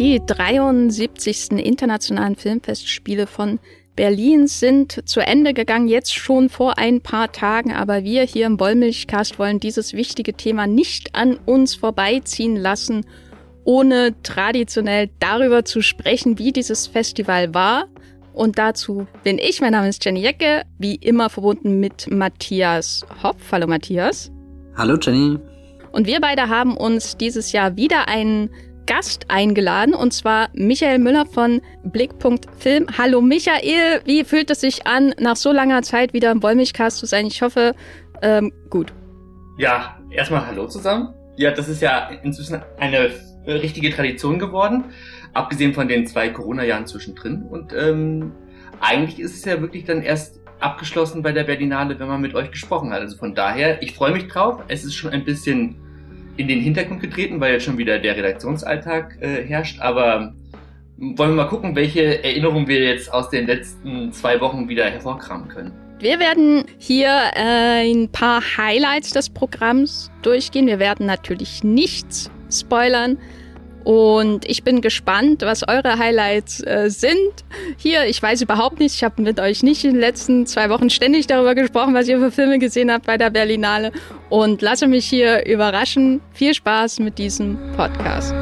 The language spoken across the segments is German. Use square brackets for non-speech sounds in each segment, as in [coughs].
Die 73. Internationalen Filmfestspiele von Berlin sind zu Ende gegangen, jetzt schon vor ein paar Tagen, aber wir hier im Wollmilchcast wollen dieses wichtige Thema nicht an uns vorbeiziehen lassen, ohne traditionell darüber zu sprechen, wie dieses Festival war. Und dazu bin ich, mein Name ist Jenny Jecke, wie immer verbunden mit Matthias Hopf. Hallo Matthias. Hallo Jenny. Und wir beide haben uns dieses Jahr wieder einen Gast eingeladen, und zwar Michael Müller von Blickpunkt Film. Hallo Michael, wie fühlt es sich an, nach so langer Zeit wieder im Wollmilchcast zu sein? Ich hoffe, ähm, gut. Ja, erstmal Hallo zusammen. Ja, das ist ja inzwischen eine richtige Tradition geworden, abgesehen von den zwei Corona-Jahren zwischendrin. Und ähm, eigentlich ist es ja wirklich dann erst abgeschlossen bei der Berlinale, wenn man mit euch gesprochen hat. Also von daher, ich freue mich drauf. Es ist schon ein bisschen in den Hintergrund getreten, weil jetzt schon wieder der Redaktionsalltag äh, herrscht. Aber wollen wir mal gucken, welche Erinnerungen wir jetzt aus den letzten zwei Wochen wieder hervorkramen können. Wir werden hier äh, ein paar Highlights des Programms durchgehen. Wir werden natürlich nichts spoilern. Und ich bin gespannt, was eure Highlights äh, sind. Hier, ich weiß überhaupt nicht, ich habe mit euch nicht in den letzten zwei Wochen ständig darüber gesprochen, was ihr für Filme gesehen habt bei der Berlinale. Und lasse mich hier überraschen. Viel Spaß mit diesem Podcast.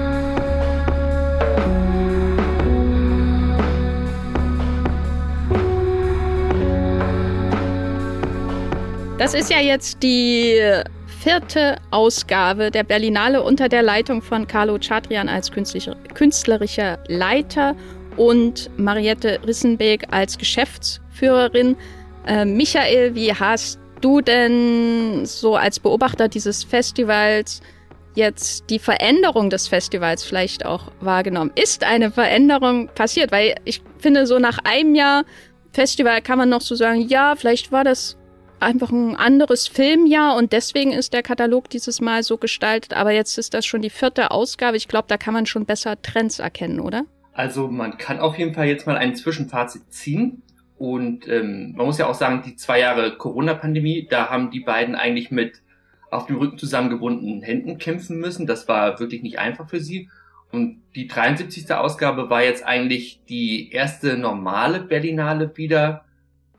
Das ist ja jetzt die vierte Ausgabe der Berlinale unter der Leitung von Carlo Chatrian als künstlerischer Leiter und Mariette Rissenbeek als Geschäftsführerin. Äh, Michael, wie hast du denn so als Beobachter dieses Festivals jetzt die Veränderung des Festivals vielleicht auch wahrgenommen? Ist eine Veränderung passiert? Weil ich finde, so nach einem Jahr Festival kann man noch so sagen, ja, vielleicht war das einfach ein anderes Filmjahr und deswegen ist der Katalog dieses Mal so gestaltet. Aber jetzt ist das schon die vierte Ausgabe. Ich glaube, da kann man schon besser Trends erkennen, oder? Also man kann auf jeden Fall jetzt mal ein Zwischenfazit ziehen. Und ähm, man muss ja auch sagen, die zwei Jahre Corona-Pandemie, da haben die beiden eigentlich mit auf dem Rücken zusammengebundenen Händen kämpfen müssen. Das war wirklich nicht einfach für sie. Und die 73. Ausgabe war jetzt eigentlich die erste normale Berlinale wieder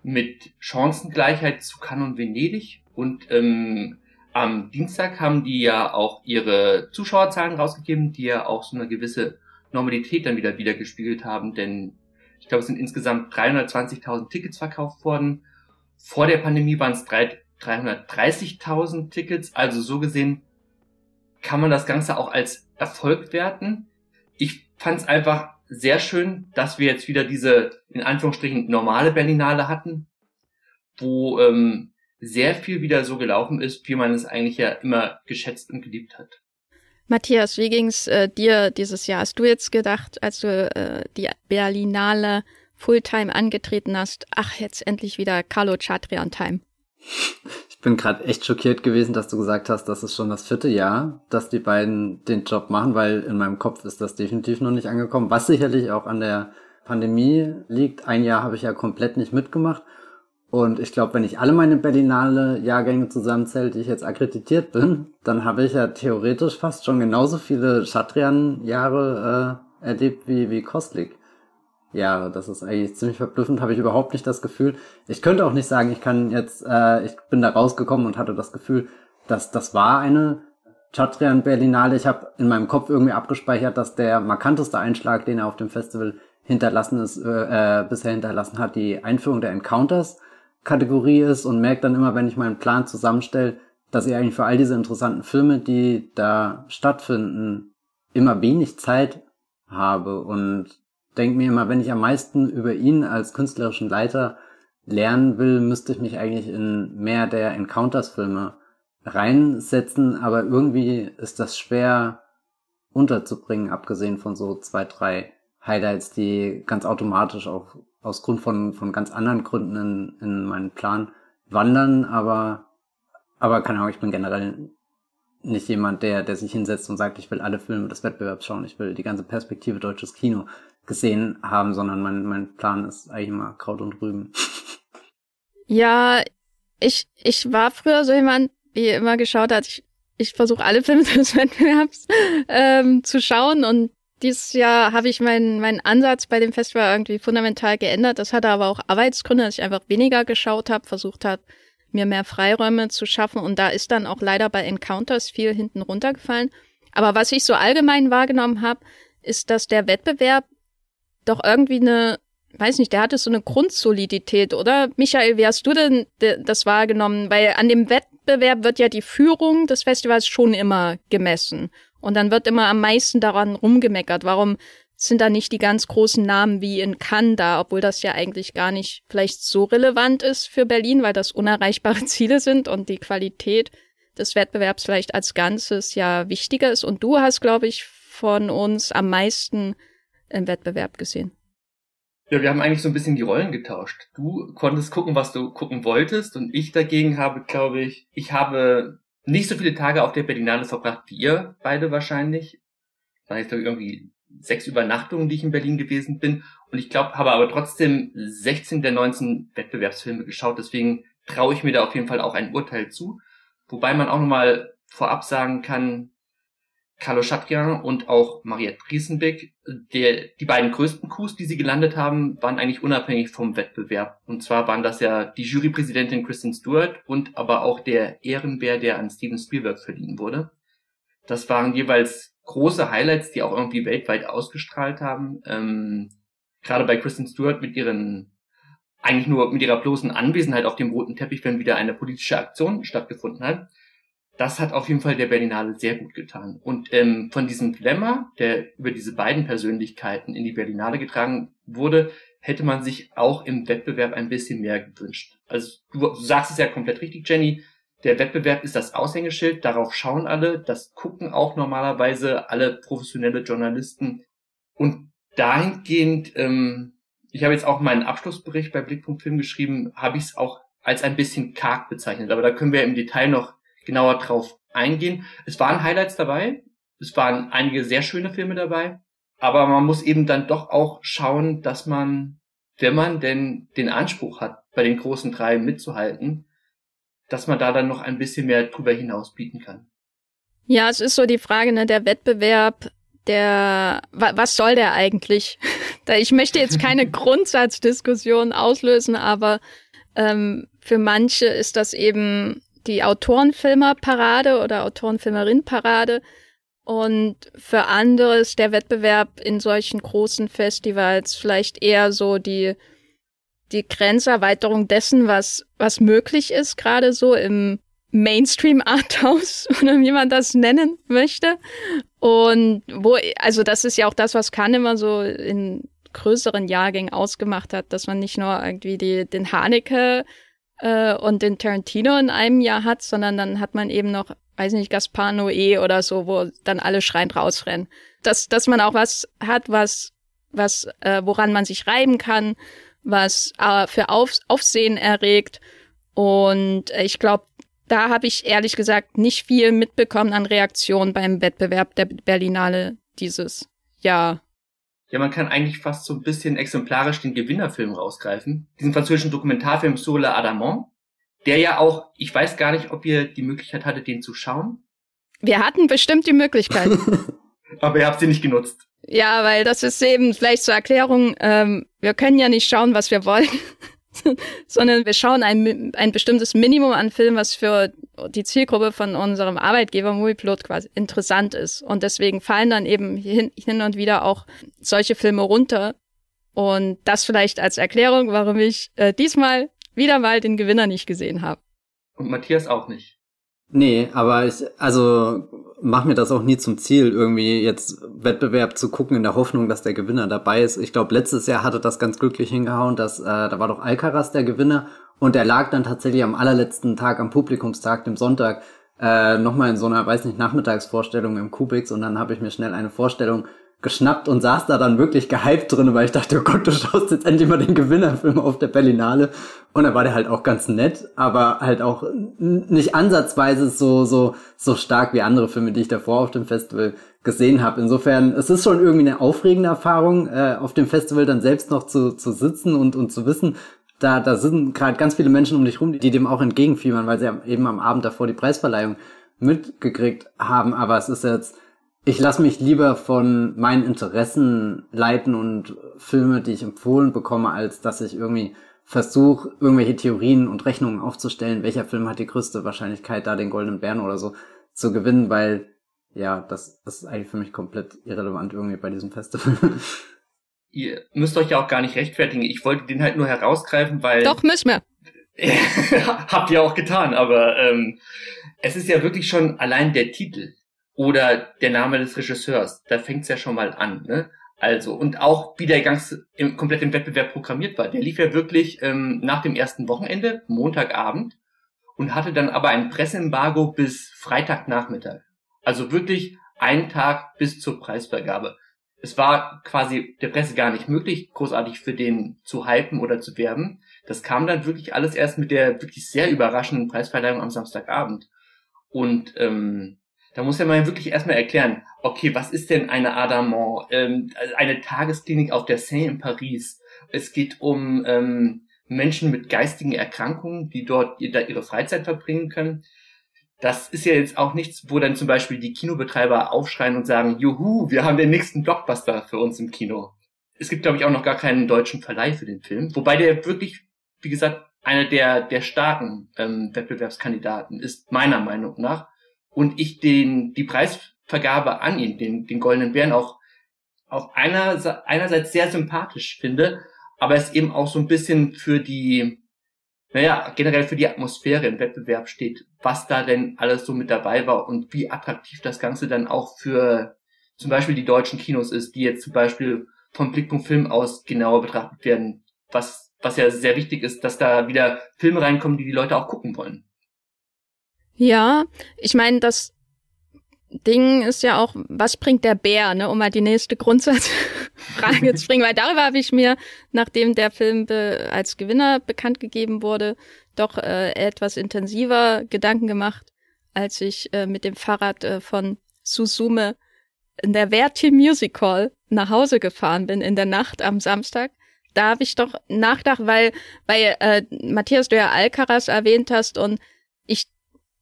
mit Chancengleichheit zu Cannes Venedig. Und ähm, am Dienstag haben die ja auch ihre Zuschauerzahlen rausgegeben, die ja auch so eine gewisse Normalität dann wieder wiedergespiegelt haben, denn ich glaube, es sind insgesamt 320.000 Tickets verkauft worden. Vor der Pandemie waren es 330.000 Tickets, also so gesehen kann man das Ganze auch als Erfolg werten. Ich fand es einfach sehr schön, dass wir jetzt wieder diese, in Anführungsstrichen, normale Berlinale hatten, wo ähm, sehr viel wieder so gelaufen ist, wie man es eigentlich ja immer geschätzt und geliebt hat. Matthias, wie ging's äh, dir dieses Jahr? Hast du jetzt gedacht, als du äh, die Berlinale Fulltime angetreten hast, ach, jetzt endlich wieder Carlo Chatrian Time? [laughs] Ich bin gerade echt schockiert gewesen, dass du gesagt hast, das ist schon das vierte Jahr, dass die beiden den Job machen, weil in meinem Kopf ist das definitiv noch nicht angekommen, was sicherlich auch an der Pandemie liegt. Ein Jahr habe ich ja komplett nicht mitgemacht. Und ich glaube, wenn ich alle meine Berlinale Jahrgänge zusammenzähle, die ich jetzt akkreditiert bin, dann habe ich ja theoretisch fast schon genauso viele Chatrian-Jahre äh, erlebt wie, wie Kostlik. Jahre. Das ist eigentlich ziemlich verblüffend, habe ich überhaupt nicht das Gefühl. Ich könnte auch nicht sagen, ich kann jetzt, äh, ich bin da rausgekommen und hatte das Gefühl, dass das war eine Chatrian Berlinale. Ich habe in meinem Kopf irgendwie abgespeichert, dass der markanteste Einschlag, den er auf dem Festival hinterlassen ist, äh, äh bisher hinterlassen hat, die Einführung der Encounters Kategorie ist und merke dann immer, wenn ich meinen Plan zusammenstelle, dass ich eigentlich für all diese interessanten Filme, die da stattfinden, immer wenig Zeit habe und denke mir immer, wenn ich am meisten über ihn als künstlerischen Leiter lernen will, müsste ich mich eigentlich in mehr der Encounters-Filme reinsetzen, aber irgendwie ist das schwer unterzubringen, abgesehen von so zwei, drei Highlights, die ganz automatisch auch aus Grund von, von ganz anderen Gründen in, in meinen Plan wandern, aber, aber keine Ahnung, ich bin generell nicht jemand, der, der sich hinsetzt und sagt, ich will alle Filme des Wettbewerbs schauen, ich will die ganze Perspektive deutsches Kino gesehen haben, sondern mein, mein Plan ist eigentlich immer Kraut und Rüben. Ja, ich, ich war früher so jemand, wie immer geschaut hat, ich, ich versuche alle Filme [laughs] des Wettbewerbs ähm, zu schauen und Dieses Jahr habe ich meinen, meinen Ansatz bei dem Festival irgendwie fundamental geändert. Das hatte aber auch Arbeitsgründe, dass ich einfach weniger geschaut habe, versucht habe, mir mehr Freiräume zu schaffen. Und da ist dann auch leider bei Encounters viel hinten runtergefallen. Aber was ich so allgemein wahrgenommen habe, ist, dass der Wettbewerb doch irgendwie eine, weiß nicht, der hatte so eine Grundsolidität, oder? Michael, wie hast du denn das wahrgenommen? Weil an dem Wettbewerb wird ja die Führung des Festivals schon immer gemessen. Und dann wird immer am meisten daran rumgemeckert. Warum sind da nicht die ganz großen Namen wie in Cannes da, obwohl das ja eigentlich gar nicht vielleicht so relevant ist für Berlin, weil das unerreichbare [laughs] Ziele sind und die Qualität des Wettbewerbs vielleicht als Ganzes ja wichtiger ist. Und du hast, glaube ich, von uns am meisten im Wettbewerb gesehen. Ja, wir haben eigentlich so ein bisschen die Rollen getauscht. Du konntest gucken, was du gucken wolltest und ich dagegen habe, glaube ich, ich habe nicht so viele Tage auf der Berlinale verbracht wie ihr beide wahrscheinlich. Das heißt irgendwie sechs Übernachtungen, die ich in Berlin gewesen bin. Und ich glaube, habe aber trotzdem 16 der 19 Wettbewerbsfilme geschaut. Deswegen traue ich mir da auf jeden Fall auch ein Urteil zu. Wobei man auch nochmal vorab sagen kann, Carlo Chatrian und auch Mariette Riesenbeck, der, die beiden größten Coups, die sie gelandet haben, waren eigentlich unabhängig vom Wettbewerb. Und zwar waren das ja die Jurypräsidentin Kristen Stewart und aber auch der Ehrenbär, der an Steven Spielberg verliehen wurde. Das waren jeweils große Highlights, die auch irgendwie weltweit ausgestrahlt haben. Ähm, gerade bei Kristen Stewart mit ihren eigentlich nur mit ihrer bloßen Anwesenheit auf dem roten Teppich, wenn wieder eine politische Aktion stattgefunden hat das hat auf jeden Fall der Berlinale sehr gut getan. Und ähm, von diesem Glamour, der über diese beiden Persönlichkeiten in die Berlinale getragen wurde, hätte man sich auch im Wettbewerb ein bisschen mehr gewünscht. Also du, du sagst es ja komplett richtig, Jenny. Der Wettbewerb ist das Aushängeschild, darauf schauen alle, das gucken auch normalerweise alle professionelle Journalisten. Und dahingehend, ähm, ich habe jetzt auch meinen Abschlussbericht bei Blickpunkt Film geschrieben, habe ich es auch als ein bisschen karg bezeichnet. Aber da können wir im Detail noch genauer drauf eingehen. Es waren Highlights dabei, es waren einige sehr schöne Filme dabei, aber man muss eben dann doch auch schauen, dass man, wenn man denn den Anspruch hat, bei den großen drei mitzuhalten, dass man da dann noch ein bisschen mehr drüber hinaus bieten kann. Ja, es ist so die Frage, ne, der Wettbewerb, der, was soll der eigentlich? [laughs] ich möchte jetzt keine [laughs] Grundsatzdiskussion auslösen, aber ähm, für manche ist das eben die Autorenfilmerparade oder Autorenfilmerin-Parade. Und für andere ist der Wettbewerb in solchen großen Festivals vielleicht eher so die, die Grenzerweiterung dessen, was, was möglich ist, gerade so im Mainstream Arthouse [laughs] oder wie man das nennen möchte. Und wo, also das ist ja auch das, was Kahn immer so in größeren Jahrgängen ausgemacht hat, dass man nicht nur irgendwie die, den Haneke äh, und den Tarantino in einem Jahr hat, sondern dann hat man eben noch, weiß nicht, Gaspar Noé oder so, wo dann alle schreiend rausrennen. Dass, dass man auch was hat, was, was, äh, woran man sich reiben kann, was äh, für Auf, Aufsehen erregt. Und ich glaube, da habe ich ehrlich gesagt nicht viel mitbekommen an Reaktionen beim Wettbewerb der Berlinale dieses Jahr. Ja, man kann eigentlich fast so ein bisschen exemplarisch den Gewinnerfilm rausgreifen. Diesen französischen Dokumentarfilm Sur le Adamant, der ja auch, ich weiß gar nicht, ob ihr die Möglichkeit hattet, den zu schauen. Wir hatten bestimmt die Möglichkeit. [laughs] Aber ihr habt sie nicht genutzt. Ja, weil das ist eben vielleicht zur Erklärung, ähm, wir können ja nicht schauen, was wir wollen. [laughs] sondern wir schauen ein, ein bestimmtes Minimum an Filmen, was für die Zielgruppe von unserem Arbeitgeber Moviepilot quasi interessant ist. Und deswegen fallen dann eben hin, hin und wieder auch solche Filme runter. Und das vielleicht als Erklärung, warum ich äh, diesmal wieder mal den Gewinner nicht gesehen habe. Und Matthias auch nicht. Nee, aber ich, also mach mir das auch nie zum Ziel, irgendwie jetzt Wettbewerb zu gucken in der Hoffnung, dass der Gewinner dabei ist. Ich glaube, letztes Jahr hatte das ganz glücklich hingehauen, dass äh, da war doch Alcaraz der Gewinner und der lag dann tatsächlich am allerletzten Tag, am Publikumstag, dem Sonntag, äh, nochmal in so einer, weiß nicht, Nachmittagsvorstellung im Kubix und dann habe ich mir schnell eine Vorstellung geschnappt und saß da dann wirklich gehypt drin, weil ich dachte, oh Gott, du schaust jetzt endlich mal den Gewinnerfilm auf der Berlinale. Und da war der halt auch ganz nett, aber halt auch nicht ansatzweise so, so, so stark wie andere Filme, die ich davor auf dem Festival gesehen habe. Insofern, es ist schon irgendwie eine aufregende Erfahrung, äh, auf dem Festival dann selbst noch zu, zu sitzen und, und zu wissen, da, da sind gerade ganz viele Menschen um dich rum, die, dem auch entgegenfiebern, weil sie eben am Abend davor die Preisverleihung mitgekriegt haben. Aber es ist jetzt, ich lasse mich lieber von meinen Interessen leiten und Filme, die ich empfohlen bekomme, als dass ich irgendwie versuche, irgendwelche Theorien und Rechnungen aufzustellen, welcher Film hat die größte Wahrscheinlichkeit, da den Goldenen Bären oder so zu gewinnen, weil ja, das, das ist eigentlich für mich komplett irrelevant irgendwie bei diesem Festival. [laughs] Ihr müsst euch ja auch gar nicht rechtfertigen. Ich wollte den halt nur herausgreifen, weil. Doch, müssen wir. [laughs] Habt ihr auch getan, aber ähm, es ist ja wirklich schon allein der Titel oder der Name des Regisseurs. Da fängt's ja schon mal an. Ne? Also, und auch wie der ganze im, komplett im Wettbewerb programmiert war. Der lief ja wirklich ähm, nach dem ersten Wochenende, Montagabend, und hatte dann aber ein Presseembargo bis Freitagnachmittag. Also wirklich einen Tag bis zur Preisvergabe. Es war quasi der Presse gar nicht möglich, großartig für den zu hypen oder zu werben. Das kam dann wirklich alles erst mit der wirklich sehr überraschenden Preisverleihung am Samstagabend. Und ähm, da muss ja mal wirklich erstmal erklären, okay, was ist denn eine Adamant? Ähm, eine Tagesklinik auf der Seine in Paris. Es geht um ähm, Menschen mit geistigen Erkrankungen, die dort ihre Freizeit verbringen können. Das ist ja jetzt auch nichts, wo dann zum Beispiel die Kinobetreiber aufschreien und sagen, juhu, wir haben den nächsten Blockbuster für uns im Kino. Es gibt, glaube ich, auch noch gar keinen deutschen Verleih für den Film, wobei der wirklich, wie gesagt, einer der, der starken ähm, Wettbewerbskandidaten ist, meiner Meinung nach. Und ich den, die Preisvergabe an ihn, den, den Goldenen Bären, auch, auch einer, einerseits sehr sympathisch finde, aber es eben auch so ein bisschen für die, naja, generell für die Atmosphäre im Wettbewerb steht, was da denn alles so mit dabei war und wie attraktiv das Ganze dann auch für zum Beispiel die deutschen Kinos ist, die jetzt zum Beispiel vom Blickpunkt Film aus genauer betrachtet werden, was, was ja sehr wichtig ist, dass da wieder Filme reinkommen, die die Leute auch gucken wollen. Ja, ich meine, das Ding ist ja auch, was bringt der Bär, ne, um mal die nächste Grundsatzfrage [laughs] zu bringen, weil darüber habe ich mir, nachdem der Film als Gewinner bekannt gegeben wurde, doch äh, etwas intensiver Gedanken gemacht, als ich äh, mit dem Fahrrad äh, von Suzume in der Verti Music Hall nach Hause gefahren bin in der Nacht am Samstag. Da habe ich doch nachgedacht, weil, weil äh, Matthias, du ja Alcaraz erwähnt hast und ich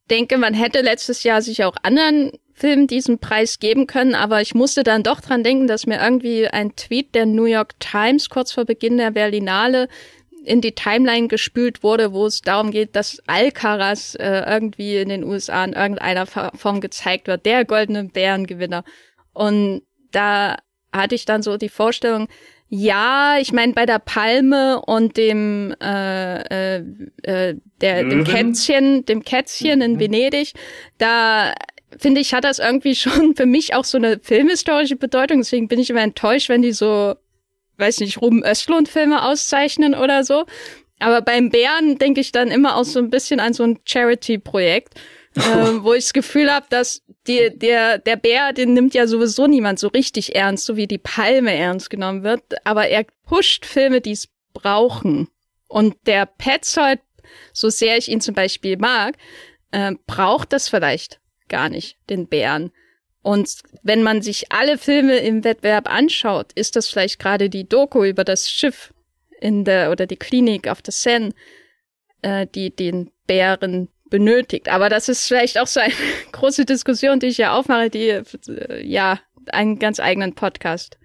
denke, man hätte letztes Jahr sich auch anderen Film diesen Preis geben können, aber ich musste dann doch dran denken, dass mir irgendwie ein Tweet der New York Times kurz vor Beginn der Berlinale in die Timeline gespült wurde, wo es darum geht, dass Alcaraz äh, irgendwie in den USA in irgendeiner Form gezeigt wird, der goldene Bärengewinner. Und da hatte ich dann so die Vorstellung, ja, ich meine bei der Palme und dem äh, äh, äh, der, dem Kätzchen, dem Kätzchen in mhm. Venedig, da finde ich, hat das irgendwie [laughs] schon für mich auch so eine filmhistorische Bedeutung. Deswegen bin ich immer enttäuscht, wenn die so, weiß nicht, Ruben Östlund-Filme auszeichnen oder so. Aber beim Bären denke ich dann immer auch so ein bisschen an so ein Charity-Projekt, äh, wo ich das Gefühl habe, dass die, der, der Bär, den nimmt ja sowieso niemand so richtig ernst, so wie die Palme ernst genommen wird. Aber er pusht Filme, die es brauchen. Und der Petzold, so sehr ich ihn zum Beispiel mag, äh, braucht das vielleicht gar nicht, den Bären. Und wenn man sich alle Filme im Wettbewerb anschaut, ist das vielleicht gerade die Doku über das Schiff in der oder die Klinik auf der Seine, äh, die den Bären benötigt. Aber das ist vielleicht auch so eine [laughs] große Diskussion, die ich ja aufmache, die äh, ja einen ganz eigenen Podcast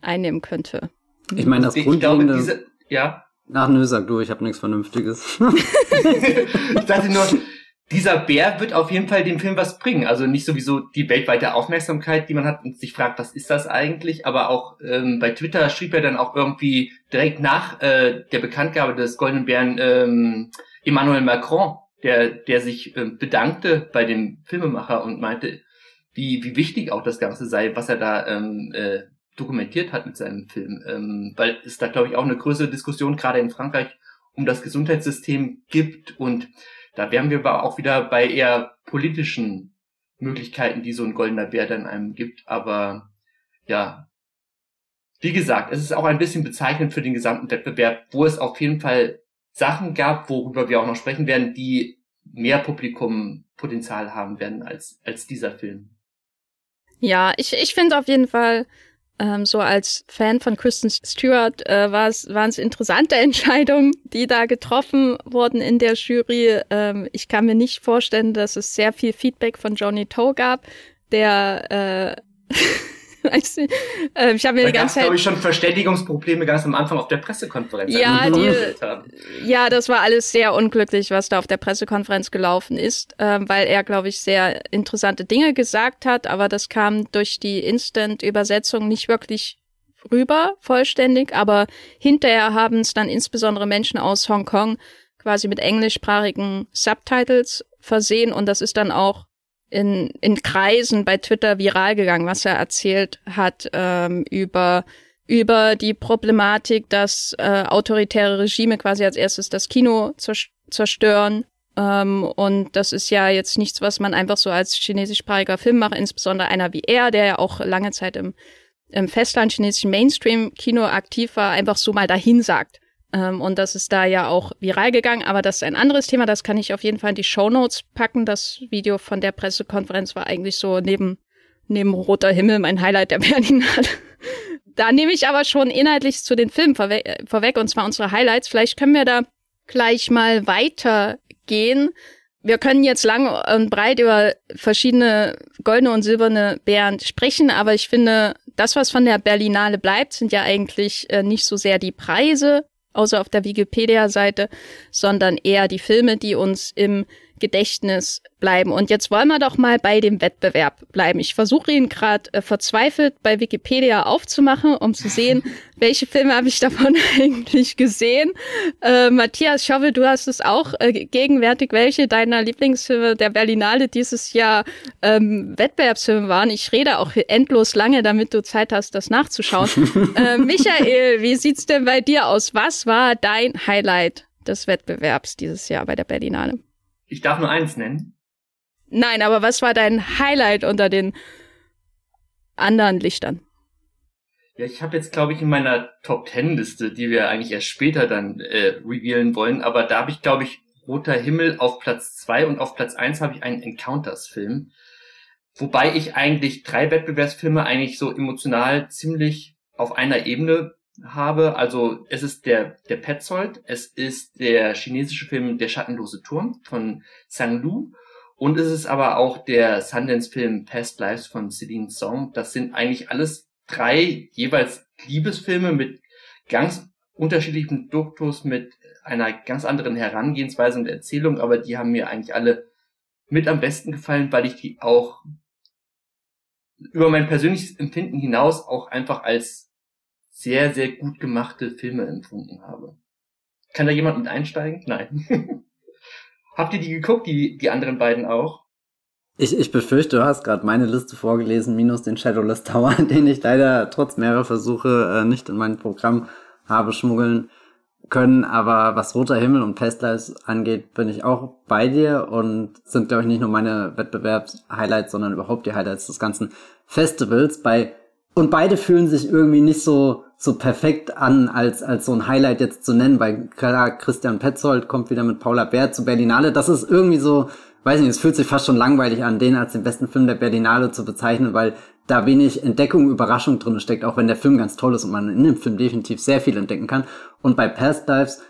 einnehmen könnte. Ich meine, das ich Grundlegende... Glaube, diese, ja? Ach nö, sag du, ich habe nichts Vernünftiges. [laughs] [laughs] ich dachte nur, dieser Bär wird auf jeden Fall dem Film was bringen. Also nicht sowieso die weltweite Aufmerksamkeit, die man hat und sich fragt, was ist das eigentlich? Aber auch ähm, bei Twitter schrieb er dann auch irgendwie direkt nach äh, der Bekanntgabe des Goldenen Bären ähm, Emmanuel Macron, der, der sich äh, bedankte bei dem Filmemacher und meinte, wie, wie wichtig auch das Ganze sei, was er da ähm, äh, dokumentiert hat mit seinem Film. Ähm, weil es da, glaube ich, auch eine größere Diskussion gerade in Frankreich um das Gesundheitssystem gibt und da wären wir aber auch wieder bei eher politischen Möglichkeiten, die so ein goldener Bär dann einem gibt. Aber ja, wie gesagt, es ist auch ein bisschen bezeichnend für den gesamten Wettbewerb, wo es auf jeden Fall Sachen gab, worüber wir auch noch sprechen werden, die mehr Publikumpotenzial haben werden als, als dieser Film. Ja, ich, ich finde auf jeden Fall, ähm, so als Fan von Kristen Stewart äh, waren es interessante [laughs] Entscheidungen, die da getroffen wurden in der Jury. Ähm, ich kann mir nicht vorstellen, dass es sehr viel Feedback von Johnny Toe gab, der äh, [laughs] [laughs] äh, ich habe mir da die ganze Zeit. glaube ich, schon Verständigungsprobleme ganz am Anfang auf der Pressekonferenz. Ja, die, ja, das war alles sehr unglücklich, was da auf der Pressekonferenz gelaufen ist, äh, weil er, glaube ich, sehr interessante Dinge gesagt hat, aber das kam durch die Instant-Übersetzung nicht wirklich rüber, vollständig, aber hinterher haben es dann insbesondere Menschen aus Hongkong quasi mit englischsprachigen Subtitles versehen und das ist dann auch in, in Kreisen bei Twitter viral gegangen, was er erzählt hat ähm, über über die Problematik, dass äh, autoritäre Regime quasi als erstes das Kino zerstören. Ähm, und das ist ja jetzt nichts, was man einfach so als chinesischsprachiger Filmemacher, insbesondere einer wie er, der ja auch lange Zeit im, im Festland chinesischen Mainstream-Kino aktiv war, einfach so mal dahin sagt. Ähm, und das ist da ja auch viral gegangen, aber das ist ein anderes Thema, das kann ich auf jeden Fall in die Show Notes packen. Das Video von der Pressekonferenz war eigentlich so neben, neben Roter Himmel mein Highlight der [laughs] Berlinale. da nehme ich aber schon inhaltlich zu den Filmen vorwe vorweg, und zwar unsere Highlights. Vielleicht können wir da gleich mal weitergehen. Wir können jetzt lang und breit über verschiedene goldene und silberne Bären sprechen, aber ich finde, das, was von der Berlinale bleibt, sind ja eigentlich äh, nicht so sehr die Preise, außer auf der Wikipedia-Seite, sondern eher die Filme, die uns im Gedächtnis bleiben. Und jetzt wollen wir doch mal bei dem Wettbewerb bleiben. Ich versuche ihn gerade äh, verzweifelt bei Wikipedia aufzumachen, um zu sehen, [laughs] welche Filme habe ich davon [laughs] eigentlich gesehen. Äh, Matthias, ich hoffe, du hast es auch äh, gegenwärtig, welche deiner Lieblingsfilme der Berlinale dieses Jahr ähm, Wettbewerbsfilme waren. Ich rede auch endlos lange, damit du Zeit hast, das nachzuschauen. [laughs] äh, Michael, wie sieht's denn bei dir aus? Was war dein Highlight des Wettbewerbs dieses Jahr bei der Berlinale? Ich darf nur eins nennen. Nein, aber was war dein Highlight unter den anderen Lichtern? Ja, ich habe jetzt, glaube ich, in meiner Top Ten Liste, die wir eigentlich erst später dann äh, revealen wollen, aber da habe ich, glaube ich, Roter Himmel auf Platz zwei und auf Platz eins habe ich einen Encounters-Film. Wobei ich eigentlich drei Wettbewerbsfilme eigentlich so emotional ziemlich auf einer Ebene habe. Also es ist der, der Petzold, es ist der chinesische Film Der schattenlose Turm von Sang Lu und es ist aber auch der Sundance-Film Past Lives von Celine Song. Das sind eigentlich alles drei jeweils Liebesfilme mit ganz unterschiedlichen Duktus, mit einer ganz anderen Herangehensweise und Erzählung, aber die haben mir eigentlich alle mit am besten gefallen, weil ich die auch über mein persönliches Empfinden hinaus auch einfach als sehr, sehr gut gemachte Filme empfunden habe. Kann da jemand mit einsteigen? Nein. [laughs] Habt ihr die geguckt, die, die anderen beiden auch? Ich, ich befürchte, du hast gerade meine Liste vorgelesen, minus den Shadowless Tower, [laughs] den ich leider trotz mehrerer Versuche äh, nicht in mein Programm habe schmuggeln können. Aber was Roter Himmel und Pestlives angeht, bin ich auch bei dir und sind, glaube ich, nicht nur meine Wettbewerbs-Highlights, sondern überhaupt die Highlights des ganzen Festivals. Bei und beide fühlen sich irgendwie nicht so so perfekt an, als als so ein Highlight jetzt zu nennen, weil klar, Christian Petzold kommt wieder mit Paula Bär zu Berlinale. Das ist irgendwie so, weiß nicht, es fühlt sich fast schon langweilig an, den als den besten Film der Berlinale zu bezeichnen, weil da wenig Entdeckung, Überraschung drin steckt, auch wenn der Film ganz toll ist und man in dem Film definitiv sehr viel entdecken kann. Und bei Past Lives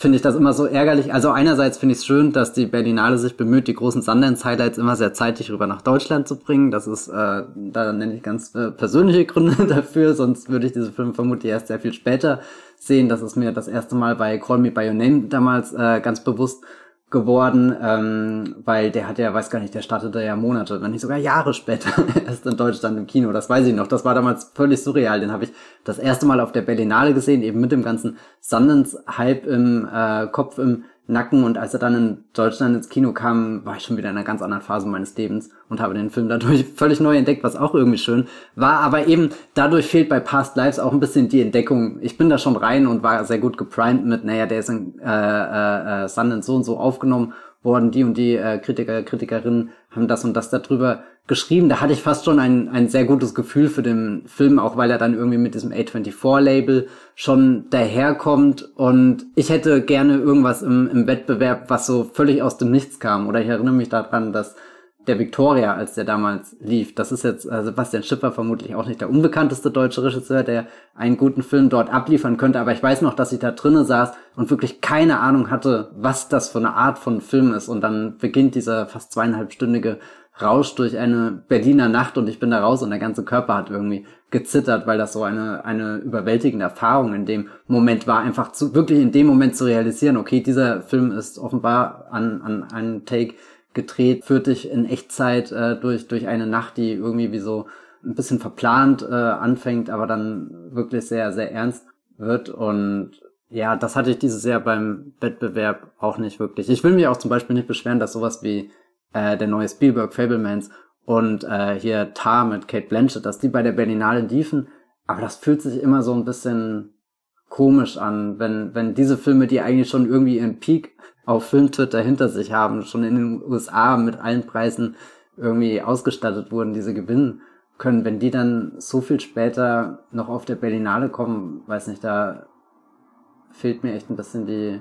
finde ich das immer so ärgerlich. Also einerseits finde ich es schön, dass die Berlinale sich bemüht, die großen Sundance-Highlights immer sehr zeitig rüber nach Deutschland zu bringen. Das ist, äh, da nenne ich ganz äh, persönliche Gründe [laughs] dafür, sonst würde ich diese Filme vermutlich erst sehr viel später sehen. Das ist mir das erste Mal bei Call Me By Your Name damals äh, ganz bewusst geworden, ähm, weil der hat ja, weiß gar nicht, der startete ja Monate, wenn nicht sogar Jahre später [laughs] erst in Deutschland im Kino. Das weiß ich noch. Das war damals völlig surreal. Den habe ich das erste Mal auf der Berlinale gesehen, eben mit dem ganzen Sundance-Hype im äh, Kopf, im Nacken und als er dann in Deutschland ins Kino kam, war ich schon wieder in einer ganz anderen Phase meines Lebens und habe den Film dadurch [laughs] völlig neu entdeckt, was auch irgendwie schön war. Aber eben dadurch fehlt bei Past Lives auch ein bisschen die Entdeckung. Ich bin da schon rein und war sehr gut geprimed mit, naja, der ist in äh, äh, äh Sundance so und so aufgenommen worden, die und die äh, Kritiker, Kritikerinnen haben das und das darüber geschrieben. Da hatte ich fast schon ein, ein sehr gutes Gefühl für den Film, auch weil er dann irgendwie mit diesem A24-Label schon daherkommt. Und ich hätte gerne irgendwas im, im Wettbewerb, was so völlig aus dem Nichts kam. Oder ich erinnere mich daran, dass der Victoria, als der damals lief. Das ist jetzt äh, Sebastian Schipper vermutlich auch nicht der unbekannteste deutsche Regisseur, der einen guten Film dort abliefern könnte. Aber ich weiß noch, dass ich da drinnen saß und wirklich keine Ahnung hatte, was das für eine Art von Film ist. Und dann beginnt dieser fast zweieinhalbstündige rauscht durch eine Berliner Nacht und ich bin da raus und der ganze Körper hat irgendwie gezittert, weil das so eine, eine überwältigende Erfahrung in dem Moment war, einfach zu, wirklich in dem Moment zu realisieren, okay, dieser Film ist offenbar an, an einem Take gedreht, führt dich in Echtzeit äh, durch, durch eine Nacht, die irgendwie wie so ein bisschen verplant äh, anfängt, aber dann wirklich sehr, sehr ernst wird und ja, das hatte ich dieses Jahr beim Wettbewerb auch nicht wirklich. Ich will mich auch zum Beispiel nicht beschweren, dass sowas wie äh, der neue Spielberg Fablemans und äh, hier Tar mit Kate Blanchett, dass die bei der Berlinale liefen, aber das fühlt sich immer so ein bisschen komisch an, wenn, wenn diese Filme, die eigentlich schon irgendwie ihren Peak auf Filmtwitter hinter sich haben, schon in den USA mit allen Preisen irgendwie ausgestattet wurden, diese gewinnen können, wenn die dann so viel später noch auf der Berlinale kommen, weiß nicht, da fehlt mir echt ein bisschen die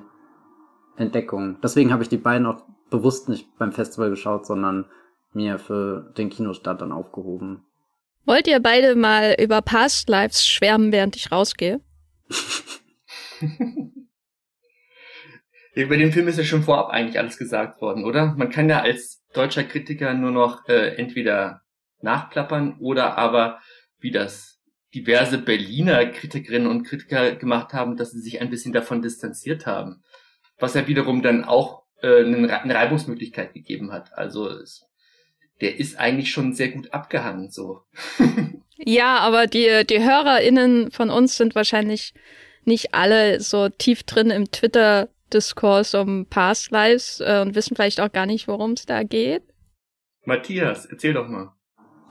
Entdeckung. Deswegen habe ich die beiden auch bewusst nicht beim Festival geschaut, sondern mir für den Kinostart dann aufgehoben. Wollt ihr beide mal über Past Lives schwärmen, während ich rausgehe? [laughs] über den Film ist ja schon vorab eigentlich alles gesagt worden, oder? Man kann ja als deutscher Kritiker nur noch äh, entweder nachplappern oder aber, wie das diverse Berliner Kritikerinnen und Kritiker gemacht haben, dass sie sich ein bisschen davon distanziert haben. Was ja wiederum dann auch äh, eine Reibungsmöglichkeit gegeben hat. Also es, der ist eigentlich schon sehr gut abgehangen so. [laughs] ja, aber die, die HörerInnen von uns sind wahrscheinlich nicht alle so tief drin im Twitter-Diskurs um Past Lives äh, und wissen vielleicht auch gar nicht, worum es da geht. Matthias, erzähl doch mal.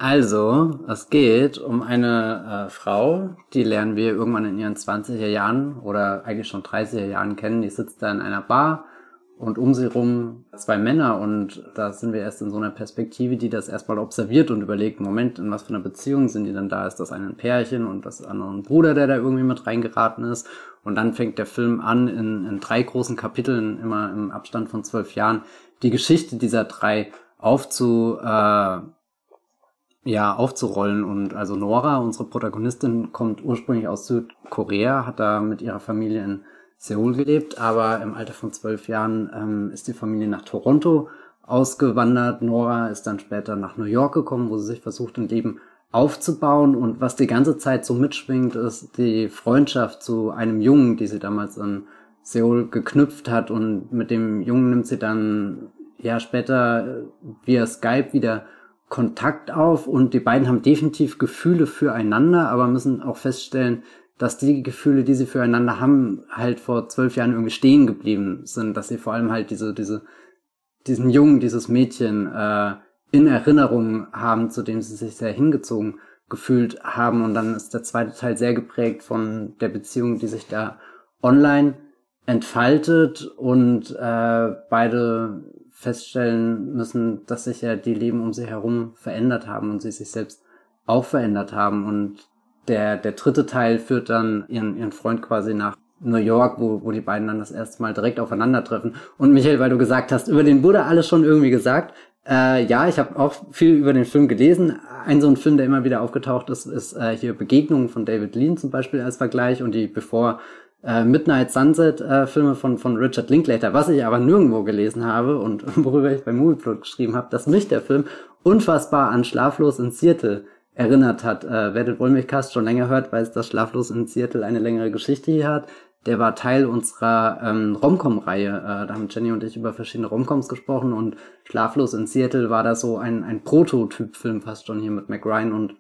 Also, es geht um eine äh, Frau, die lernen wir irgendwann in ihren 20er Jahren oder eigentlich schon 30er Jahren kennen. Die sitzt da in einer Bar und um sie rum zwei Männer und da sind wir erst in so einer Perspektive, die das erstmal observiert und überlegt, Moment, in was für einer Beziehung sind die denn da? Ist das ein Pärchen und das andere ein Bruder, der da irgendwie mit reingeraten ist? Und dann fängt der Film an, in, in drei großen Kapiteln, immer im Abstand von zwölf Jahren, die Geschichte dieser drei aufzu, äh, ja, aufzurollen. Und also Nora, unsere Protagonistin, kommt ursprünglich aus Südkorea, hat da mit ihrer Familie in Seoul gelebt, aber im Alter von zwölf Jahren ähm, ist die Familie nach Toronto ausgewandert. Nora ist dann später nach New York gekommen, wo sie sich versucht, ein Leben aufzubauen. Und was die ganze Zeit so mitschwingt, ist die Freundschaft zu einem Jungen, die sie damals in Seoul geknüpft hat. Und mit dem Jungen nimmt sie dann ja später via Skype wieder Kontakt auf und die beiden haben definitiv Gefühle füreinander, aber müssen auch feststellen, dass die Gefühle, die sie füreinander haben, halt vor zwölf Jahren irgendwie stehen geblieben sind, dass sie vor allem halt diese, diese, diesen Jungen, dieses Mädchen äh, in Erinnerung haben, zu dem sie sich sehr hingezogen gefühlt haben. Und dann ist der zweite Teil sehr geprägt von der Beziehung, die sich da online entfaltet und äh, beide feststellen müssen, dass sich ja die Leben um sie herum verändert haben und sie sich selbst auch verändert haben. Und der, der dritte Teil führt dann ihren, ihren Freund quasi nach New York, wo, wo die beiden dann das erste Mal direkt aufeinandertreffen. Und Michael, weil du gesagt hast, über den wurde alles schon irgendwie gesagt. Äh, ja, ich habe auch viel über den Film gelesen. Ein so ein Film, der immer wieder aufgetaucht ist, ist äh, hier Begegnungen von David Lean zum Beispiel als Vergleich und die Bevor äh, Midnight Sunset äh, Filme von, von Richard Linklater, was ich aber nirgendwo gelesen habe und [laughs] worüber ich bei Movieplot geschrieben habe, dass mich der Film unfassbar an Schlaflos in Seattle erinnert hat. Äh, wer den Wollmilchcast schon länger hört, weiß, dass Schlaflos in Seattle eine längere Geschichte hier hat. Der war Teil unserer ähm, Romcom-Reihe. Äh, da haben Jenny und ich über verschiedene Romcoms gesprochen und Schlaflos in Seattle war da so ein, ein Prototyp-Film fast schon hier mit Mac Ryan und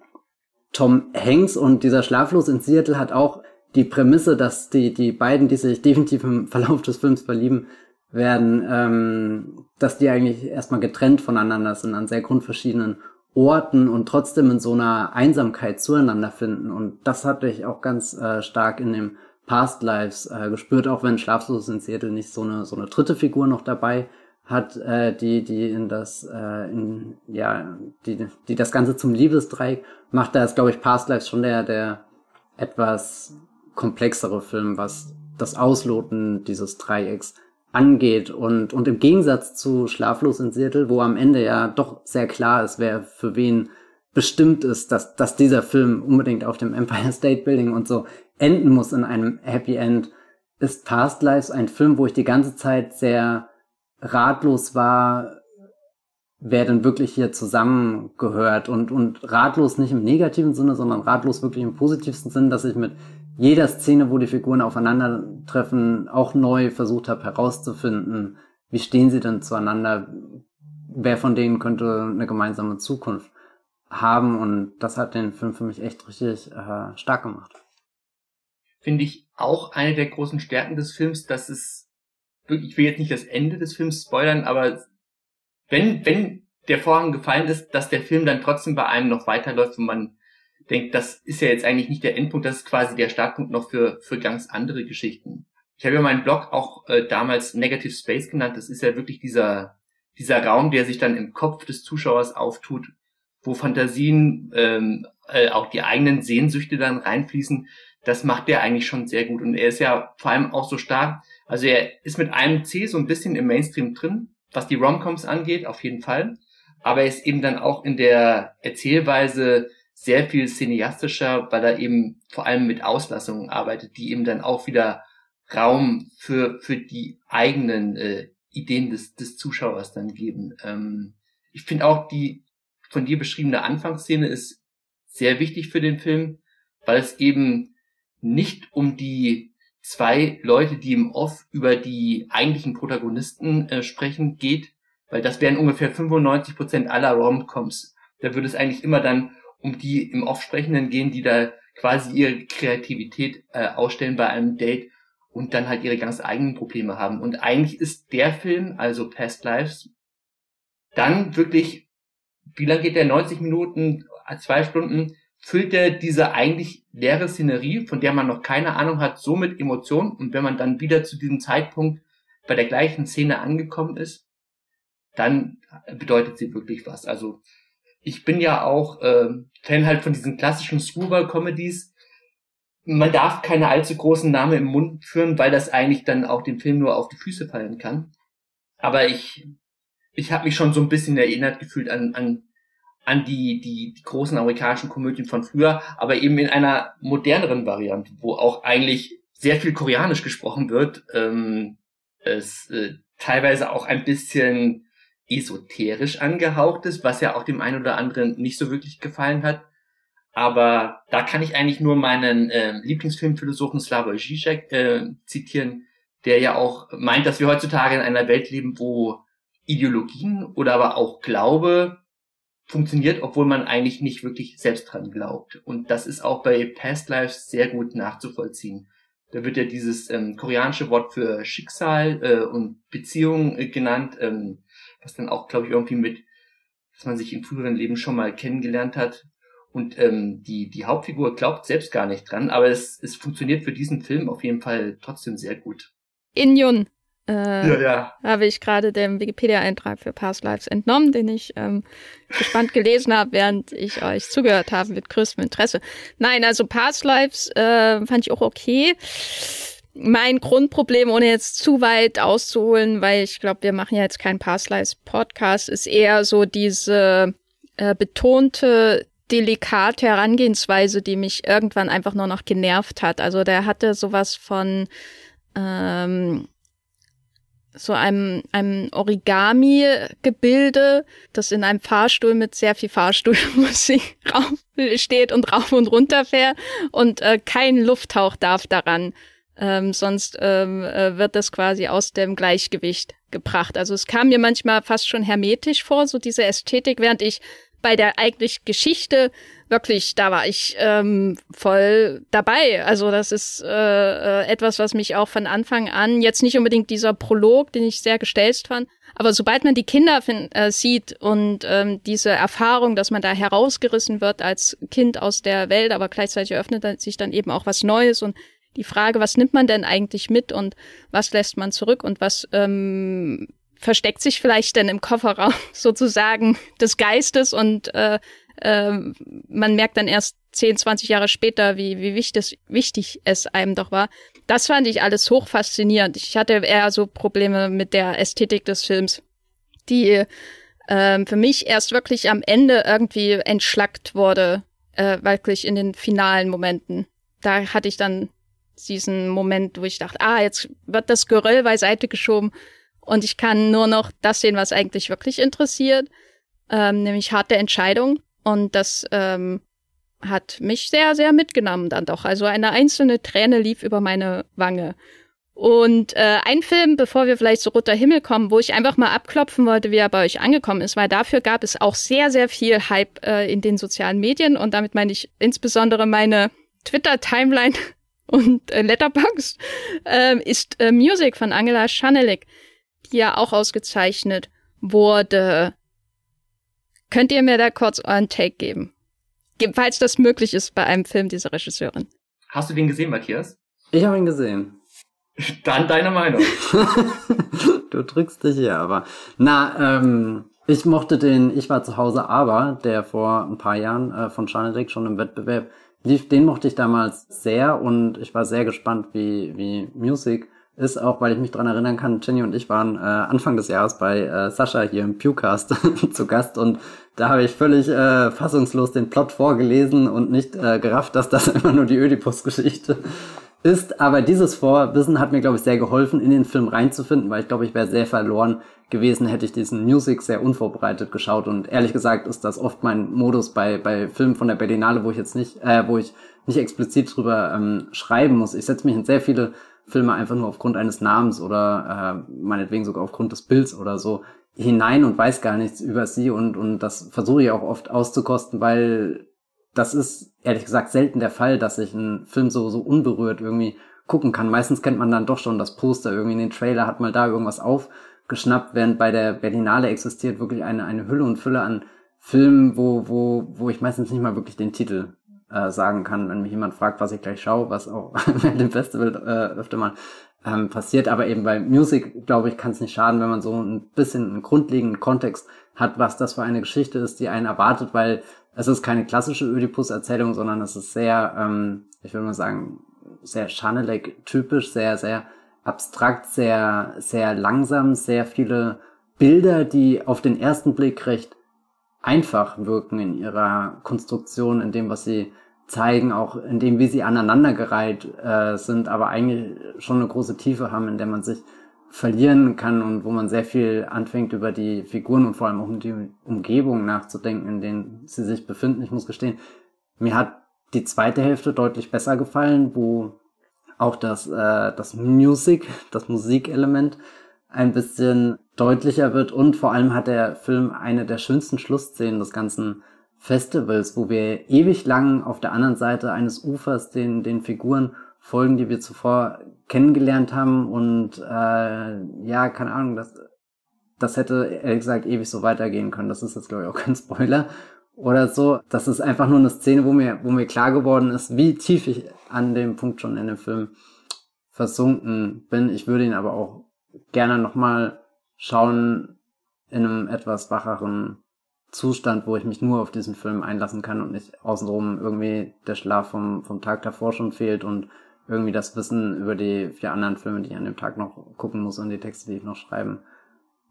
Tom Hanks und dieser Schlaflos in Seattle hat auch die Prämisse, dass die, die beiden, die sich definitiv im Verlauf des Films verlieben werden, ähm, dass die eigentlich erstmal getrennt voneinander sind an sehr grundverschiedenen Orten und trotzdem in so einer Einsamkeit zueinander finden. Und das hatte ich auch ganz äh, stark in dem Past Lives äh, gespürt, auch wenn Schlaflos in Seattle nicht so eine, so eine dritte Figur noch dabei hat, äh, die, die in das, äh, in, ja, die, die das Ganze zum Liebesdreieck macht. Da ist, glaube ich, Past Lives schon der, der etwas komplexere Film, was das Ausloten dieses Dreiecks angeht. Und, und im Gegensatz zu Schlaflos in Seattle, wo am Ende ja doch sehr klar ist, wer für wen bestimmt ist, dass, dass dieser Film unbedingt auf dem Empire State Building und so enden muss in einem Happy End, ist Past Lives ein Film, wo ich die ganze Zeit sehr ratlos war, wer denn wirklich hier zusammengehört und, und ratlos nicht im negativen Sinne, sondern ratlos wirklich im positivsten Sinn, dass ich mit jeder Szene, wo die Figuren aufeinandertreffen, auch neu versucht habe herauszufinden, wie stehen sie denn zueinander, wer von denen könnte eine gemeinsame Zukunft haben und das hat den Film für mich echt richtig äh, stark gemacht. Finde ich auch eine der großen Stärken des Films, dass es ich will jetzt nicht das Ende des Films spoilern, aber wenn, wenn der Vorhang gefallen ist, dass der Film dann trotzdem bei einem noch weiterläuft und man denkt, das ist ja jetzt eigentlich nicht der Endpunkt, das ist quasi der Startpunkt noch für, für ganz andere Geschichten. Ich habe ja meinen Blog auch äh, damals Negative Space genannt. Das ist ja wirklich dieser, dieser Raum, der sich dann im Kopf des Zuschauers auftut, wo Fantasien, ähm, äh, auch die eigenen Sehnsüchte dann reinfließen. Das macht der eigentlich schon sehr gut. Und er ist ja vor allem auch so stark. Also er ist mit einem C so ein bisschen im Mainstream drin, was die Romcoms angeht, auf jeden Fall. Aber er ist eben dann auch in der Erzählweise sehr viel cineastischer, weil er eben vor allem mit Auslassungen arbeitet, die eben dann auch wieder Raum für, für die eigenen äh, Ideen des, des Zuschauers dann geben. Ähm, ich finde auch die von dir beschriebene Anfangsszene ist sehr wichtig für den Film, weil es eben nicht um die zwei Leute, die im Off über die eigentlichen Protagonisten äh, sprechen, geht, weil das wären ungefähr 95 Prozent aller Romcoms. Da würde es eigentlich immer dann um die im Off Sprechenden gehen, die da quasi ihre Kreativität äh, ausstellen bei einem Date und dann halt ihre ganz eigenen Probleme haben. Und eigentlich ist der Film, also Past Lives, dann wirklich, wie lang geht der? 90 Minuten, zwei Stunden, füllt er diese eigentlich leere Szenerie, von der man noch keine Ahnung hat, so mit Emotionen. Und wenn man dann wieder zu diesem Zeitpunkt bei der gleichen Szene angekommen ist, dann bedeutet sie wirklich was. Also ich bin ja auch äh, Fan halt von diesen klassischen Screwball-Comedies. Man darf keine allzu großen Namen im Mund führen, weil das eigentlich dann auch dem Film nur auf die Füße fallen kann. Aber ich, ich habe mich schon so ein bisschen erinnert gefühlt an, an, an die, die, die großen amerikanischen Komödien von früher, aber eben in einer moderneren Variante, wo auch eigentlich sehr viel Koreanisch gesprochen wird. Ähm, es äh, teilweise auch ein bisschen esoterisch angehaucht ist, was ja auch dem einen oder anderen nicht so wirklich gefallen hat. Aber da kann ich eigentlich nur meinen äh, Lieblingsfilmphilosophen Slavoj Žižek äh, zitieren, der ja auch meint, dass wir heutzutage in einer Welt leben, wo Ideologien oder aber auch Glaube funktioniert, obwohl man eigentlich nicht wirklich selbst dran glaubt. Und das ist auch bei Past Lives sehr gut nachzuvollziehen. Da wird ja dieses ähm, koreanische Wort für Schicksal äh, und Beziehung äh, genannt. Ähm, was dann auch, glaube ich, irgendwie mit, dass man sich in früheren Leben schon mal kennengelernt hat. Und ähm, die, die Hauptfigur glaubt selbst gar nicht dran, aber es, es funktioniert für diesen Film auf jeden Fall trotzdem sehr gut. Injun äh, ja, ja. habe ich gerade dem Wikipedia-Eintrag für Past Lives entnommen, den ich ähm, gespannt gelesen habe, während ich euch zugehört habe mit größtem Interesse. Nein, also Past Lives äh, fand ich auch okay mein Grundproblem, ohne jetzt zu weit auszuholen, weil ich glaube, wir machen ja jetzt keinen Past Lives Podcast, ist eher so diese äh, betonte delikate Herangehensweise, die mich irgendwann einfach nur noch genervt hat. Also der hatte sowas von ähm, so einem, einem Origami-Gebilde, das in einem Fahrstuhl mit sehr viel Fahrstuhlmusik [laughs] steht und rauf und runter fährt und äh, kein Lufthauch darf daran ähm, sonst ähm, äh, wird das quasi aus dem Gleichgewicht gebracht. Also es kam mir manchmal fast schon hermetisch vor, so diese Ästhetik, während ich bei der eigentlich Geschichte wirklich, da war ich ähm, voll dabei. Also das ist äh, äh, etwas, was mich auch von Anfang an, jetzt nicht unbedingt dieser Prolog, den ich sehr gestelzt fand, aber sobald man die Kinder find, äh, sieht und ähm, diese Erfahrung, dass man da herausgerissen wird als Kind aus der Welt, aber gleichzeitig öffnet sich dann eben auch was Neues und die Frage, was nimmt man denn eigentlich mit und was lässt man zurück und was ähm, versteckt sich vielleicht denn im Kofferraum [laughs] sozusagen des Geistes und äh, äh, man merkt dann erst 10, 20 Jahre später, wie, wie wichtig, wichtig es einem doch war. Das fand ich alles hoch faszinierend. Ich hatte eher so Probleme mit der Ästhetik des Films, die äh, für mich erst wirklich am Ende irgendwie entschlackt wurde, äh, wirklich in den finalen Momenten. Da hatte ich dann diesen Moment, wo ich dachte, ah, jetzt wird das Geröll beiseite geschoben und ich kann nur noch das sehen, was eigentlich wirklich interessiert. ähm, nämlich Harte Entscheidung. Und das ähm, hat mich sehr, sehr mitgenommen dann doch. Also eine einzelne Träne lief über meine Wange. Und äh, ein Film, bevor wir vielleicht zu Roter Himmel kommen, wo ich einfach mal abklopfen wollte, wie er bei euch angekommen ist, weil dafür gab es auch sehr, sehr viel Hype äh, in den sozialen Medien. Und damit meine ich insbesondere meine Twitter-Timeline und äh, Letterboxd, äh, ist äh, Music von Angela Schanelik, die ja auch ausgezeichnet wurde. Könnt ihr mir da kurz euren Take geben? Falls das möglich ist bei einem Film dieser Regisseurin. Hast du den gesehen, Matthias? Ich habe ihn gesehen. [laughs] Dann deine Meinung. [laughs] du drückst dich hier aber. Na, ähm, ich mochte den Ich war zu Hause aber, der vor ein paar Jahren äh, von Schanedek schon im Wettbewerb lief, den mochte ich damals sehr und ich war sehr gespannt, wie, wie Music ist, auch weil ich mich dran erinnern kann, Jenny und ich waren äh, Anfang des Jahres bei äh, Sascha hier im Pewcast [laughs] zu Gast und da habe ich völlig äh, fassungslos den Plot vorgelesen und nicht äh, gerafft, dass das [laughs] immer nur die Oedipus-Geschichte ist. Aber dieses Vorwissen hat mir, glaube ich, sehr geholfen, in den Film reinzufinden, weil ich glaube, ich wäre sehr verloren gewesen, hätte ich diesen Music sehr unvorbereitet geschaut. Und ehrlich gesagt ist das oft mein Modus bei, bei Filmen von der Berlinale, wo ich jetzt nicht, äh, wo ich nicht explizit drüber ähm, schreiben muss. Ich setze mich in sehr viele Filme einfach nur aufgrund eines Namens oder äh, meinetwegen sogar aufgrund des Bilds oder so hinein und weiß gar nichts über sie und, und das versuche ich auch oft auszukosten, weil das ist ehrlich gesagt selten der Fall, dass ich einen Film so, so unberührt irgendwie gucken kann. Meistens kennt man dann doch schon das Poster, irgendwie in den Trailer hat mal da irgendwas aufgeschnappt, während bei der Berlinale existiert wirklich eine, eine Hülle und Fülle an Filmen, wo, wo, wo ich meistens nicht mal wirklich den Titel äh, sagen kann, wenn mich jemand fragt, was ich gleich schaue, was auch mit dem Festival äh, öfter mal ähm, passiert. Aber eben bei Music, glaube ich, kann es nicht schaden, wenn man so ein bisschen einen grundlegenden Kontext hat, was das für eine Geschichte ist, die einen erwartet, weil es ist keine klassische Oedipus-Erzählung, sondern es ist sehr, ähm, ich würde mal sagen, sehr Schanelek-typisch, sehr, sehr abstrakt, sehr, sehr langsam, sehr viele Bilder, die auf den ersten Blick recht einfach wirken in ihrer Konstruktion, in dem, was sie zeigen, auch in dem, wie sie aneinandergereiht äh, sind, aber eigentlich schon eine große Tiefe haben, in der man sich verlieren kann und wo man sehr viel anfängt über die Figuren und vor allem auch um die Umgebung nachzudenken, in denen sie sich befinden. Ich muss gestehen, mir hat die zweite Hälfte deutlich besser gefallen, wo auch das, äh, das Music, das Musikelement ein bisschen deutlicher wird und vor allem hat der Film eine der schönsten Schlussszenen des ganzen Festivals, wo wir ewig lang auf der anderen Seite eines Ufers den, den Figuren folgen, die wir zuvor kennengelernt haben und äh, ja, keine Ahnung, das, das hätte ehrlich gesagt ewig so weitergehen können. Das ist jetzt glaube ich auch kein Spoiler oder so. Das ist einfach nur eine Szene, wo mir, wo mir klar geworden ist, wie tief ich an dem Punkt schon in dem Film versunken bin. Ich würde ihn aber auch gerne nochmal schauen in einem etwas wacheren Zustand, wo ich mich nur auf diesen Film einlassen kann und nicht außenrum irgendwie der Schlaf vom, vom Tag davor schon fehlt und irgendwie das Wissen über die vier anderen Filme, die ich an dem Tag noch gucken muss und die Texte, die ich noch schreiben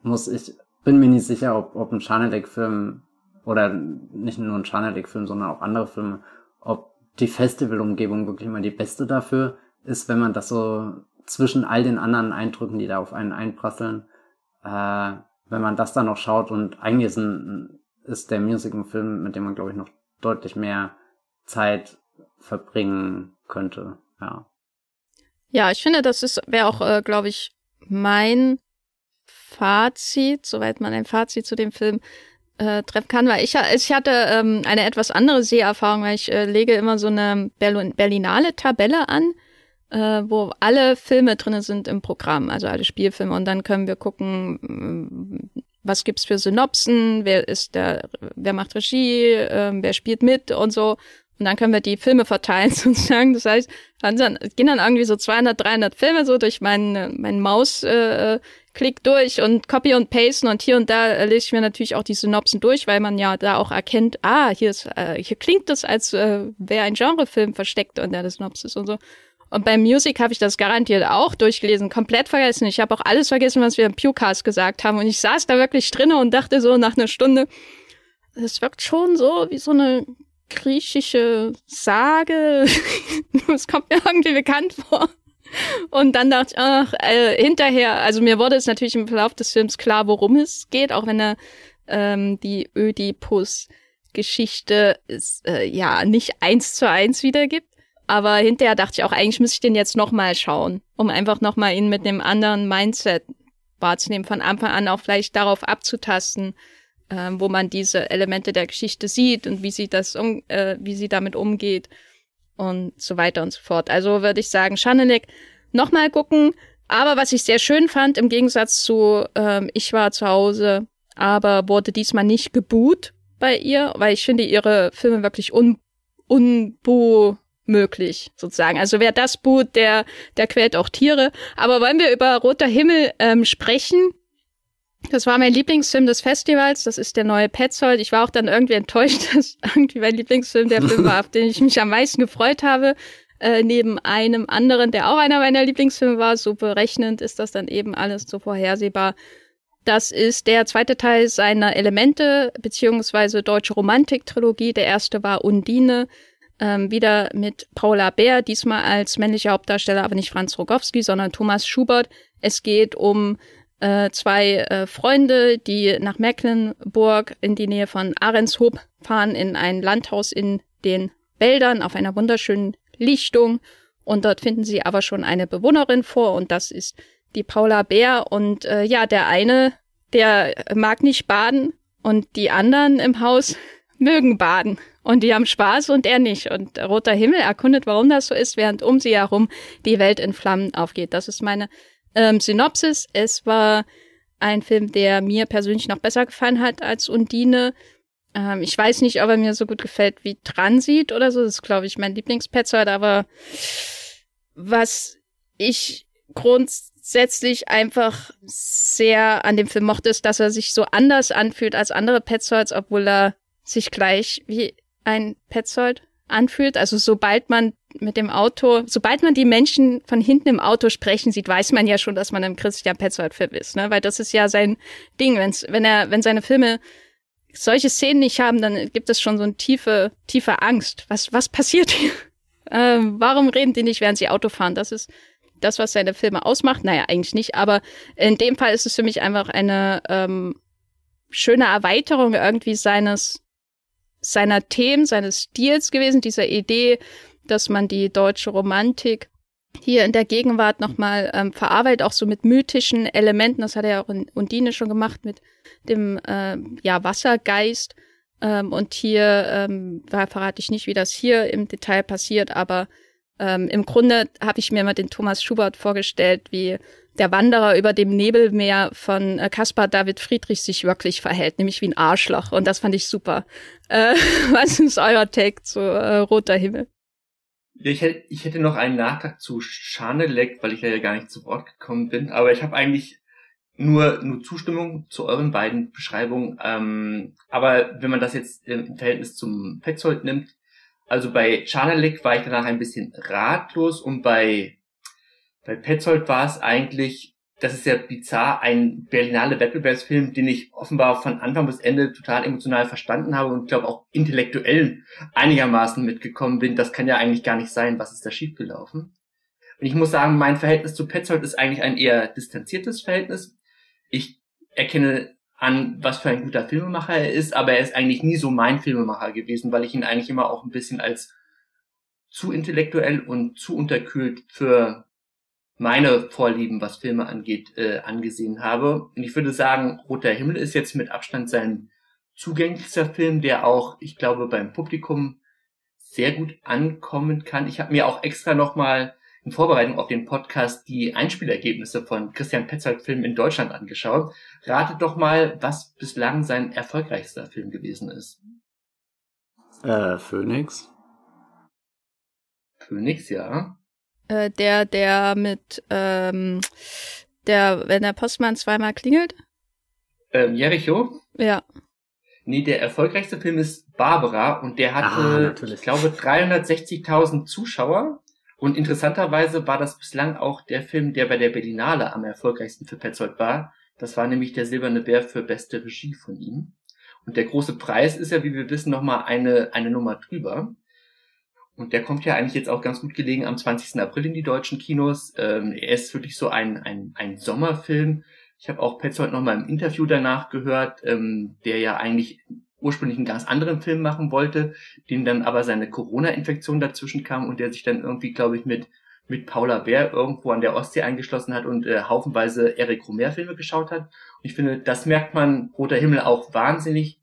muss. Ich bin mir nicht sicher, ob, ob ein Schanelek-Film oder nicht nur ein Schanelek-Film, sondern auch andere Filme, ob die Festivalumgebung wirklich immer die beste dafür ist, wenn man das so zwischen all den anderen Eindrücken, die da auf einen einprasseln, äh, wenn man das dann noch schaut und eigentlich ist, ein, ist der Music ein Film, mit dem man, glaube ich, noch deutlich mehr Zeit verbringen könnte. Ja. Ja, ich finde, das ist wäre auch, äh, glaube ich, mein Fazit, soweit man ein Fazit zu dem Film äh, treffen kann, weil ich, ich hatte ähm, eine etwas andere Seherfahrung, weil ich äh, lege immer so eine Berlinale Tabelle an äh, wo alle Filme drinne sind im Programm, also alle Spielfilme. Und dann können wir gucken, mm, was gibt's für Synopsen, wer ist der, wer macht Regie, äh, wer spielt mit und so. Und dann können wir die Filme verteilen [laughs] sozusagen. Das heißt, dann gehen dann irgendwie so 200, 300 Filme so durch meinen mein Maus äh, durch und Copy und Pasten und hier und da lese ich mir natürlich auch die Synopsen durch, weil man ja da auch erkennt, ah, hier ist, äh, hier klingt es, als äh, wäre ein Genrefilm versteckt unter der Synopsis und so. Und beim Music habe ich das garantiert auch durchgelesen, komplett vergessen. Ich habe auch alles vergessen, was wir im Pewcast gesagt haben. Und ich saß da wirklich drinnen und dachte so nach einer Stunde, es wirkt schon so wie so eine griechische Sage. [laughs] Es kommt mir irgendwie bekannt vor. Und dann dachte ich, ach, äh, hinterher, also mir wurde es natürlich im Verlauf des Films klar, worum es geht, auch wenn er Ähm, die Ödipus-Geschichte äh, ja nicht eins zu eins wiedergibt. Aber hinterher dachte ich auch, eigentlich müsste ich den jetzt nochmal schauen, um einfach nochmal ihn mit einem anderen Mindset wahrzunehmen, von Anfang an auch vielleicht darauf abzutasten, äh, wo man diese Elemente der Geschichte sieht und wie sie das um, äh, wie sie damit umgeht und so weiter und so fort. Also würde ich sagen, Schanelek nochmal gucken. Aber was ich sehr schön fand, im Gegensatz zu ähm, Ich war zu Hause, aber wurde diesmal nicht geboot bei ihr, weil ich finde ihre Filme wirklich un unbu möglich, sozusagen. Also wer das boot, der, der quält auch Tiere. Aber wollen wir über Roter Himmel ähm, sprechen? Das war mein Lieblingsfilm des Festivals. Das ist der neue Petzold. Ich war auch dann irgendwie enttäuscht, [laughs] dass irgendwie mein Lieblingsfilm der Film war, auf den ich mich am meisten gefreut habe. Äh, neben einem anderen, der auch einer meiner Lieblingsfilme war. So berechnend ist das dann eben alles so vorhersehbar. Das ist der zweite Teil seiner Elemente, beziehungsweise deutsche Romantik-Trilogie. Der erste war Undine. Ähm, wieder mit Paula Bär, diesmal als männlicher Hauptdarsteller, aber nicht Franz Rogowski, sondern Thomas Schubert. Es geht um äh, zwei äh, Freunde, die nach Mecklenburg in die Nähe von Ahrenshoop fahren, in ein Landhaus in den Wäldern auf einer wunderschönen Lichtung. Und dort finden sie aber schon eine Bewohnerin vor und das ist die Paula Bär. Und äh, ja, der eine, der mag nicht baden und die anderen im Haus [laughs] mögen baden. Und die haben Spaß und er nicht. Und Roter Himmel erkundet, warum das so ist, während um sie herum die Welt in Flammen aufgeht. Das ist meine ähm, Synopsis. Es war ein Film, der mir persönlich noch besser gefallen hat als Undine. Ähm, ich weiß nicht, ob er mir so gut gefällt wie Transit oder so. Das ist, glaube ich, mein Lieblingspetzold. Aber was ich grundsätzlich einfach sehr an dem Film mochte, ist, dass er sich so anders anfühlt als andere Petzolds, obwohl er sich gleich wie ein Petzold anfühlt. Also sobald man mit dem Auto, sobald man die Menschen von hinten im Auto sprechen sieht, weiß man ja schon, dass man im Christian Petzold-Film ist, ne? Weil das ist ja sein Ding. Wenn's, wenn er, wenn seine Filme solche Szenen nicht haben, dann gibt es schon so eine tiefe, tiefe Angst. Was, was passiert hier? [laughs] Ähm, warum reden die nicht, während sie Auto fahren? Das ist das, was seine Filme ausmacht. Naja, eigentlich nicht, aber in dem Fall ist es für mich einfach eine ähm, schöne Erweiterung irgendwie seines seiner Themen, seines Stils gewesen, dieser Idee, dass man die deutsche Romantik hier in der Gegenwart nochmal ähm, verarbeitet, auch so mit mythischen Elementen. Das hat er ja auch in Undine schon gemacht mit dem äh, ja, Wassergeist. Ähm, und hier ähm, verrate ich nicht, wie das hier im Detail passiert, aber ähm, im Grunde habe ich mir mal den Thomas Schubert vorgestellt, wie der Wanderer über dem Nebelmeer von äh, Caspar David Friedrich sich wirklich verhält, nämlich wie ein Arschloch. Und das fand ich super. Äh, [laughs] was ist euer Take zu äh, Roter Himmel? Ich, hätte, ich hätte noch einen Nachtrag zu Schanelek, weil ich ja gar nicht zu Wort gekommen bin. Aber ich habe eigentlich nur, nur Zustimmung zu euren beiden Beschreibungen. Ähm, aber wenn man das jetzt im Verhältnis zum Petzold nimmt, also bei Schanelek war ich danach ein bisschen ratlos und bei bei Petzold war es eigentlich, das ist ja bizarr, ein Berlinale Wettbewerbsfilm, den ich offenbar von Anfang bis Ende total emotional verstanden habe und glaube auch intellektuell einigermaßen mitgekommen bin. Das kann ja eigentlich gar nicht sein. Was ist da schiefgelaufen? Und ich muss sagen, mein Verhältnis zu Petzold ist eigentlich ein eher distanziertes Verhältnis. Ich erkenne an, was für ein guter Filmemacher er ist, aber er ist eigentlich nie so mein Filmemacher gewesen, weil ich ihn eigentlich immer auch ein bisschen als zu intellektuell und zu unterkühlt für meine Vorlieben, was Filme angeht, äh, angesehen habe. Und ich würde sagen, Roter Himmel ist jetzt mit Abstand sein zugänglichster Film, der auch, ich glaube, beim Publikum sehr gut ankommen kann. Ich habe mir auch extra nochmal in Vorbereitung auf den Podcast die Einspielergebnisse von Christian Petzold Film in Deutschland angeschaut. Ratet doch mal, was bislang sein erfolgreichster Film gewesen ist. Äh, Phoenix. Phoenix, ja. Äh, der, der mit, ähm, der, wenn der Postmann zweimal klingelt? Ähm, Jericho? Ja. Nee, der erfolgreichste Film ist Barbara und der hatte, ah, ich glaube, 360.000 Zuschauer. Und interessanterweise war das bislang auch der Film, der bei der Berlinale am erfolgreichsten für Petzold war. Das war nämlich der Silberne Bär für beste Regie von ihm. Und der große Preis ist ja, wie wir wissen, nochmal eine, eine Nummer drüber. Und der kommt ja eigentlich jetzt auch ganz gut gelegen am 20. April in die deutschen Kinos. Ähm, er ist wirklich so ein, ein, ein Sommerfilm, Ich habe auch Petzold noch mal im Interview danach gehört, ähm, der ja eigentlich ursprünglich einen ganz anderen Film machen wollte, dem dann aber seine Corona-Infektion dazwischen kam und der sich dann irgendwie, glaube ich, mit mit Paula Bär irgendwo an der Ostsee eingeschlossen hat und äh, haufenweise Eric Romer-Filme geschaut hat. Und ich finde, das merkt man Roter Himmel auch wahnsinnig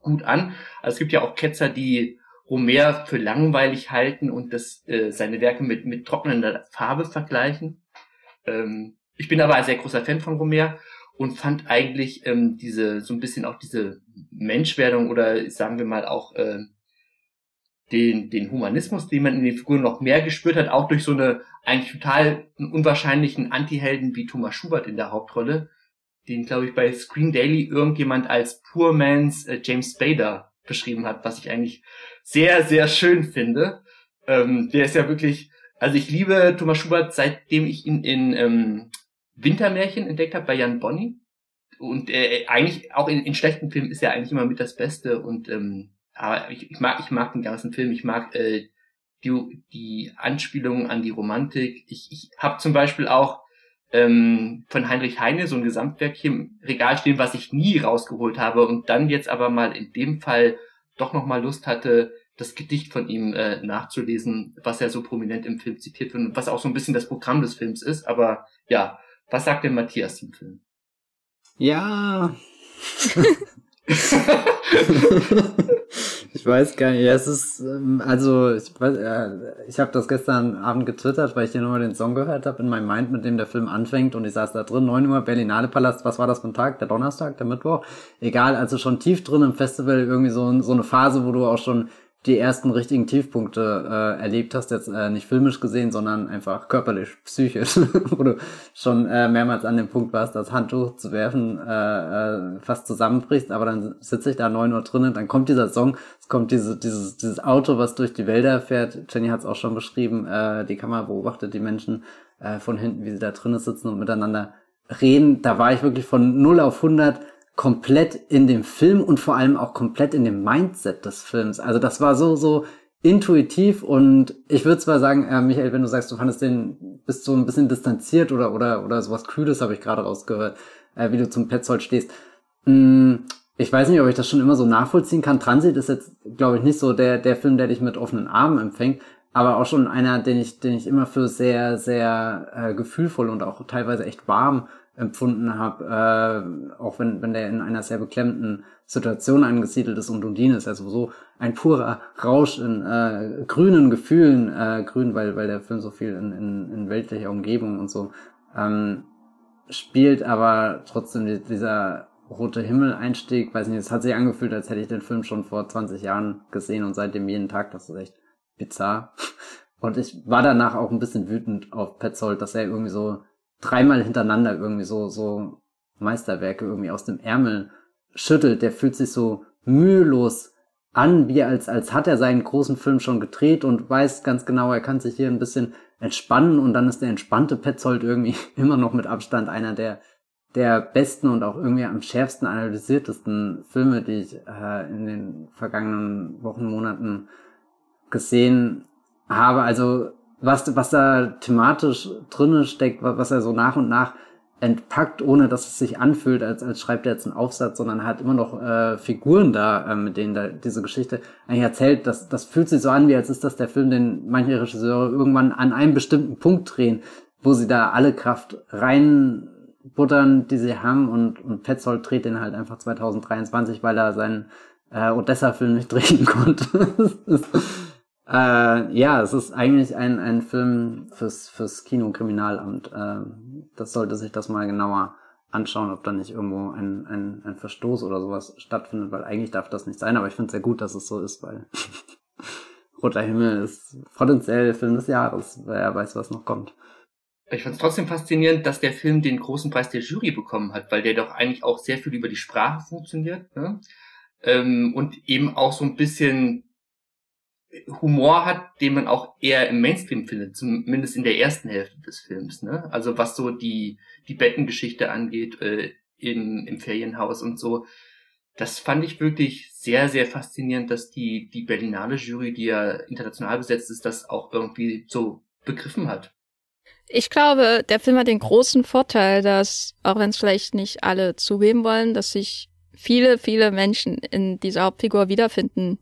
gut an. Also es gibt ja auch Ketzer, die Romer für langweilig halten und das, äh, seine Werke mit, mit trocknender Farbe vergleichen. Ähm, ich bin aber ein sehr großer Fan von Romer und fand eigentlich ähm, diese so ein bisschen auch diese Menschwerdung oder sagen wir mal auch äh, den, den Humanismus, den man in den Figuren noch mehr gespürt hat, auch durch so eine eigentlich total unwahrscheinlichen Antihelden wie Thomas Schubert in der Hauptrolle, den, glaube ich, bei Screen Daily irgendjemand als Poor Man's äh, James Spader beschrieben hat, was ich eigentlich sehr, sehr schön finde. Ähm, der ist ja wirklich, also ich liebe Thomas Schubert, seitdem ich ihn in ähm, Wintermärchen entdeckt habe bei Jan Bonny. Und äh, eigentlich auch in, in schlechten Filmen ist er eigentlich immer mit das Beste und ähm, aber ich, ich mag ich mag den ganzen Film, ich mag äh, die, die Anspielungen an die Romantik. Ich, ich habe zum Beispiel auch ähm, von Heinrich Heine so ein Gesamtwerk hier im Regal stehen, was ich nie rausgeholt habe und dann jetzt aber mal in dem Fall doch noch mal Lust hatte, das Gedicht von ihm äh, nachzulesen, was ja so prominent im Film zitiert wird und was auch so ein bisschen das Programm des Films ist. Aber ja, was sagt denn Matthias zum Film? Ja. [laughs] ich weiß gar nicht. Es ist, ähm, also ich, weiß, ich habe das gestern Abend getwittert, weil ich hier nochmal den Song gehört habe in meinem Mind, mit dem der Film anfängt und ich saß da drin, 9 Uhr, Berlinale Palast, was war das für ein Tag? Der Donnerstag, der Mittwoch? Egal, also schon tief drin im Festival, irgendwie so, so eine Phase, wo du auch schon die ersten richtigen Tiefpunkte äh, erlebt hast, jetzt äh, nicht filmisch gesehen, sondern einfach körperlich, psychisch, [laughs] wo du schon äh, mehrmals an dem Punkt warst, das Handtuch zu werfen, äh, äh, fast zusammenbrichst, aber dann sitze ich da neun Uhr drinnen, dann kommt dieser Song, es kommt diese, dieses, dieses Auto, was durch die Wälder fährt, Jenny hat es auch schon beschrieben, äh, die Kamera beobachtet die Menschen äh, von hinten, wie sie da drinnen sitzen und miteinander reden, da war ich wirklich von 0 auf 100 komplett in dem Film und vor allem auch komplett in dem Mindset des Films. Also das war so, so intuitiv und ich würde zwar sagen, äh, Michael, wenn du sagst, du fandest den, bist so ein bisschen distanziert oder, oder, oder sowas Kühles, habe ich gerade rausgehört, äh, wie du zum Petzold stehst. Mm, ich weiß nicht, ob ich das schon immer so nachvollziehen kann. Transit ist jetzt, glaube ich, nicht so der, der Film, der dich mit offenen Armen empfängt, aber auch schon einer, den ich, den ich immer für sehr, sehr äh, gefühlvoll und auch teilweise echt warm empfunden habe, äh, auch wenn, wenn der in einer sehr beklemmten Situation angesiedelt ist und Undine ist ja sowieso ein purer Rausch in äh, grünen Gefühlen, äh, grün, weil, weil der Film so viel in, in, in weltlicher Umgebung und so ähm, spielt, aber trotzdem dieser rote Himmel-Einstieg, weiß nicht, es hat sich angefühlt, als hätte ich den Film schon vor 20 Jahren gesehen und seitdem jeden Tag, das ist echt bizarr. [laughs] Und ich war danach auch ein bisschen wütend auf Petzold, dass er irgendwie so dreimal hintereinander irgendwie so, so Meisterwerke irgendwie aus dem Ärmel schüttelt. Der fühlt sich so mühelos an, wie als, als hat er seinen großen Film schon gedreht und weiß ganz genau, er kann sich hier ein bisschen entspannen und dann ist der entspannte Petzold irgendwie [laughs] immer noch mit Abstand einer der, der besten und auch irgendwie am schärfsten analysiertesten Filme, die ich äh, in den vergangenen Wochen, Monaten gesehen habe. Also was, was da thematisch drinne steckt, was er so nach und nach entpackt, ohne dass es sich anfühlt, als, als schreibt er jetzt einen Aufsatz, sondern hat immer noch äh, Figuren da, äh, mit denen da diese Geschichte eigentlich erzählt. Das, das fühlt sich so an, wie als ist das der Film, den manche Regisseure irgendwann an einem bestimmten Punkt drehen, wo sie da alle Kraft reinbuttern, die sie haben und, und Petzold dreht den halt einfach 2023, weil er seinen äh, Odessa-Film nicht [laughs] drehen konnte. Äh, ja, es ist eigentlich ein, ein Film fürs, fürs Kinokriminalamt. Äh, das sollte sich das mal genauer anschauen, ob da nicht irgendwo ein, ein, ein Verstoß oder sowas stattfindet, weil eigentlich darf das nicht sein, aber ich finde es sehr gut, dass es so ist, weil [laughs] Roter Himmel ist potenziell Film des Jahres, wer weiß, was noch kommt. Ich fand es trotzdem faszinierend, dass der Film den großen Preis der Jury bekommen hat, weil der doch eigentlich auch sehr viel über die Sprache funktioniert ne? ähm, und eben auch so ein bisschen Humor hat, den man auch eher im Mainstream findet, zumindest in der ersten Hälfte des Films. Ne? Also was so die, die Bettengeschichte angeht äh, in, im Ferienhaus und so. Das fand ich wirklich sehr, sehr faszinierend, dass die, die Berlinale Jury, die ja international besetzt ist, das auch irgendwie so begriffen hat. Ich glaube, der Film hat den großen Vorteil, dass, auch wenn es vielleicht nicht alle zugeben wollen, dass sich viele, viele Menschen in dieser Hauptfigur wiederfinden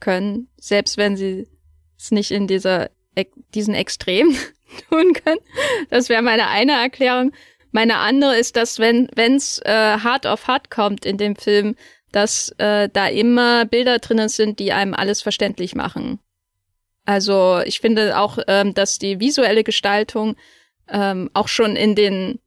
können, selbst wenn sie es nicht in dieser, diesen Extrem [laughs] tun können. Das wäre meine eine Erklärung. Meine andere ist, dass wenn es äh, hart auf hart kommt in dem Film, dass äh, da immer Bilder drinnen sind, die einem alles verständlich machen. Also ich finde auch, ähm, dass die visuelle Gestaltung ähm, auch schon in den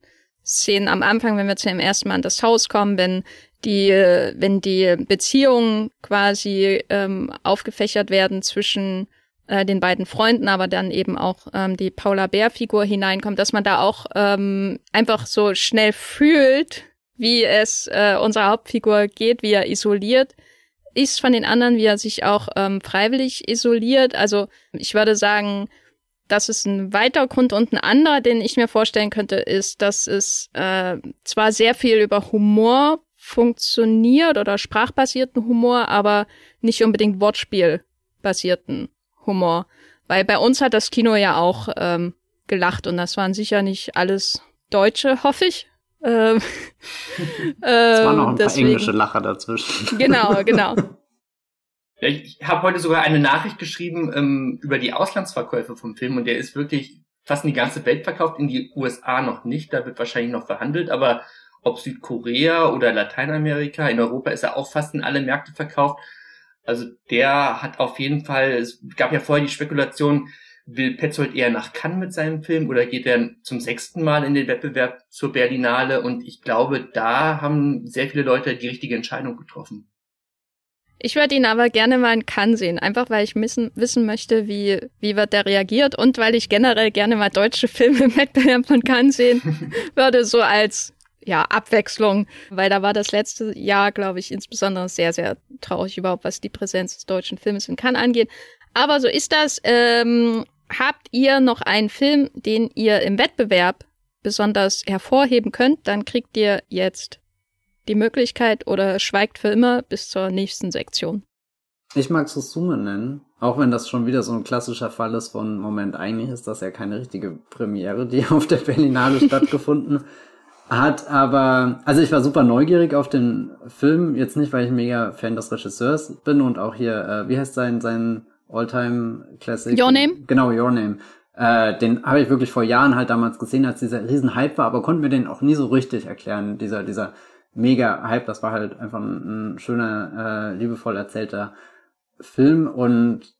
Szenen am Anfang, wenn wir zu dem ersten Mal in das Haus kommen, wenn die, wenn die Beziehungen quasi ähm, aufgefächert werden zwischen äh, den beiden Freunden, aber dann eben auch ähm, die Paula Bär-Figur hineinkommt, dass man da auch ähm, einfach so schnell fühlt, wie es äh, unserer Hauptfigur geht, wie er isoliert ist von den anderen, wie er sich auch ähm, freiwillig isoliert. Also ich würde sagen, das ist ein weiterer Grund und ein anderer, den ich mir vorstellen könnte, ist, dass es äh, zwar sehr viel über Humor funktioniert oder sprachbasierten Humor, aber nicht unbedingt Wortspielbasierten Humor. Weil bei uns hat das Kino ja auch ähm, gelacht und das waren sicher nicht alles Deutsche, hoffe ich. Ähm, [laughs] es waren noch ein deswegen. paar englische Lacher dazwischen. Genau, genau. Ich habe heute sogar eine Nachricht geschrieben ähm, über die Auslandsverkäufe vom Film und der ist wirklich fast in die ganze Welt verkauft, in die USA noch nicht, da wird wahrscheinlich noch verhandelt, aber ob Südkorea oder Lateinamerika, in Europa ist er auch fast in alle Märkte verkauft. Also der hat auf jeden Fall, es gab ja vorher die Spekulation, will Petzold eher nach Cannes mit seinem Film oder geht er zum sechsten Mal in den Wettbewerb zur Berlinale? Und ich glaube, da haben sehr viele Leute die richtige Entscheidung getroffen. Ich würde ihn aber gerne mal in Cannes sehen, einfach weil ich wissen, wissen möchte, wie, wie wird der reagiert und weil ich generell gerne mal deutsche Filme im Wettbewerb von Cannes sehen [laughs] würde, so als ja, Abwechslung, weil da war das letzte Jahr, glaube ich, insbesondere sehr, sehr traurig überhaupt, was die Präsenz des deutschen Films in Cannes angeht. Aber so ist das. Ähm, habt ihr noch einen Film, den ihr im Wettbewerb besonders hervorheben könnt, dann kriegt ihr jetzt die Möglichkeit oder schweigt für immer bis zur nächsten Sektion. Ich mag Susume nennen, auch wenn das schon wieder so ein klassischer Fall ist von Moment, eigentlich ist das ja keine richtige Premiere, die [laughs] auf der Berlinale stattgefunden hat aber, also ich war super neugierig auf den Film, jetzt nicht, weil ich mega Fan des Regisseurs bin und auch hier, äh, wie heißt sein, sein Alltime Classic? Your Name? Genau, Your Name. Äh, den habe ich wirklich vor Jahren halt damals gesehen, als dieser riesen Hype war, aber konnte mir den auch nie so richtig erklären, dieser, dieser mega Hype, das war halt einfach ein, ein schöner, äh, liebevoll erzählter Film und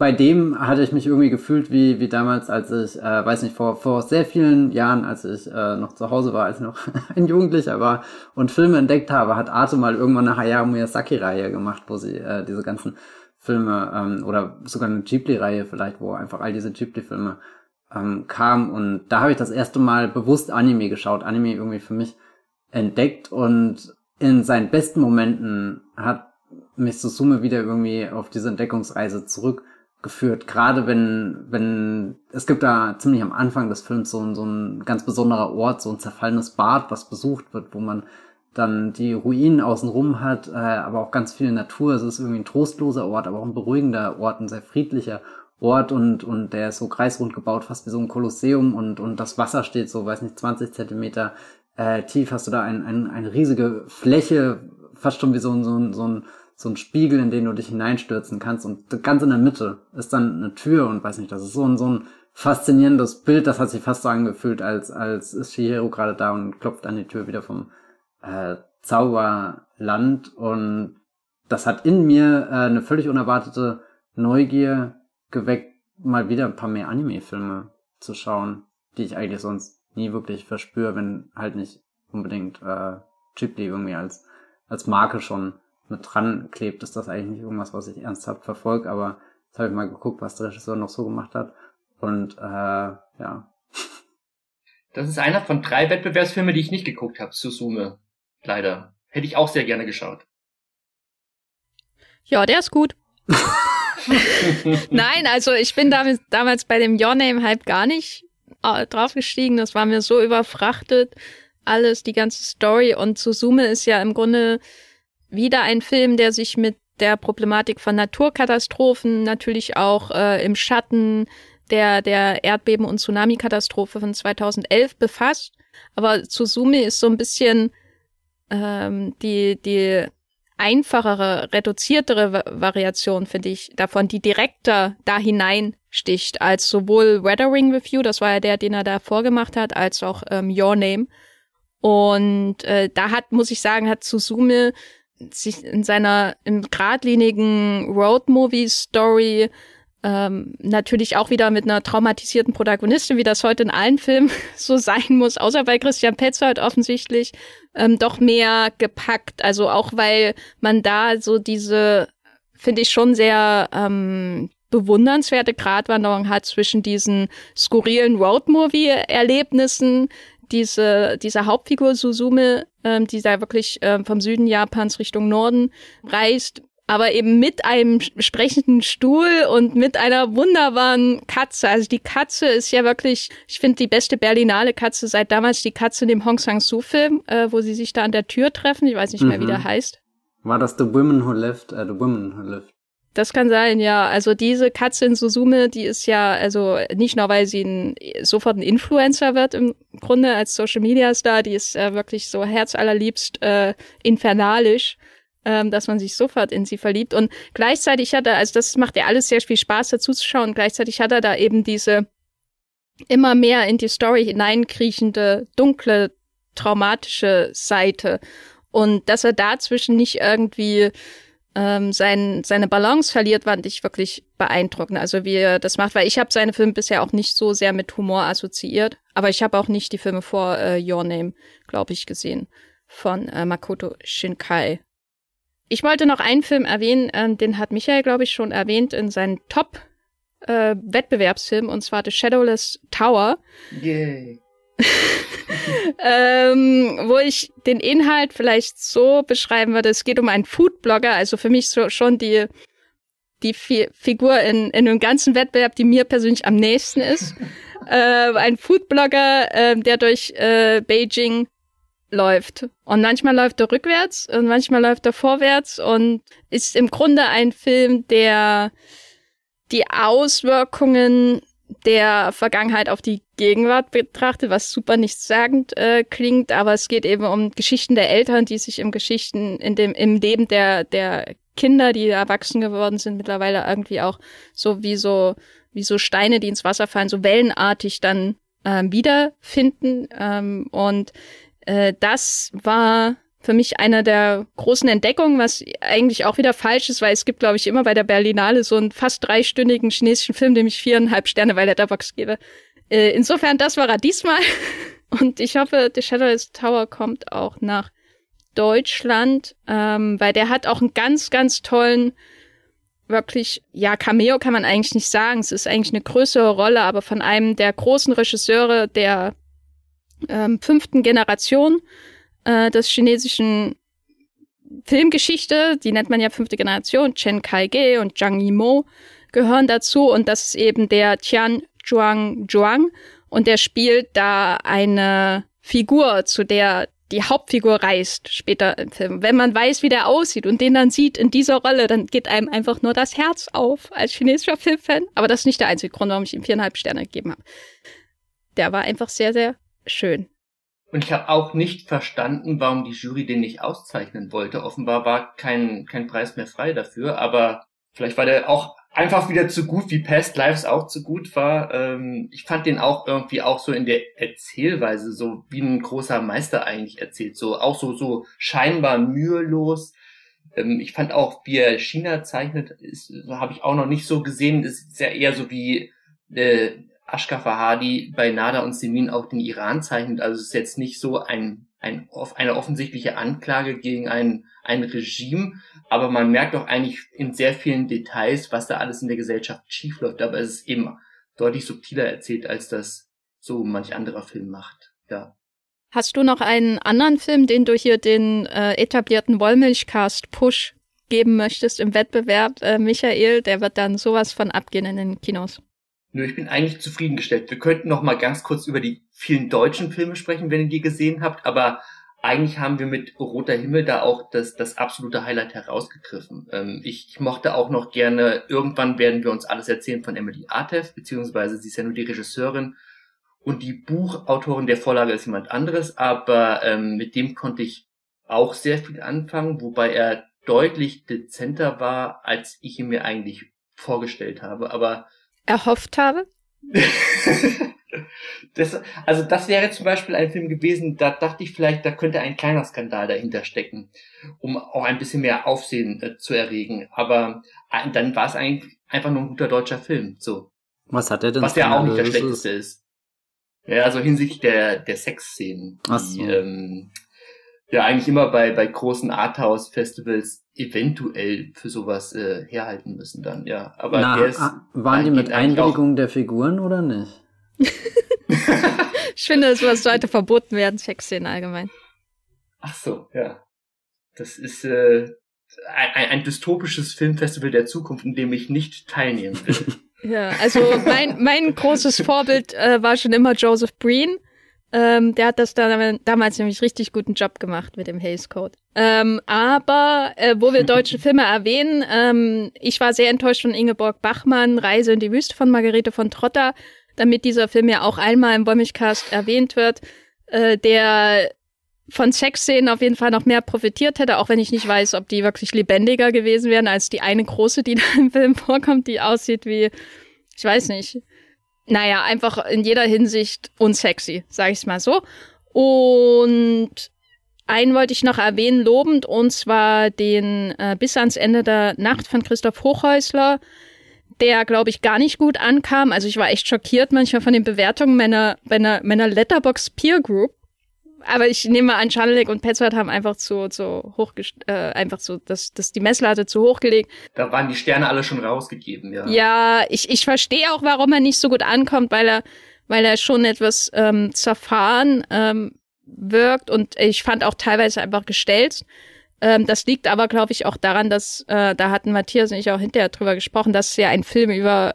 bei dem hatte ich mich irgendwie gefühlt wie, wie damals, als ich, äh, weiß nicht, vor, vor sehr vielen Jahren, als ich äh, noch zu Hause war, als ich noch [laughs] ein Jugendlicher war und Filme entdeckt habe, hat Arte mal irgendwann eine Hayao Miyazaki-Reihe gemacht, wo sie äh, diese ganzen Filme ähm, oder sogar eine Ghibli-Reihe vielleicht, wo einfach all diese Ghibli-Filme ähm, kamen. Und da habe ich das erste Mal bewusst Anime geschaut, Anime irgendwie für mich entdeckt. Und in seinen besten Momenten hat mich Susume wieder irgendwie auf diese Entdeckungsreise zurück geführt. Gerade wenn, wenn, es gibt da ziemlich am Anfang des Films so, so ein ganz besonderer Ort, so ein zerfallenes Bad, was besucht wird, wo man dann die Ruinen außenrum hat, äh, aber auch ganz viel Natur. Es ist irgendwie ein trostloser Ort, aber auch ein beruhigender Ort, ein sehr friedlicher Ort und, und der ist so kreisrund gebaut, fast wie so ein Kolosseum und, und das Wasser steht so, weiß nicht, 20 Zentimeter äh, tief. Hast du da ein, ein, eine riesige Fläche, fast schon wie so ein, so ein, so ein so ein Spiegel, in den du dich hineinstürzen kannst und ganz in der Mitte ist dann eine Tür und weiß nicht, das ist so ein, so ein faszinierendes Bild, das hat sich fast so angefühlt, als, als ist Shihiro gerade da und klopft an die Tür wieder vom äh, Zauberland und das hat in mir äh, eine völlig unerwartete Neugier geweckt, mal wieder ein paar mehr Anime-Filme zu schauen, die ich eigentlich sonst nie wirklich verspüre, wenn halt nicht unbedingt äh, Ghibli irgendwie als, als Marke schon mit dran klebt, ist das eigentlich nicht irgendwas, was ich ernsthaft verfolge, aber jetzt habe ich mal geguckt, was der Regisseur noch so gemacht hat. Und äh, ja. Das ist einer von drei Wettbewerbsfilmen, die ich nicht geguckt habe, Susume. Leider. Hätte ich auch sehr gerne geschaut. Ja, der ist gut. [laughs] Nein, also ich bin damit, damals bei dem Your Name Hype gar nicht äh, draufgestiegen. Das war mir so überfrachtet. Alles, die ganze Story. Und Susume ist ja im Grunde wieder ein Film, der sich mit der Problematik von Naturkatastrophen natürlich auch äh, im Schatten der, der Erdbeben- und Tsunami-Katastrophe von 2011 befasst. Aber Suzume ist so ein bisschen ähm, die, die einfachere, reduziertere Variation, finde ich, davon, die direkter da hineinsticht, als sowohl Weathering Review, das war ja der, den er da vorgemacht hat, als auch ähm, Your Name. Und äh, da hat, muss ich sagen, hat Suzume sich in seiner im geradlinigen Road-Movie-Story ähm, natürlich auch wieder mit einer traumatisierten Protagonistin, wie das heute in allen Filmen [laughs] so sein muss, außer bei Christian Petzold offensichtlich, ähm, doch mehr gepackt. Also auch weil man da so diese, finde ich schon sehr ähm, bewundernswerte Gratwanderung hat zwischen diesen skurrilen Roadmovie-Erlebnissen, diese, diese Hauptfigur Suzume, ähm, die da wirklich ähm, vom Süden Japans Richtung Norden reist, aber eben mit einem sprechenden Stuhl und mit einer wunderbaren Katze. Also die Katze ist ja wirklich, ich finde, die beste Berlinale Katze seit damals die Katze in dem Hong Sang-soo-Film, äh, wo sie sich da an der Tür treffen. Ich weiß nicht mehr, mhm. wie der heißt. War das The Women Who Left? Äh, The Women Who Lived. Das kann sein, ja. Also diese Katze in Suzume, die ist ja, also nicht nur, weil sie ein, sofort ein Influencer wird im Grunde als Social Media Star, die ist äh, wirklich so herzallerliebst äh, infernalisch ähm, dass man sich sofort in sie verliebt. Und gleichzeitig hat er, also das macht ja alles sehr viel Spaß dazu zu schauen, gleichzeitig hat er da eben diese immer mehr in die Story hineinkriechende, dunkle, traumatische Seite. Und dass er dazwischen nicht irgendwie ähm, sein, seine Balance verliert, fand ich wirklich beeindruckend. Also wie er das macht, weil ich habe seine Filme bisher auch nicht so sehr mit Humor assoziiert, aber ich habe auch nicht die Filme vor äh, Your Name, glaube ich, gesehen von äh, Makoto Shinkai. Ich wollte noch einen Film erwähnen, äh, den hat Michael, glaube ich, schon erwähnt in seinen Top äh, und zwar The Shadowless Tower. Yay. [laughs] ähm, wo ich den Inhalt vielleicht so beschreiben würde, es geht um einen Foodblogger, also für mich so schon die, die Fi Figur in, in einem ganzen Wettbewerb, die mir persönlich am nächsten ist. [laughs] äh, ein Foodblogger, äh, der durch äh, Beijing läuft. Und manchmal läuft er rückwärts und manchmal läuft er vorwärts und ist im Grunde ein Film, der die Auswirkungen der Vergangenheit auf die Gegenwart betrachtet, was super nichtssagend äh, klingt, aber es geht eben um Geschichten der Eltern, die sich im Geschichten, in dem, im Leben der, der Kinder, die erwachsen geworden sind, mittlerweile irgendwie auch so wie so, wie so Steine, die ins Wasser fallen, so wellenartig dann ähm, wiederfinden. Ähm, und äh, das war für mich einer der großen Entdeckungen, was eigentlich auch wieder falsch ist, weil es gibt, glaube ich, immer bei der Berlinale so einen fast dreistündigen chinesischen Film, dem ich viereinhalb Sterne bei Letterbox gebe. Äh, insofern, das war er diesmal. [laughs] Und ich hoffe, The Shadowless Tower kommt auch nach Deutschland, ähm, weil der hat auch einen ganz, ganz tollen, wirklich, ja, Cameo kann man eigentlich nicht sagen. Es ist eigentlich eine größere Rolle, aber von einem der großen Regisseure der ähm, fünften Generation äh, des chinesischen Filmgeschichte, die nennt man ja fünfte Generation, Chen Kai-ge und Zhang Yimou gehören dazu und das ist eben der Tian Zhuang Zhuang und der spielt da eine Figur, zu der die Hauptfigur reist später im Film. Wenn man weiß, wie der aussieht und den dann sieht in dieser Rolle, dann geht einem einfach nur das Herz auf als chinesischer Filmfan. Aber das ist nicht der einzige Grund, warum ich ihm viereinhalb Sterne gegeben habe. Der war einfach sehr, sehr schön. Und ich habe auch nicht verstanden, warum die Jury den nicht auszeichnen wollte. Offenbar war kein, kein Preis mehr frei dafür, aber vielleicht war der auch einfach wieder zu gut, wie Past Lives auch zu gut war. Ähm, ich fand den auch irgendwie auch so in der Erzählweise, so wie ein großer Meister eigentlich erzählt, so auch so, so scheinbar mühelos. Ähm, ich fand auch, wie er China zeichnet, habe ich auch noch nicht so gesehen, ist ja eher so wie äh, Ashka Fahadi bei Nada und Semin auch den Iran zeichnet. Also es ist jetzt nicht so ein, ein, eine offensichtliche Anklage gegen ein, ein Regime, aber man merkt auch eigentlich in sehr vielen Details, was da alles in der Gesellschaft schiefläuft. Aber es ist eben deutlich subtiler erzählt, als das so manch anderer Film macht. Ja. Hast du noch einen anderen Film, den du hier den äh, etablierten Wollmilchcast Push geben möchtest im Wettbewerb, äh, Michael? Der wird dann sowas von abgehen in den Kinos. Nö, ich bin eigentlich zufriedengestellt. Wir könnten noch mal ganz kurz über die vielen deutschen Filme sprechen, wenn ihr die gesehen habt, aber eigentlich haben wir mit Roter Himmel da auch das, das absolute Highlight herausgegriffen. Ähm, ich, ich mochte auch noch gerne, irgendwann werden wir uns alles erzählen von Emily Artef, beziehungsweise sie ist ja nur die Regisseurin und die Buchautorin der Vorlage ist jemand anderes, aber ähm, mit dem konnte ich auch sehr viel anfangen, wobei er deutlich dezenter war, als ich ihn mir eigentlich vorgestellt habe. Aber erhofft habe? [laughs] das, also das wäre zum Beispiel ein Film gewesen, da dachte ich vielleicht, da könnte ein kleiner Skandal dahinter stecken, um auch ein bisschen mehr Aufsehen äh, zu erregen. Aber äh, dann war es eigentlich einfach nur ein guter deutscher Film. So. Was hat er denn? Was ja auch nicht der schlechteste ist. Ja, also hinsichtlich der, der Sexszenen, die so. ähm, ja eigentlich immer bei, bei großen Arthouse-Festivals eventuell für sowas äh, herhalten müssen dann, ja. Aber Na, der ist, waren die mit Einwilligung der Figuren oder nicht? [laughs] ich finde, es sollte verboten werden, Sexszenen allgemein. Ach so, ja. Das ist äh, ein, ein dystopisches Filmfestival der Zukunft, in dem ich nicht teilnehmen will. ja, also mein, mein großes Vorbild äh, war schon immer Joseph Breen. Ähm, der hat das da, damals nämlich richtig guten Job gemacht mit dem Haze Code. Ähm, aber äh, wo wir deutsche [laughs] Filme erwähnen, ähm, ich war sehr enttäuscht von Ingeborg Bachmann, Reise in die Wüste von Margarete von Trotter, damit dieser Film ja auch einmal im Wollmilchcast erwähnt wird, äh, der von Sexszenen auf jeden Fall noch mehr profitiert hätte, auch wenn ich nicht weiß, ob die wirklich lebendiger gewesen wären als die eine große, die da im Film vorkommt, die aussieht wie, ich weiß nicht, naja, einfach in jeder Hinsicht unsexy, sag ich's mal so. Und einen wollte ich noch erwähnen, lobend, und zwar den äh, Bis ans Ende der Nacht von Christoph Hochhäusler, der, glaube ich, gar nicht gut ankam. Also ich war echt schockiert manchmal von den Bewertungen meiner, meiner, meiner Letterbox Peer Group aber ich nehme an, Schanelek und Petzold haben einfach zu, zu hoch, äh, einfach so, dass, dass die Messlatte zu hoch gelegt. Da waren die Sterne alle schon rausgegeben, ja. Ja, ich, ich verstehe auch, warum er nicht so gut ankommt, weil er, weil er schon etwas ähm, zerfahren ähm, wirkt und ich fand auch teilweise einfach gestellt. Ähm, das liegt aber, glaube ich, auch daran, dass, äh, da hatten Matthias und ich auch hinterher drüber gesprochen, dass ja ein Film über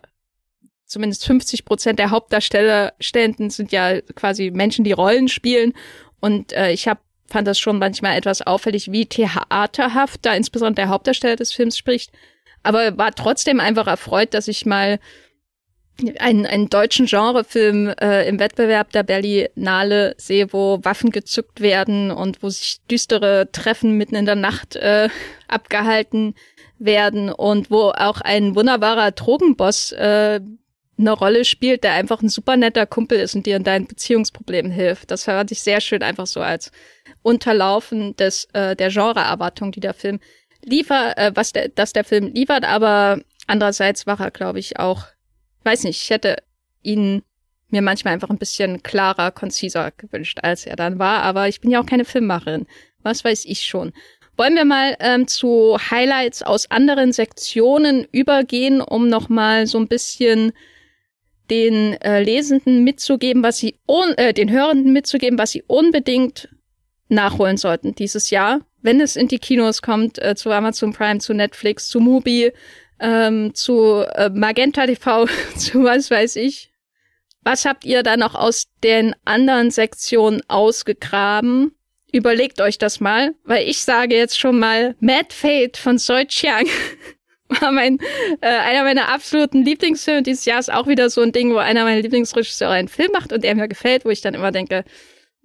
zumindest 50 Prozent der Hauptdarstellenden sind ja quasi Menschen, die Rollen spielen. Und äh, ich hab, fand das schon manchmal etwas auffällig, wie theaterhaft da insbesondere der Hauptdarsteller des Films spricht. Aber war trotzdem einfach erfreut, dass ich mal einen, einen deutschen Genrefilm äh, im Wettbewerb der Berlinale sehe, wo Waffen gezückt werden und wo sich düstere Treffen mitten in der Nacht äh, abgehalten werden und wo auch ein wunderbarer Drogenboss äh, eine Rolle spielt, der einfach ein super netter Kumpel ist und dir in deinen Beziehungsproblemen hilft. Das fand ich sehr schön, einfach so als Unterlaufen des äh, der Genreerwartung, die der Film liefert, äh, was der, dass der Film liefert, aber andererseits war er, glaube ich, auch, weiß nicht, ich hätte ihn mir manchmal einfach ein bisschen klarer, konziser gewünscht, als er dann war, aber ich bin ja auch keine Filmmacherin. Was weiß ich schon. Wollen wir mal ähm, zu Highlights aus anderen Sektionen übergehen, um nochmal so ein bisschen den äh, Lesenden mitzugeben, was sie äh, den Hörenden mitzugeben, was sie unbedingt nachholen sollten dieses Jahr, wenn es in die Kinos kommt, äh, zu Amazon Prime, zu Netflix, zu Mubi, ähm, zu äh, Magenta TV, [laughs] zu was weiß ich. Was habt ihr da noch aus den anderen Sektionen ausgegraben? Überlegt euch das mal, weil ich sage jetzt schon mal Mad Fate von Soi Chiang [laughs] [laughs] war mein, äh, einer meiner absoluten Lieblingsfilme dieses Jahr ist auch wieder so ein Ding, wo einer meiner Lieblingsregisseure einen Film macht und der mir gefällt, wo ich dann immer denke,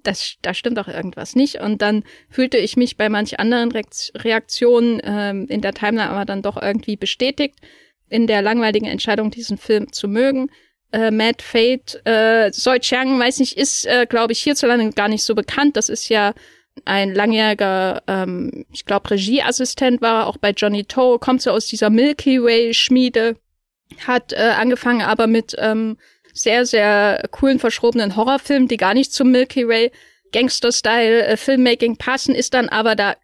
das, da stimmt doch irgendwas nicht. Und dann fühlte ich mich bei manch anderen Reaktionen ähm, in der Timeline aber dann doch irgendwie bestätigt in der langweiligen Entscheidung, diesen Film zu mögen. Äh, Mad Fate, äh, Soi Chiang, weiß nicht, ist, äh, glaube ich, hierzulande gar nicht so bekannt. Das ist ja ein langjähriger, ähm, ich glaube, Regieassistent war, auch bei Johnny Toe, kommt so aus dieser Milky Way-Schmiede, hat äh, angefangen aber mit ähm, sehr, sehr coolen, verschrobenen Horrorfilmen, die gar nicht zum Milky Way Gangster-Style äh, Filmmaking passen, ist dann aber da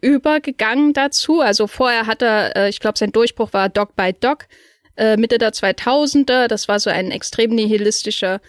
übergegangen dazu. Also vorher hat er, äh, ich glaube, sein Durchbruch war Dog by Dog, äh, Mitte der 2000er. Das war so ein extrem nihilistischer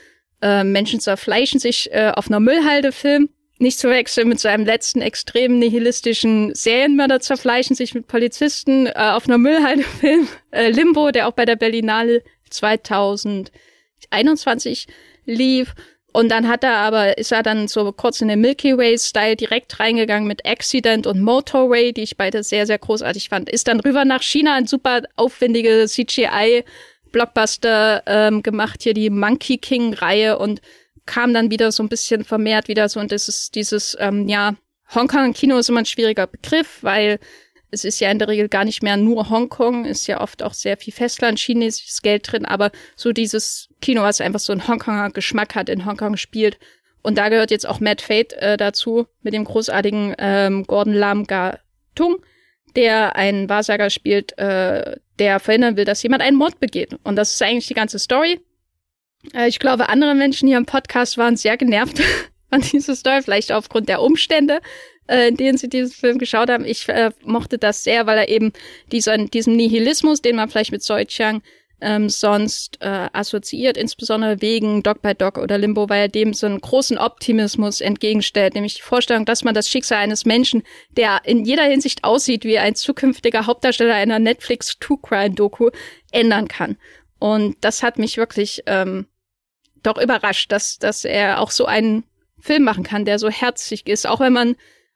äh, Menschen zerfleischen sich äh, auf einer Müllhalde-Film nicht zu wechseln mit seinem letzten extrem nihilistischen Serienmörder zerfleischen sich mit Polizisten äh, auf einer Müllhalde-Film äh, Limbo, der auch bei der Berlinale 2021 lief. Und dann hat er aber, ist er dann so kurz in den Milky Way-Style direkt reingegangen mit Accident und Motorway, die ich beide sehr, sehr großartig fand. Ist dann rüber nach China, ein super aufwendige CGI-Blockbuster ähm, gemacht, hier die Monkey King-Reihe und kam dann wieder so ein bisschen vermehrt wieder so und das ist dieses, ähm, ja, Hongkong-Kino ist immer ein schwieriger Begriff, weil es ist ja in der Regel gar nicht mehr nur Hongkong, ist ja oft auch sehr viel Festland, chinesisches Geld drin, aber so dieses Kino, was einfach so einen Hongkonger Geschmack hat, in Hongkong spielt. Und da gehört jetzt auch Matt Fate äh, dazu, mit dem großartigen ähm, Gordon Lam Ga Tung, der einen Wahrsager spielt, äh, der verhindern will, dass jemand einen Mord begeht. Und das ist eigentlich die ganze Story. Äh, ich glaube, andere Menschen hier im Podcast waren sehr genervt [laughs] an dieser Story, vielleicht aufgrund der Umstände äh, in denen sie diesen Film geschaut haben. Ich äh, mochte das sehr, weil er eben diesen, diesem Nihilismus, den man vielleicht mit Soi Chiang ähm, sonst äh, assoziiert, insbesondere wegen Dog by Dog oder Limbo, weil er dem so einen großen Optimismus entgegenstellt, nämlich die Vorstellung, dass man das Schicksal eines Menschen, der in jeder Hinsicht aussieht wie ein zukünftiger Hauptdarsteller einer Netflix True Crime Doku, ändern kann. Und das hat mich wirklich ähm, doch überrascht, dass, dass er auch so einen Film machen kann, der so herzig ist, auch wenn man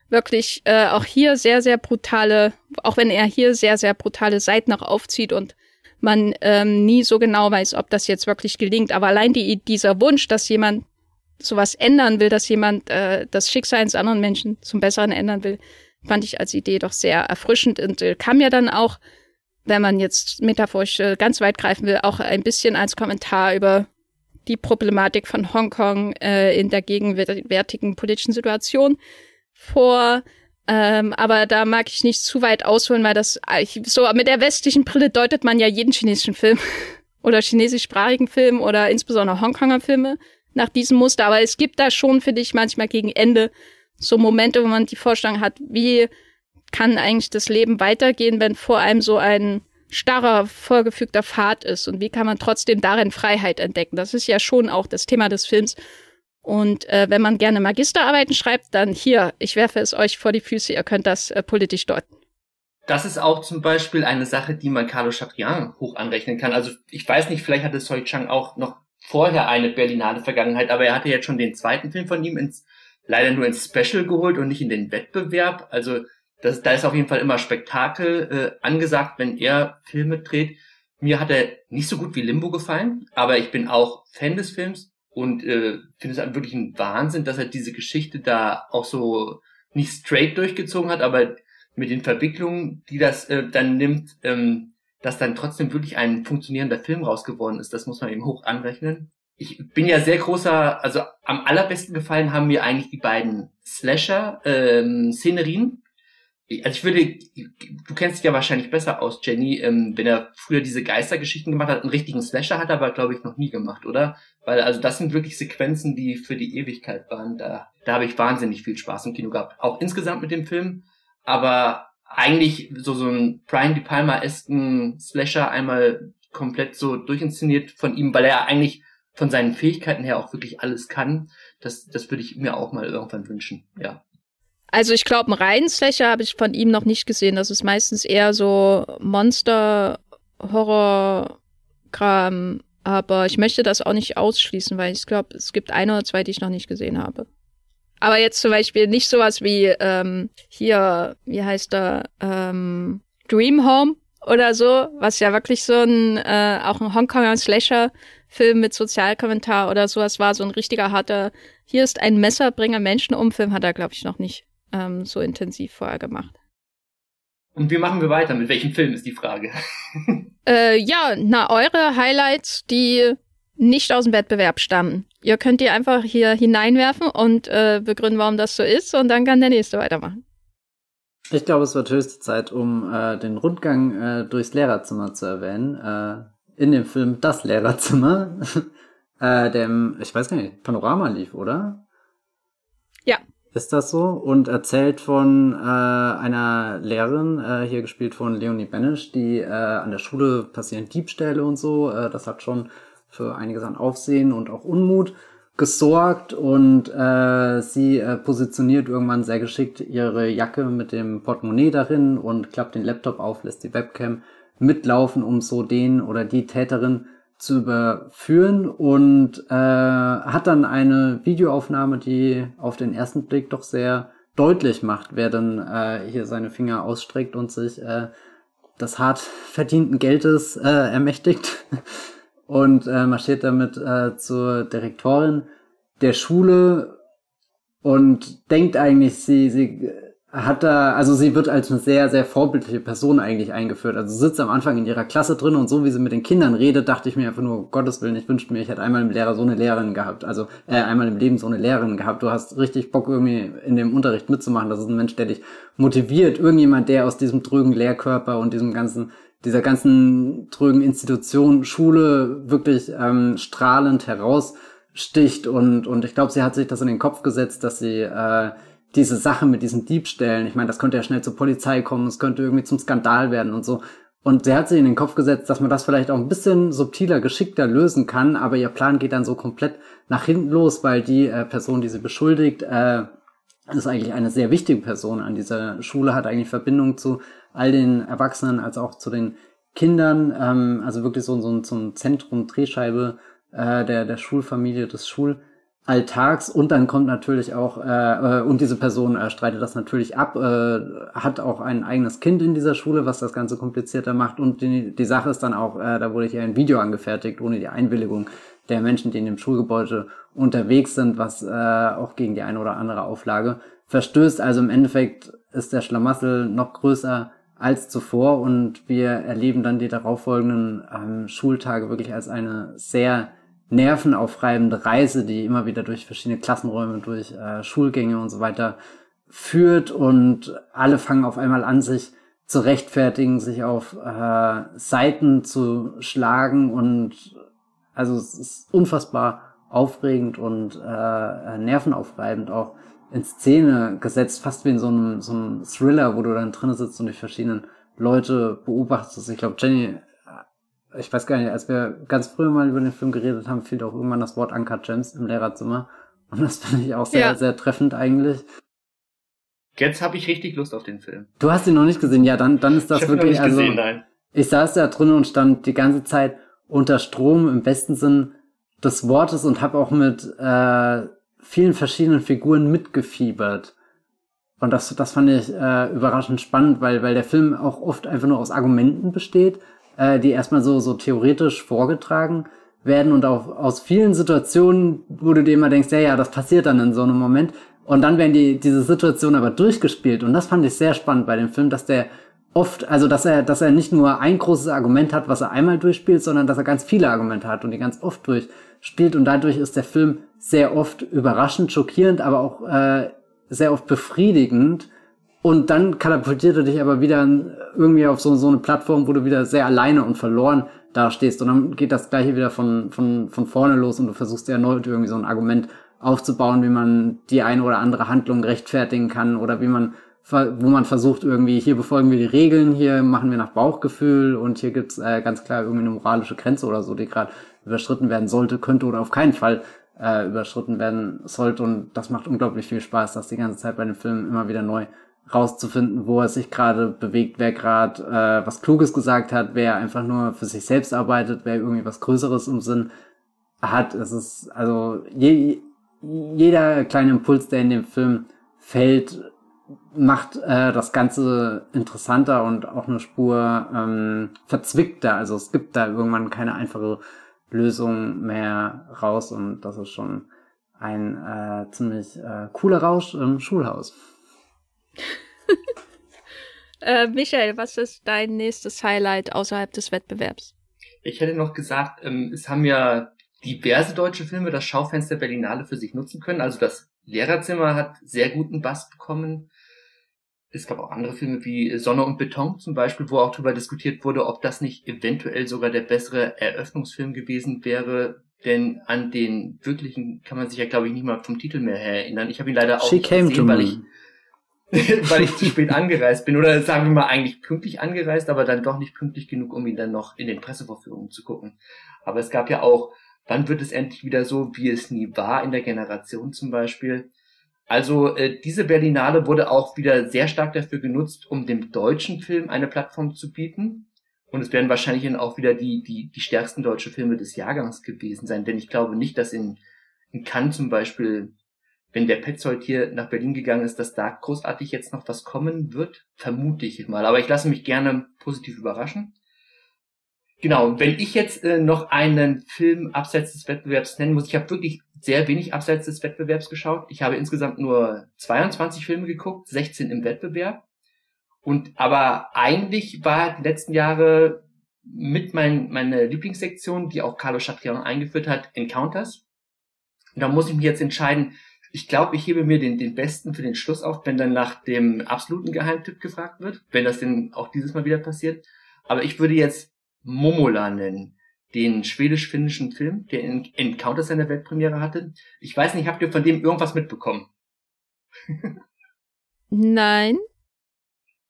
wirklich äh, auch hier sehr, sehr brutale, auch wenn er hier sehr, sehr brutale Seiten noch aufzieht und man ähm, nie so genau weiß, ob das jetzt wirklich gelingt. Aber allein die, dieser Wunsch, dass jemand sowas ändern will, dass jemand äh, das Schicksal eines anderen Menschen zum Besseren ändern will, fand ich als Idee doch sehr erfrischend und äh, kam ja dann auch, wenn man jetzt metaphorisch äh, ganz weit greifen will, auch ein bisschen als Kommentar über die Problematik von Hongkong äh, in der gegenwärtigen politischen Situation vor. Ähm, aber da mag ich nicht zu weit ausholen, weil das ich, so mit der westlichen Brille deutet man ja jeden chinesischen Film [laughs] oder chinesischsprachigen Film oder insbesondere Hongkonger Filme nach diesem Muster. Aber es gibt da schon, finde ich, manchmal gegen Ende so Momente, wo man die Vorstellung hat, wie kann eigentlich das Leben weitergehen, wenn vor allem so ein starrer, vorgefügter Pfad ist und wie kann man trotzdem darin Freiheit entdecken. Das ist ja schon auch das Thema des Films und äh, wenn man gerne Magisterarbeiten schreibt, dann hier, ich werfe es euch vor die Füße, ihr könnt das äh, politisch deuten. Das ist auch zum Beispiel eine Sache, die man Carlo Chatrian hoch anrechnen kann. Also ich weiß nicht, vielleicht hatte Soi Chang auch noch vorher eine Berlinale Vergangenheit, aber er hatte jetzt schon den zweiten Film von ihm ins, leider nur ins Special geholt und nicht in den Wettbewerb. Also das, da ist auf jeden Fall immer Spektakel äh, angesagt, wenn er Filme dreht. Mir hat er nicht so gut wie Limbo gefallen, aber ich bin auch Fan des Films und äh, finde es wirklich ein Wahnsinn, dass er diese Geschichte da auch so nicht straight durchgezogen hat, aber mit den Verwicklungen, die das äh, dann nimmt, ähm, dass dann trotzdem wirklich ein funktionierender Film rausgeworden ist. Das muss man eben hoch anrechnen. Ich bin ja sehr großer, also am allerbesten gefallen haben mir eigentlich die beiden Slasher-Szenerien. Ähm, also ich würde, du kennst dich ja wahrscheinlich besser aus, Jenny, ähm, wenn er früher diese Geistergeschichten gemacht hat, einen richtigen Slasher hat er aber, glaube ich, noch nie gemacht, oder? Weil also das sind wirklich Sequenzen, die für die Ewigkeit waren. Da, da habe ich wahnsinnig viel Spaß im Kino gehabt. Auch insgesamt mit dem Film. Aber eigentlich so, so ein Brian De Palma-esken Slasher einmal komplett so durchinszeniert von ihm, weil er eigentlich von seinen Fähigkeiten her auch wirklich alles kann. Das, das würde ich mir auch mal irgendwann wünschen, ja. Also ich glaube, einen reinen Slasher habe ich von ihm noch nicht gesehen. Das ist meistens eher so Monster-Horror-Kram. Aber ich möchte das auch nicht ausschließen, weil ich glaube, es gibt eine oder zwei, die ich noch nicht gesehen habe. Aber jetzt zum Beispiel nicht sowas wie ähm, hier, wie heißt der, ähm, Dream Home oder so, was ja wirklich so ein, äh, auch ein Hongkonger Slasher-Film mit Sozialkommentar oder sowas war, so ein richtiger harter, hier ist ein Messer, bringe Menschen um, Film hat er, glaube ich, noch nicht ähm, so intensiv vorher gemacht. Und wie machen wir weiter? Mit welchem Film ist die Frage? [laughs] äh, ja, na, eure Highlights, die nicht aus dem Wettbewerb stammen. Ihr könnt die einfach hier hineinwerfen und äh, begründen, warum das so ist, und dann kann der nächste weitermachen. Ich glaube, es wird höchste Zeit, um äh, den Rundgang äh, durchs Lehrerzimmer zu erwähnen. Äh, in dem Film Das Lehrerzimmer, [laughs] äh, dem, ich weiß gar nicht, Panorama lief, oder? Ist das so? Und erzählt von äh, einer Lehrerin, äh, hier gespielt von Leonie Benesch, die äh, an der Schule passieren Diebstähle und so. Äh, das hat schon für einiges an Aufsehen und auch Unmut gesorgt und äh, sie äh, positioniert irgendwann sehr geschickt ihre Jacke mit dem Portemonnaie darin und klappt den Laptop auf, lässt die Webcam mitlaufen, um so den oder die Täterin zu überführen und äh, hat dann eine Videoaufnahme, die auf den ersten Blick doch sehr deutlich macht, wer dann äh, hier seine Finger ausstreckt und sich äh, des hart verdienten Geldes äh, ermächtigt [laughs] und äh, marschiert damit äh, zur Direktorin der Schule und denkt eigentlich, sie, sie hat da, also sie wird als eine sehr, sehr vorbildliche Person eigentlich eingeführt. Also sitzt am Anfang in ihrer Klasse drin und so wie sie mit den Kindern redet, dachte ich mir einfach nur, Gottes Willen, ich wünschte mir, ich hätte einmal im Lehrer so eine Lehrerin gehabt. Also äh, einmal im Leben so eine Lehrerin gehabt. Du hast richtig Bock irgendwie in dem Unterricht mitzumachen. Das ist ein Mensch, der dich motiviert. Irgendjemand, der aus diesem trügen Lehrkörper und diesem ganzen, dieser ganzen trügen Institution, Schule wirklich ähm, strahlend heraussticht. Und, und ich glaube, sie hat sich das in den Kopf gesetzt, dass sie äh, diese Sache mit diesen Diebstählen, ich meine, das könnte ja schnell zur Polizei kommen, es könnte irgendwie zum Skandal werden und so. Und sie hat sich in den Kopf gesetzt, dass man das vielleicht auch ein bisschen subtiler, geschickter lösen kann, aber ihr Plan geht dann so komplett nach hinten los, weil die äh, Person, die sie beschuldigt, äh, ist eigentlich eine sehr wichtige Person an dieser Schule, hat eigentlich Verbindung zu all den Erwachsenen als auch zu den Kindern, ähm, also wirklich so, so, so ein Zentrum, Drehscheibe äh, der, der Schulfamilie, des Schul Alltags und dann kommt natürlich auch, äh, äh, und diese Person äh, streitet das natürlich ab, äh, hat auch ein eigenes Kind in dieser Schule, was das Ganze komplizierter macht und die, die Sache ist dann auch, äh, da wurde hier ein Video angefertigt, ohne die Einwilligung der Menschen, die in dem Schulgebäude unterwegs sind, was äh, auch gegen die eine oder andere Auflage verstößt. Also im Endeffekt ist der Schlamassel noch größer als zuvor und wir erleben dann die darauffolgenden ähm, Schultage wirklich als eine sehr nervenaufreibende Reise, die immer wieder durch verschiedene Klassenräume, durch äh, Schulgänge und so weiter führt und alle fangen auf einmal an, sich zu rechtfertigen, sich auf äh, Seiten zu schlagen und also es ist unfassbar aufregend und äh, nervenaufreibend auch in Szene gesetzt, fast wie in so einem, so einem Thriller, wo du dann drin sitzt und die verschiedenen Leute beobachtest. Ich glaube, Jenny ich weiß gar nicht, als wir ganz früher mal über den Film geredet haben, fiel auch irgendwann das Wort Uncut Gems im Lehrerzimmer. Und das finde ich auch sehr, ja. sehr treffend eigentlich. Jetzt habe ich richtig Lust auf den Film. Du hast ihn noch nicht gesehen, ja, dann, dann ist das ich wirklich. also, gesehen, nein. Ich saß da drin und stand die ganze Zeit unter Strom im besten Sinn des Wortes und habe auch mit äh, vielen verschiedenen Figuren mitgefiebert. Und das, das fand ich äh, überraschend spannend, weil, weil der Film auch oft einfach nur aus Argumenten besteht äh, die erstmal so, so theoretisch vorgetragen werden und auch aus vielen Situationen, wo du dir immer denkst, ja, ja, das passiert dann in so einem Moment. Und dann werden die, diese Situationen aber durchgespielt. Und das fand ich sehr spannend bei dem Film, dass der oft, also dass er, dass er nicht nur ein großes Argument hat, was er einmal durchspielt, sondern dass er ganz viele Argumente hat und die ganz oft durchspielt. Und dadurch ist der Film sehr oft überraschend, schockierend, aber auch äh, sehr oft befriedigend und dann katapultiert er dich aber wieder irgendwie auf so, so eine Plattform, wo du wieder sehr alleine und verloren dastehst. Und dann geht das gleiche wieder von, von, von vorne los und du versuchst erneut irgendwie so ein Argument aufzubauen, wie man die eine oder andere Handlung rechtfertigen kann oder wie man, wo man versucht irgendwie, hier befolgen wir die Regeln, hier machen wir nach Bauchgefühl und hier gibt's äh, ganz klar irgendwie eine moralische Grenze oder so, die gerade überschritten werden sollte, könnte oder auf keinen Fall äh, überschritten werden sollte. Und das macht unglaublich viel Spaß, das die ganze Zeit bei den Filmen immer wieder neu rauszufinden, wo er sich gerade bewegt, wer gerade äh, was Kluges gesagt hat, wer einfach nur für sich selbst arbeitet, wer irgendwie was Größeres im Sinn hat. Es ist also je, jeder kleine Impuls, der in dem Film fällt, macht äh, das Ganze interessanter und auch eine Spur ähm, verzwickter. Also es gibt da irgendwann keine einfache Lösung mehr raus und das ist schon ein äh, ziemlich äh, cooler Rausch im Schulhaus. [laughs] äh, Michael, was ist dein nächstes Highlight außerhalb des Wettbewerbs? Ich hätte noch gesagt, ähm, es haben ja diverse deutsche Filme das Schaufenster Berlinale für sich nutzen können. Also das Lehrerzimmer hat sehr guten Bass bekommen. Es gab auch andere Filme wie Sonne und Beton zum Beispiel, wo auch darüber diskutiert wurde, ob das nicht eventuell sogar der bessere Eröffnungsfilm gewesen wäre. Denn an den wirklichen kann man sich ja, glaube ich, nicht mal vom Titel mehr erinnern. Ich habe ihn leider auch She nicht gesehen, weil ich [laughs] weil ich zu spät angereist bin. Oder sagen wir mal eigentlich pünktlich angereist, aber dann doch nicht pünktlich genug, um ihn dann noch in den Pressevorführungen zu gucken. Aber es gab ja auch, wann wird es endlich wieder so, wie es nie war, in der Generation zum Beispiel. Also äh, diese Berlinale wurde auch wieder sehr stark dafür genutzt, um dem deutschen Film eine Plattform zu bieten. Und es werden wahrscheinlich dann auch wieder die, die, die stärksten deutsche Filme des Jahrgangs gewesen sein. Denn ich glaube nicht, dass in, in Cannes zum Beispiel, wenn der Petzold hier nach Berlin gegangen ist, dass da großartig jetzt noch was kommen wird. Vermute ich mal. Aber ich lasse mich gerne positiv überraschen. Genau, wenn ich jetzt äh, noch einen Film abseits des Wettbewerbs nennen muss, ich habe wirklich sehr wenig abseits des Wettbewerbs geschaut. Ich habe insgesamt nur 22 Filme geguckt, 16 im Wettbewerb. Und aber eigentlich war die letzten Jahre mit mein, meine Lieblingssektion, die auch Carlo Chatrian eingeführt hat, Encounters. Und da muss ich mich jetzt entscheiden, ich glaube, ich hebe mir den, den besten für den Schluss auf, wenn dann nach dem absoluten Geheimtipp gefragt wird, wenn das denn auch dieses Mal wieder passiert. Aber ich würde jetzt Momola nennen, den schwedisch-finnischen Film, der in Encounters seine Weltpremiere hatte. Ich weiß nicht, habt ihr von dem irgendwas mitbekommen? [laughs] Nein.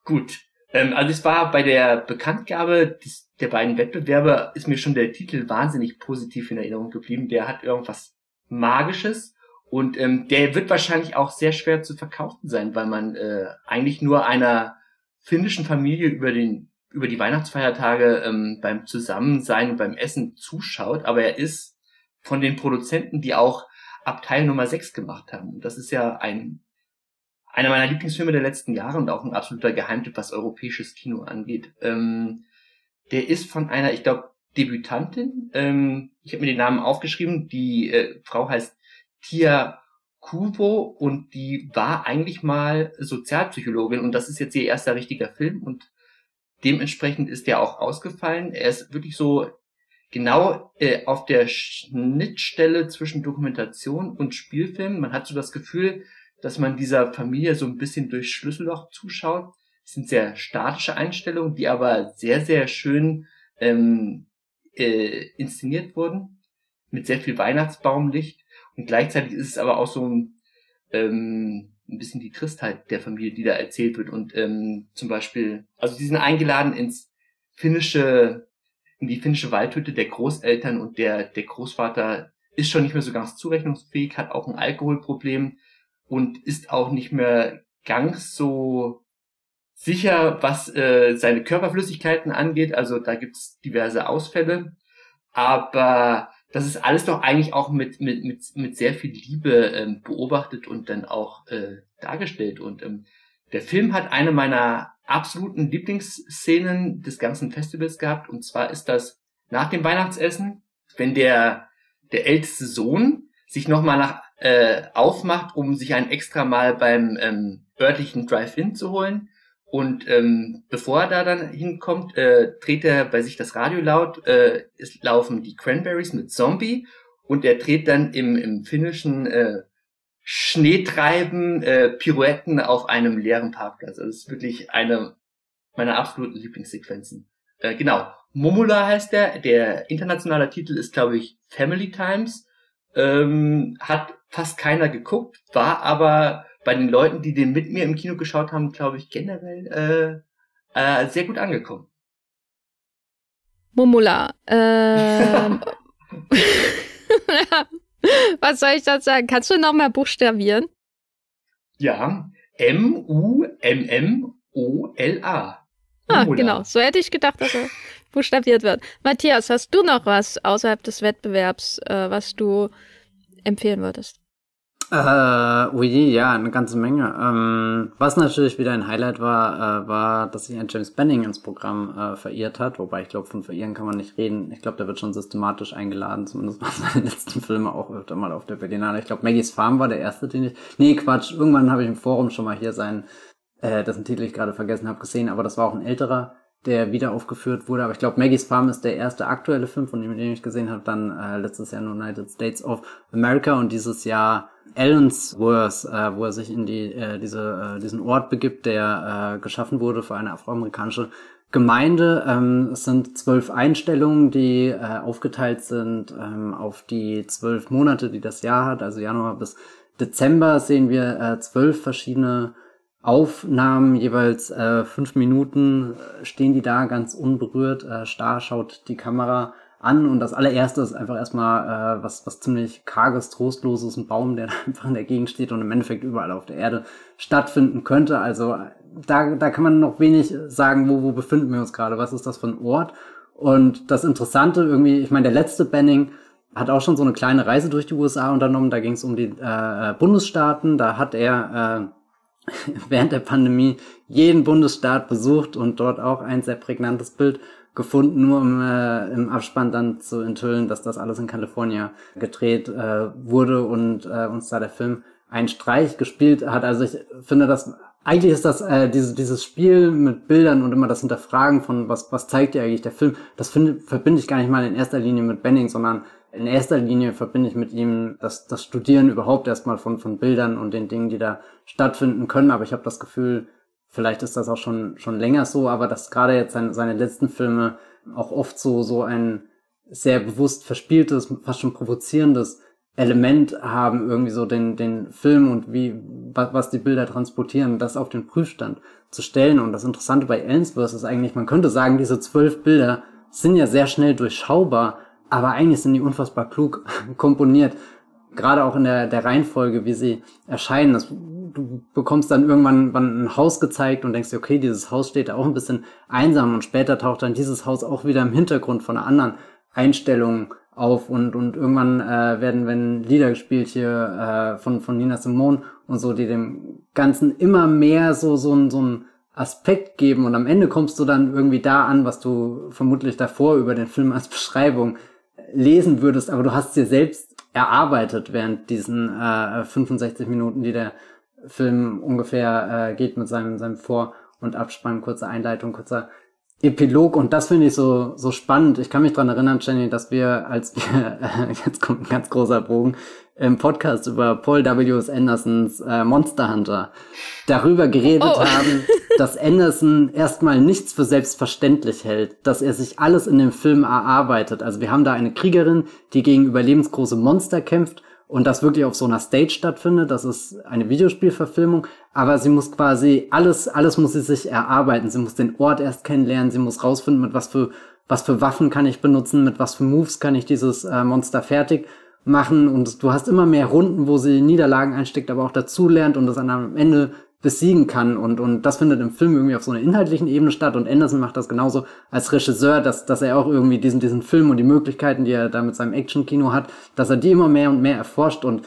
Gut. Ähm, also es war bei der Bekanntgabe des, der beiden Wettbewerbe ist mir schon der Titel wahnsinnig positiv in Erinnerung geblieben. Der hat irgendwas Magisches und ähm, der wird wahrscheinlich auch sehr schwer zu verkaufen sein, weil man äh, eigentlich nur einer finnischen Familie über den über die Weihnachtsfeiertage ähm, beim Zusammensein und beim Essen zuschaut, aber er ist von den Produzenten, die auch Abteil Nummer 6 gemacht haben. Und das ist ja ein einer meiner Lieblingsfilme der letzten Jahre und auch ein absoluter Geheimtipp, was europäisches Kino angeht. Ähm, der ist von einer, ich glaube, Debütantin. Ähm, ich habe mir den Namen aufgeschrieben. Die äh, Frau heißt Tia Kubo und die war eigentlich mal Sozialpsychologin und das ist jetzt ihr erster richtiger Film und dementsprechend ist der auch ausgefallen. Er ist wirklich so genau äh, auf der Schnittstelle zwischen Dokumentation und Spielfilm. Man hat so das Gefühl, dass man dieser Familie so ein bisschen durch Schlüsselloch zuschaut. Es sind sehr statische Einstellungen, die aber sehr, sehr schön ähm, äh, inszeniert wurden, mit sehr viel Weihnachtsbaumlicht. Und gleichzeitig ist es aber auch so ein, ähm, ein bisschen die Tristheit der Familie, die da erzählt wird. Und ähm, zum Beispiel, also die sind eingeladen ins finnische, in die finnische Waldhütte der Großeltern und der, der Großvater ist schon nicht mehr so ganz zurechnungsfähig, hat auch ein Alkoholproblem und ist auch nicht mehr ganz so sicher, was äh, seine Körperflüssigkeiten angeht. Also da gibt's diverse Ausfälle. Aber das ist alles doch eigentlich auch mit, mit, mit, mit sehr viel Liebe ähm, beobachtet und dann auch äh, dargestellt. Und ähm, der Film hat eine meiner absoluten Lieblingsszenen des ganzen Festivals gehabt. Und zwar ist das nach dem Weihnachtsessen, wenn der, der älteste Sohn sich nochmal nach äh, aufmacht, um sich ein extra Mal beim ähm, örtlichen Drive-In zu holen. Und ähm, bevor er da dann hinkommt, äh, dreht er bei sich das Radio laut. Äh, es laufen die Cranberries mit Zombie und er dreht dann im, im finnischen äh, Schneetreiben äh, Pirouetten auf einem leeren Parkplatz. Also das ist wirklich eine meiner absoluten Lieblingssequenzen. Äh, genau. Momula heißt der. Der internationale Titel ist, glaube ich, Family Times. Ähm, hat fast keiner geguckt, war aber bei den Leuten, die den mit mir im Kino geschaut haben, glaube ich, generell äh, äh, sehr gut angekommen. Momula. Ähm, [laughs] Was soll ich dazu sagen? Kannst du noch mal buchstabieren? Ja, M-U-M-M-O-L-A. Ah, genau. So hätte ich gedacht, dass er buchstabiert wird. Matthias, hast du noch was außerhalb des Wettbewerbs, äh, was du empfehlen würdest? Äh, je, ja, eine ganze Menge. Ähm, was natürlich wieder ein Highlight war, äh, war, dass sich ein James Benning ins Programm äh, verirrt hat. Wobei ich glaube, von verirren kann man nicht reden. Ich glaube, der wird schon systematisch eingeladen, zumindest war seine letzten Filme auch öfter mal auf der Berlinale. Ich glaube, Maggie's Farm war der erste, den ich. Nee, Quatsch. Irgendwann habe ich im Forum schon mal hier seinen, äh, dessen Titel ich gerade vergessen habe, gesehen, aber das war auch ein älterer der wieder aufgeführt wurde. Aber ich glaube, Maggie's Farm ist der erste aktuelle Film, von dem ich gesehen habe. Dann äh, letztes Jahr United States of America und dieses Jahr Ellensworth, äh, wo er sich in die äh, diese äh, diesen Ort begibt, der äh, geschaffen wurde für eine afroamerikanische Gemeinde. Ähm, es sind zwölf Einstellungen, die äh, aufgeteilt sind ähm, auf die zwölf Monate, die das Jahr hat. Also Januar bis Dezember sehen wir äh, zwölf verschiedene Aufnahmen, jeweils äh, fünf Minuten, äh, stehen die da ganz unberührt, äh, starr schaut die Kamera an und das allererste ist einfach erstmal äh, was, was ziemlich karges, trostloses, ein Baum, der [laughs] einfach in der Gegend steht und im Endeffekt überall auf der Erde stattfinden könnte. Also da, da kann man noch wenig sagen, wo, wo befinden wir uns gerade, was ist das für ein Ort. Und das Interessante irgendwie, ich meine, der letzte Banning hat auch schon so eine kleine Reise durch die USA unternommen. Da ging es um die äh, Bundesstaaten. Da hat er äh, [laughs] während der Pandemie jeden Bundesstaat besucht und dort auch ein sehr prägnantes Bild gefunden, nur um äh, im Abspann dann zu enthüllen, dass das alles in Kalifornien gedreht äh, wurde und äh, uns da der Film einen Streich gespielt hat. Also ich finde das eigentlich ist das äh, diese, dieses Spiel mit Bildern und immer das Hinterfragen von was was zeigt dir eigentlich der Film, das finde verbinde ich gar nicht mal in erster Linie mit Benning, sondern in erster Linie verbinde ich mit ihm das, das Studieren überhaupt erstmal von, von Bildern und den Dingen, die da stattfinden können. Aber ich habe das Gefühl, vielleicht ist das auch schon, schon länger so, aber dass gerade jetzt seine, seine letzten Filme auch oft so, so ein sehr bewusst verspieltes, fast schon provozierendes Element haben, irgendwie so den, den Film und wie, was, die Bilder transportieren, das auf den Prüfstand zu stellen. Und das Interessante bei Ellensworth ist eigentlich, man könnte sagen, diese zwölf Bilder sind ja sehr schnell durchschaubar, aber eigentlich sind die unfassbar klug [laughs] komponiert. Gerade auch in der, der Reihenfolge, wie sie erscheinen. Das, du bekommst dann irgendwann ein Haus gezeigt und denkst dir, okay, dieses Haus steht auch ein bisschen einsam und später taucht dann dieses Haus auch wieder im Hintergrund von einer anderen Einstellung auf und, und irgendwann äh, werden, wenn Lieder gespielt hier äh, von, von Nina Simone und so, die dem Ganzen immer mehr so, so, ein so ein Aspekt geben und am Ende kommst du dann irgendwie da an, was du vermutlich davor über den Film als Beschreibung lesen würdest, aber du hast dir selbst erarbeitet während diesen äh, 65 Minuten, die der Film ungefähr äh, geht mit seinem, seinem Vor- und Abspann, kurze Einleitung, kurzer Epilog und das finde ich so, so spannend. Ich kann mich dran erinnern, Jenny, dass wir, als wir, äh, [laughs] jetzt kommt ein ganz großer Bogen, im Podcast über Paul W. S. Andersons äh, Monster Hunter darüber geredet oh. haben, [laughs] dass Anderson erstmal nichts für selbstverständlich hält, dass er sich alles in dem Film erarbeitet. Also wir haben da eine Kriegerin, die gegen überlebensgroße Monster kämpft und das wirklich auf so einer Stage stattfindet. Das ist eine Videospielverfilmung, aber sie muss quasi alles, alles muss sie sich erarbeiten. Sie muss den Ort erst kennenlernen, sie muss rausfinden, mit was für, was für Waffen kann ich benutzen, mit was für Moves kann ich dieses äh, Monster fertig machen. Und du hast immer mehr Runden, wo sie Niederlagen einsteckt, aber auch dazu lernt und das am Ende besiegen kann. Und, und das findet im Film irgendwie auf so einer inhaltlichen Ebene statt. Und Anderson macht das genauso als Regisseur, dass, dass er auch irgendwie diesen, diesen Film und die Möglichkeiten, die er da mit seinem Action-Kino hat, dass er die immer mehr und mehr erforscht. Und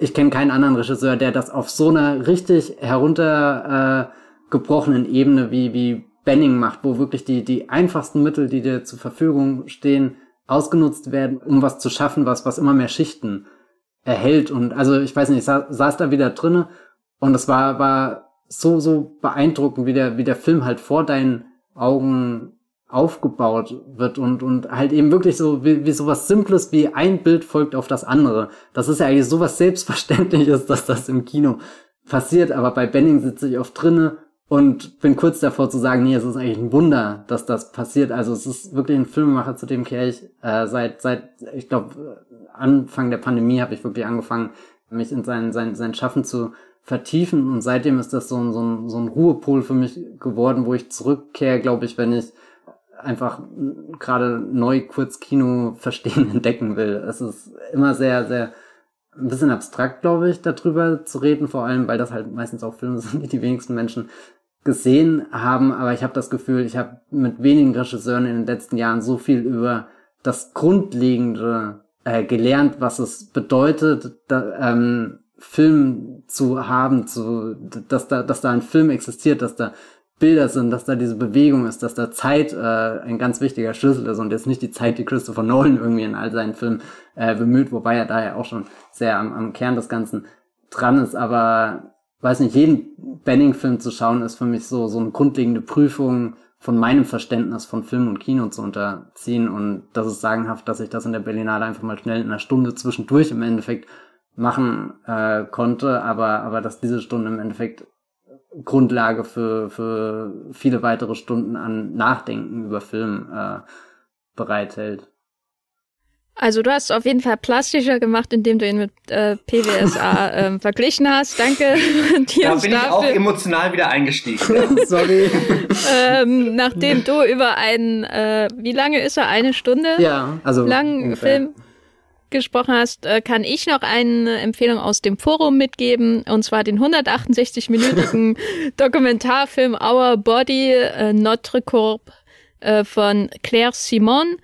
ich kenne keinen anderen Regisseur, der das auf so einer richtig heruntergebrochenen äh, Ebene wie, wie Benning macht, wo wirklich die, die einfachsten Mittel, die dir zur Verfügung stehen, ausgenutzt werden, um was zu schaffen, was, was immer mehr Schichten erhält. Und also ich weiß nicht, ich saß, saß da wieder drinne und es war, war so, so beeindruckend, wie der, wie der Film halt vor deinen Augen aufgebaut wird und, und halt eben wirklich so wie, wie sowas Simples wie ein Bild folgt auf das andere. Das ist ja eigentlich sowas Selbstverständliches, [laughs] dass das im Kino passiert, aber bei Benning sitze ich oft drinne und bin kurz davor zu sagen, nee, es ist eigentlich ein Wunder, dass das passiert. Also es ist wirklich ein Filmemacher, zu dem kehre ich äh, seit, seit, ich glaube, Anfang der Pandemie habe ich wirklich angefangen, mich in sein, sein, sein Schaffen zu vertiefen und seitdem ist das so ein, so ein, so ein Ruhepol für mich geworden, wo ich zurückkehre, glaube ich, wenn ich einfach gerade neu Kurzkino verstehen, [laughs] entdecken will. Es ist immer sehr, sehr ein bisschen abstrakt, glaube ich, darüber zu reden, vor allem, weil das halt meistens auch Filme [laughs] sind, die die wenigsten Menschen gesehen haben, aber ich habe das Gefühl, ich habe mit wenigen Regisseuren in den letzten Jahren so viel über das Grundlegende äh, gelernt, was es bedeutet, da, ähm, Film zu haben, zu, dass da, dass da ein Film existiert, dass da Bilder sind, dass da diese Bewegung ist, dass da Zeit äh, ein ganz wichtiger Schlüssel ist und jetzt nicht die Zeit, die Christopher Nolan irgendwie in all seinen Filmen äh, bemüht, wobei er da ja auch schon sehr am, am Kern des Ganzen dran ist, aber weiß nicht, jeden Benning-Film zu schauen, ist für mich so, so eine grundlegende Prüfung von meinem Verständnis von Film und Kino zu unterziehen. Und das ist sagenhaft, dass ich das in der Berlinale einfach mal schnell in einer Stunde zwischendurch im Endeffekt machen äh, konnte, aber, aber dass diese Stunde im Endeffekt Grundlage für, für viele weitere Stunden an Nachdenken über Film äh, bereithält. Also du hast es auf jeden Fall plastischer gemacht, indem du ihn mit äh, PWSA [laughs] ähm, verglichen hast. Danke [laughs] dir. Da bin dafür. ich auch emotional wieder eingestiegen. [laughs] Sorry. ähm, nachdem du über einen, äh, wie lange ist er? Eine Stunde? Ja, also langen ungefähr. Film gesprochen hast, äh, kann ich noch eine Empfehlung aus dem Forum mitgeben, und zwar den 168-minütigen [laughs] Dokumentarfilm Our Body, äh, Notre Corps äh, von Claire Simon.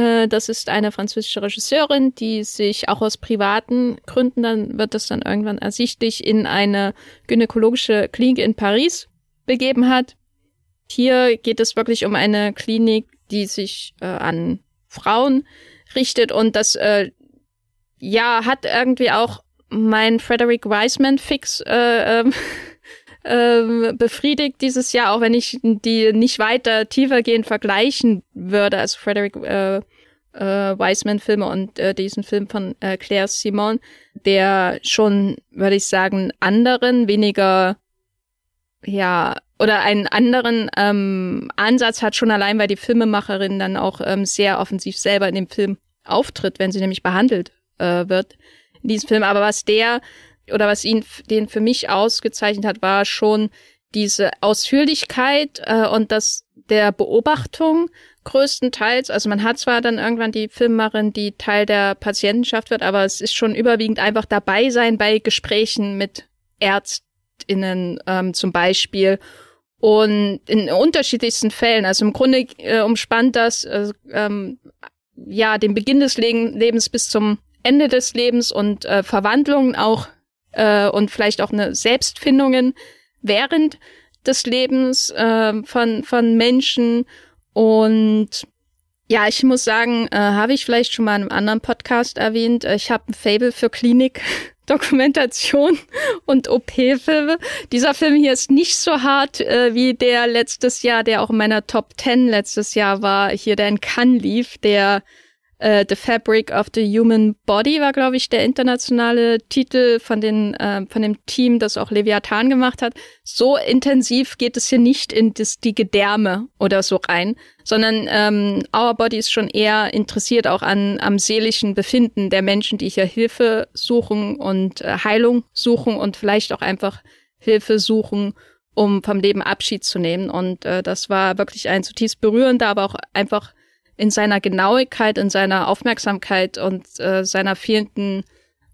Das ist eine französische Regisseurin, die sich auch aus privaten Gründen, dann wird das dann irgendwann ersichtlich, in eine gynäkologische Klinik in Paris begeben hat. Hier geht es wirklich um eine Klinik, die sich äh, an Frauen richtet und das äh, ja hat irgendwie auch mein Frederick Wiseman Fix äh, ähm, [laughs] äh, befriedigt dieses Jahr, auch wenn ich die nicht weiter tiefergehend vergleichen würde, also Frederick äh, äh, Wiseman-Filme und äh, diesen Film von äh, Claire Simon, der schon, würde ich sagen, anderen, weniger, ja, oder einen anderen ähm, Ansatz hat, schon allein, weil die Filmemacherin dann auch ähm, sehr offensiv selber in dem Film auftritt, wenn sie nämlich behandelt äh, wird in diesem Film. Aber was der oder was ihn den für mich ausgezeichnet hat, war schon diese Ausführlichkeit äh, und das der Beobachtung größtenteils. Also man hat zwar dann irgendwann die Filmmacherin, die Teil der Patientenschaft wird, aber es ist schon überwiegend einfach dabei sein bei Gesprächen mit ÄrztInnen ähm, zum Beispiel und in unterschiedlichsten Fällen. Also im Grunde äh, umspannt das äh, ähm, ja den Beginn des Le Lebens bis zum Ende des Lebens und äh, Verwandlungen auch äh, und vielleicht auch eine Selbstfindungen während des Lebens äh, von, von Menschen. Und ja, ich muss sagen, äh, habe ich vielleicht schon mal in einem anderen Podcast erwähnt, äh, ich habe ein Fable für Klinik. Dokumentation [laughs] und OP-Filme. Dieser Film hier ist nicht so hart äh, wie der letztes Jahr, der auch in meiner Top 10 letztes Jahr war, hier der in Cannes lief, der äh, The Fabric of the Human Body war, glaube ich, der internationale Titel von, den, äh, von dem Team, das auch Leviathan gemacht hat. So intensiv geht es hier nicht in das, die Gedärme oder so rein, sondern ähm, Our Body ist schon eher interessiert auch an am seelischen Befinden der Menschen, die hier Hilfe suchen und äh, Heilung suchen und vielleicht auch einfach Hilfe suchen, um vom Leben Abschied zu nehmen. Und äh, das war wirklich ein zutiefst berührender, aber auch einfach in seiner Genauigkeit, in seiner Aufmerksamkeit und äh, seiner fehlenden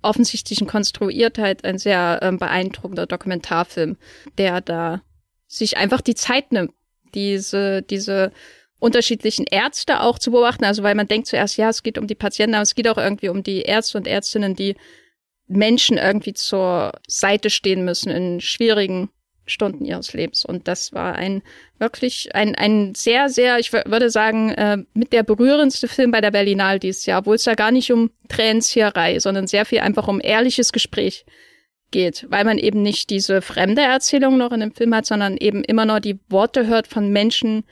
offensichtlichen Konstruiertheit ein sehr äh, beeindruckender Dokumentarfilm, der da sich einfach die Zeit nimmt, diese, diese unterschiedlichen Ärzte auch zu beobachten. Also weil man denkt zuerst, ja, es geht um die Patienten, aber es geht auch irgendwie um die Ärzte und Ärztinnen, die Menschen irgendwie zur Seite stehen müssen in schwierigen Stunden ihres Lebens. Und das war ein wirklich ein, ein sehr, sehr, ich würde sagen, äh, mit der berührendste Film bei der Berlinale dieses Jahr, wo es ja gar nicht um Tränenzieherei, sondern sehr viel einfach um ehrliches Gespräch geht, weil man eben nicht diese fremde Erzählung noch in dem Film hat, sondern eben immer noch die Worte hört von Menschen,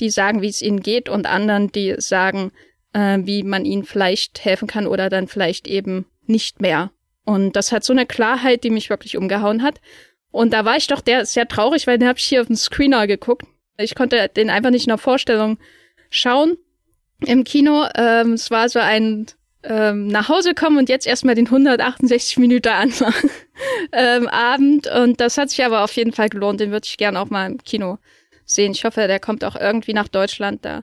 die sagen, wie es ihnen geht und anderen, die sagen, äh, wie man ihnen vielleicht helfen kann oder dann vielleicht eben nicht mehr. Und das hat so eine Klarheit, die mich wirklich umgehauen hat. Und da war ich doch der sehr traurig, weil den habe ich hier auf dem Screener geguckt. Ich konnte den einfach nicht in der Vorstellung schauen im Kino. Ähm, es war so ein ähm, nach Hause kommen und jetzt erstmal den 168 Minuten anmachen [laughs] ähm, Abend. Und das hat sich aber auf jeden Fall gelohnt. Den würde ich gerne auch mal im Kino sehen. Ich hoffe, der kommt auch irgendwie nach Deutschland da.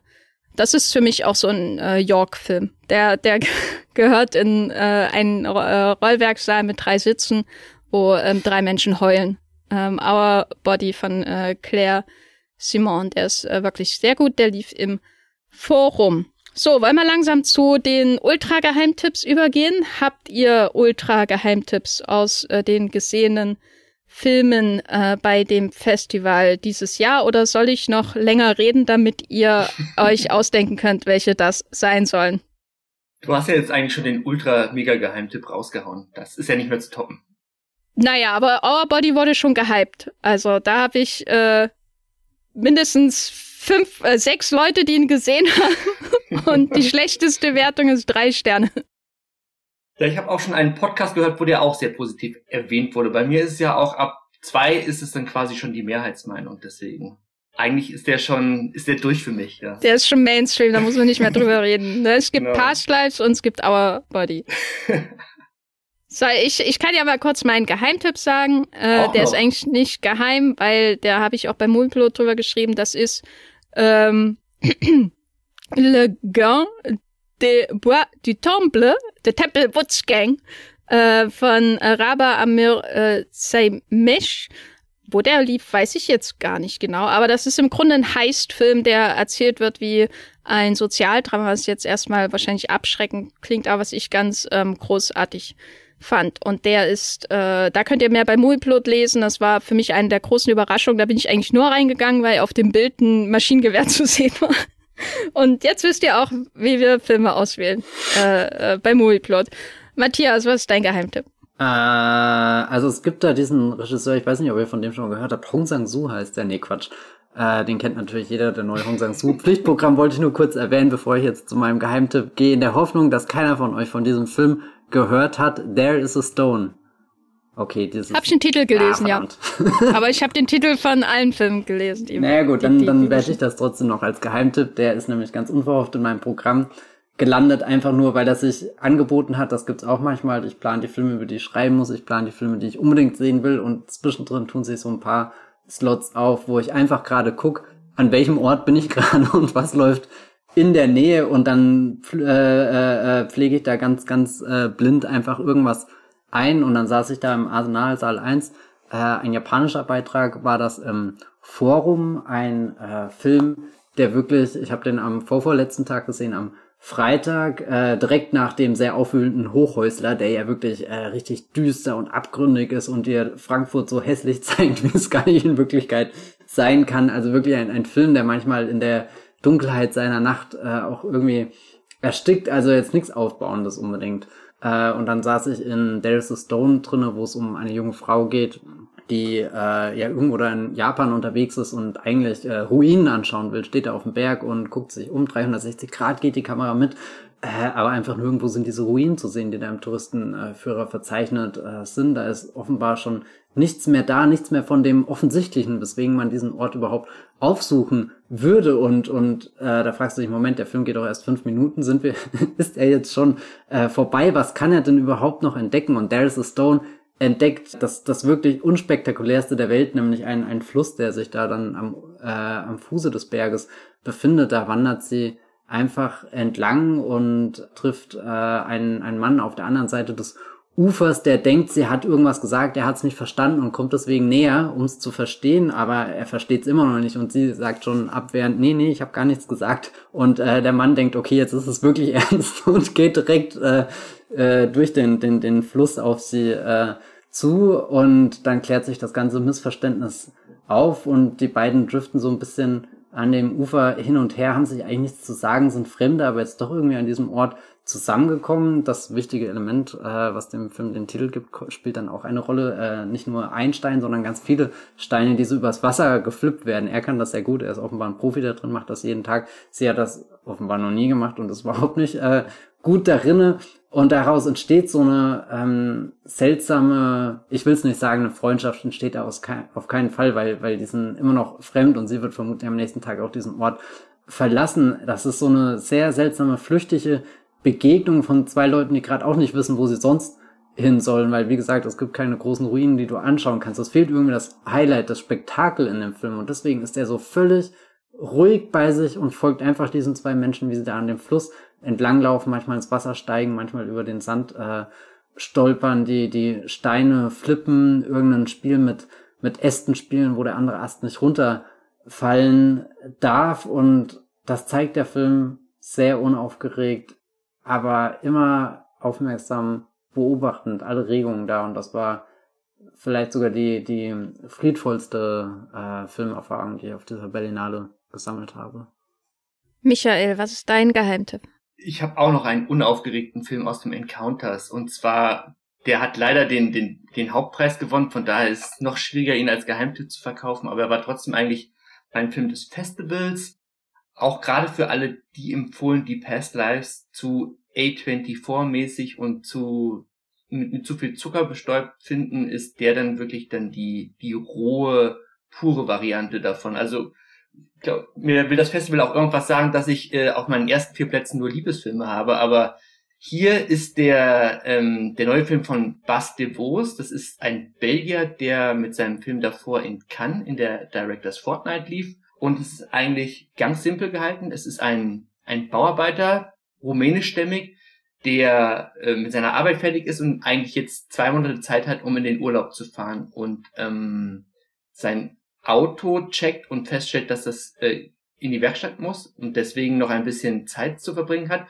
Das ist für mich auch so ein äh, York-Film. Der, der [laughs] gehört in äh, einen äh, Rollwerksaal mit drei Sitzen wo ähm, drei Menschen heulen. Ähm, Our Body von äh, Claire Simon, der ist äh, wirklich sehr gut, der lief im Forum. So, wollen wir langsam zu den Ultra-Geheimtipps übergehen? Habt ihr Ultra-Geheimtipps aus äh, den gesehenen Filmen äh, bei dem Festival dieses Jahr oder soll ich noch länger reden, damit ihr [laughs] euch ausdenken könnt, welche das sein sollen? Du hast ja jetzt eigentlich schon den Ultra-Mega-Geheimtipp rausgehauen. Das ist ja nicht mehr zu toppen. Naja, aber Our Body wurde schon gehypt. Also da habe ich äh, mindestens fünf, äh, sechs Leute, die ihn gesehen haben. [laughs] Und die schlechteste Wertung ist drei Sterne. Ja, ich habe auch schon einen Podcast gehört, wo der auch sehr positiv erwähnt wurde. Bei mir ist es ja auch ab zwei ist es dann quasi schon die Mehrheitsmeinung, deswegen. eigentlich ist der schon, ist der durch für mich, ja. Der ist schon Mainstream, da muss man nicht mehr drüber reden. Ne? Es gibt genau. Past Lives und es gibt Our Body. [laughs] so, ich, ich kann ja mal kurz meinen Geheimtipp sagen. Äh, der noch. ist eigentlich nicht geheim, weil der habe ich auch beim Moonplot drüber geschrieben. Das ist ähm, [clears throat] Le Gain de Bois du Temple, der Tempel Wutzgang äh, von Raba Amir äh, Seymish. Wo der lief, weiß ich jetzt gar nicht genau. Aber das ist im Grunde ein Heist-Film, der erzählt wird wie ein Sozialdrama, was jetzt erstmal wahrscheinlich abschreckend klingt, aber was ich ganz ähm, großartig fand. Und der ist, äh, da könnt ihr mehr bei Movieplot lesen. Das war für mich eine der großen Überraschungen. Da bin ich eigentlich nur reingegangen, weil auf dem Bild ein Maschinengewehr [laughs] zu sehen war. Und jetzt wisst ihr auch, wie wir Filme auswählen äh, äh, bei Movieplot. Matthias, was ist dein Geheimtipp? Äh, also es gibt da diesen Regisseur, ich weiß nicht, ob ihr von dem schon mal gehört habt, Hong Sang-soo heißt der, nee, Quatsch. Äh, den kennt natürlich jeder, der neue Hong Sang-soo. [laughs] Pflichtprogramm wollte ich nur kurz erwähnen, bevor ich jetzt zu meinem Geheimtipp gehe, in der Hoffnung, dass keiner von euch von diesem Film gehört hat, There is a Stone. Okay, dieses. Hab ich den Titel gelesen, ah, ja. [laughs] Aber ich habe den Titel von allen Filmen gelesen. Die, naja gut, dann, dann werde ich das trotzdem noch als Geheimtipp. Der ist nämlich ganz unverhofft in meinem Programm gelandet, einfach nur, weil das sich angeboten hat. Das gibt's auch manchmal. Ich plane die Filme, über die ich schreiben muss. Ich plane die Filme, die ich unbedingt sehen will. Und zwischendrin tun sich so ein paar Slots auf, wo ich einfach gerade guck, an welchem Ort bin ich [laughs] gerade und was läuft in der Nähe. Und dann äh, äh, äh, pflege ich da ganz, ganz äh, blind einfach irgendwas ein. Und dann saß ich da im Arsenalsaal 1. Äh, ein japanischer Beitrag war das im Forum, ein äh, Film, der wirklich, ich habe den am vorvorletzten Tag gesehen, am Freitag, äh, direkt nach dem sehr aufwühlenden Hochhäusler, der ja wirklich äh, richtig düster und abgründig ist und dir Frankfurt so hässlich [laughs] zeigt, wie es gar nicht in Wirklichkeit sein kann. Also wirklich ein, ein Film, der manchmal in der Dunkelheit seiner Nacht äh, auch irgendwie erstickt, also jetzt nichts Aufbauendes unbedingt. Äh, und dann saß ich in There's a Stone drinne, wo es um eine junge Frau geht, die äh, ja irgendwo da in Japan unterwegs ist und eigentlich äh, Ruinen anschauen will, steht da auf dem Berg und guckt sich um. 360 Grad geht die Kamera mit. Äh, aber einfach nirgendwo sind diese Ruinen zu sehen, die da im Touristenführer verzeichnet äh, sind. Da ist offenbar schon nichts mehr da, nichts mehr von dem Offensichtlichen, weswegen man diesen Ort überhaupt aufsuchen würde. Und, und äh, da fragst du dich, Moment, der Film geht doch erst fünf Minuten, sind wir, [laughs] ist er jetzt schon äh, vorbei? Was kann er denn überhaupt noch entdecken? Und There's a Stone entdeckt das, das wirklich unspektakulärste der Welt, nämlich ein, ein Fluss, der sich da dann am, äh, am Fuße des Berges befindet. Da wandert sie einfach entlang und trifft äh, einen, einen Mann auf der anderen Seite des Ufers, der denkt, sie hat irgendwas gesagt, er hat es nicht verstanden und kommt deswegen näher, um es zu verstehen, aber er versteht es immer noch nicht und sie sagt schon abwehrend, nee, nee, ich habe gar nichts gesagt. Und äh, der Mann denkt, okay, jetzt ist es wirklich [laughs] ernst und geht direkt äh, äh, durch den, den, den Fluss auf sie äh, zu und dann klärt sich das ganze Missverständnis auf und die beiden driften so ein bisschen an dem Ufer hin und her, haben sich eigentlich nichts zu sagen, sind Fremde, aber jetzt doch irgendwie an diesem Ort zusammengekommen. Das wichtige Element, äh, was dem Film den Titel gibt, spielt dann auch eine Rolle. Äh, nicht nur ein Stein, sondern ganz viele Steine, die so übers Wasser geflippt werden. Er kann das sehr gut. Er ist offenbar ein Profi da drin, macht das jeden Tag. Sie hat das offenbar noch nie gemacht und ist überhaupt nicht äh, gut darin. Und daraus entsteht so eine ähm, seltsame, ich will es nicht sagen, eine Freundschaft entsteht daraus kein, auf keinen Fall, weil, weil die sind immer noch fremd und sie wird vermutlich am nächsten Tag auch diesen Ort verlassen. Das ist so eine sehr seltsame, flüchtige Begegnung von zwei Leuten, die gerade auch nicht wissen, wo sie sonst hin sollen, weil wie gesagt, es gibt keine großen Ruinen, die du anschauen kannst. Es fehlt irgendwie das Highlight, das Spektakel in dem Film. Und deswegen ist er so völlig ruhig bei sich und folgt einfach diesen zwei Menschen, wie sie da an dem Fluss entlanglaufen, manchmal ins Wasser steigen, manchmal über den Sand äh, stolpern, die die Steine flippen, irgendein Spiel mit mit Ästen spielen, wo der andere Ast nicht runterfallen darf. Und das zeigt der Film sehr unaufgeregt aber immer aufmerksam beobachtend, alle Regungen da. Und das war vielleicht sogar die, die friedvollste äh, Filmerfahrung, die ich auf dieser Berlinale gesammelt habe. Michael, was ist dein Geheimtipp? Ich habe auch noch einen unaufgeregten Film aus dem Encounters. Und zwar der hat leider den, den, den Hauptpreis gewonnen, von daher ist es noch schwieriger, ihn als Geheimtipp zu verkaufen, aber er war trotzdem eigentlich ein Film des Festivals auch gerade für alle die empfohlen, die Past Lives zu A24-mäßig und zu mit, mit zu viel Zucker bestäubt finden, ist der dann wirklich dann die, die rohe, pure Variante davon. Also ich glaube, mir will das Festival auch irgendwas sagen, dass ich äh, auf meinen ersten vier Plätzen nur Liebesfilme habe, aber hier ist der, ähm, der neue Film von Bas de Vos. Das ist ein Belgier, der mit seinem Film davor in Cannes in der Directors Fortnight lief. Und es ist eigentlich ganz simpel gehalten. Es ist ein, ein Bauarbeiter, rumänischstämmig, der äh, mit seiner Arbeit fertig ist und eigentlich jetzt zwei Monate Zeit hat, um in den Urlaub zu fahren und ähm, sein Auto checkt und feststellt, dass das äh, in die Werkstatt muss und deswegen noch ein bisschen Zeit zu verbringen hat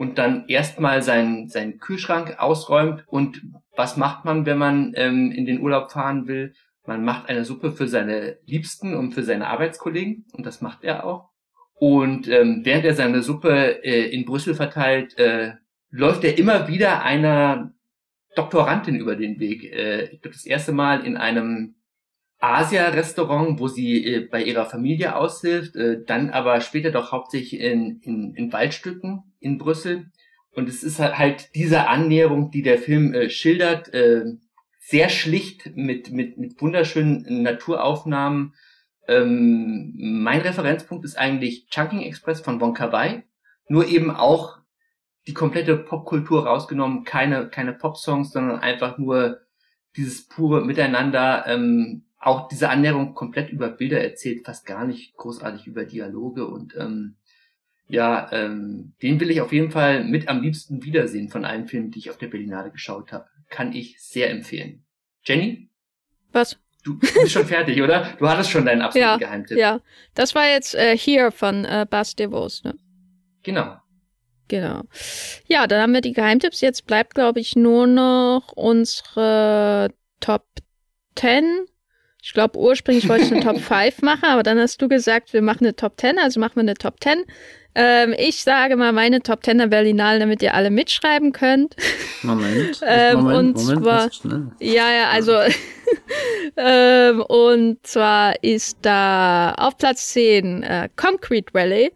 und dann erstmal seinen, seinen Kühlschrank ausräumt. Und was macht man, wenn man ähm, in den Urlaub fahren will? Man macht eine Suppe für seine Liebsten und für seine Arbeitskollegen. Und das macht er auch. Und ähm, während er seine Suppe äh, in Brüssel verteilt, äh, läuft er immer wieder einer Doktorandin über den Weg. Äh, ich glaube, das erste Mal in einem Asia-Restaurant, wo sie äh, bei ihrer Familie aushilft, äh, dann aber später doch hauptsächlich in, in, in Waldstücken in Brüssel. Und es ist halt diese Annäherung, die der Film äh, schildert, äh, sehr schlicht mit, mit, mit wunderschönen Naturaufnahmen. Ähm, mein Referenzpunkt ist eigentlich Chunking Express von Wong Kar Wai, nur eben auch die komplette Popkultur rausgenommen, keine, keine Popsongs, sondern einfach nur dieses pure Miteinander, ähm, auch diese Annäherung komplett über Bilder erzählt, fast gar nicht großartig über Dialoge und ähm, ja, ähm, den will ich auf jeden Fall mit am liebsten wiedersehen von allen Filmen, die ich auf der Berlinale geschaut habe. Kann ich sehr empfehlen. Jenny? Was? Du bist schon fertig, oder? Du hattest schon deinen absoluten ja, Geheimtipp. Ja, das war jetzt äh, hier von äh, Bas DeVos, ne? Genau. Genau. Ja, dann haben wir die Geheimtipps. Jetzt bleibt, glaube ich, nur noch unsere Top 10 ich glaube, ursprünglich wollte ich eine Top [laughs] 5 machen, aber dann hast du gesagt, wir machen eine Top 10, also machen wir eine Top 10. Ähm, ich sage mal meine Top 10 der Berlinale, damit ihr alle mitschreiben könnt. Moment. [laughs] ähm, Moment, und Moment, zwar, ja, ja, also, [laughs] ähm, und zwar ist da auf Platz 10 äh, Concrete Rally.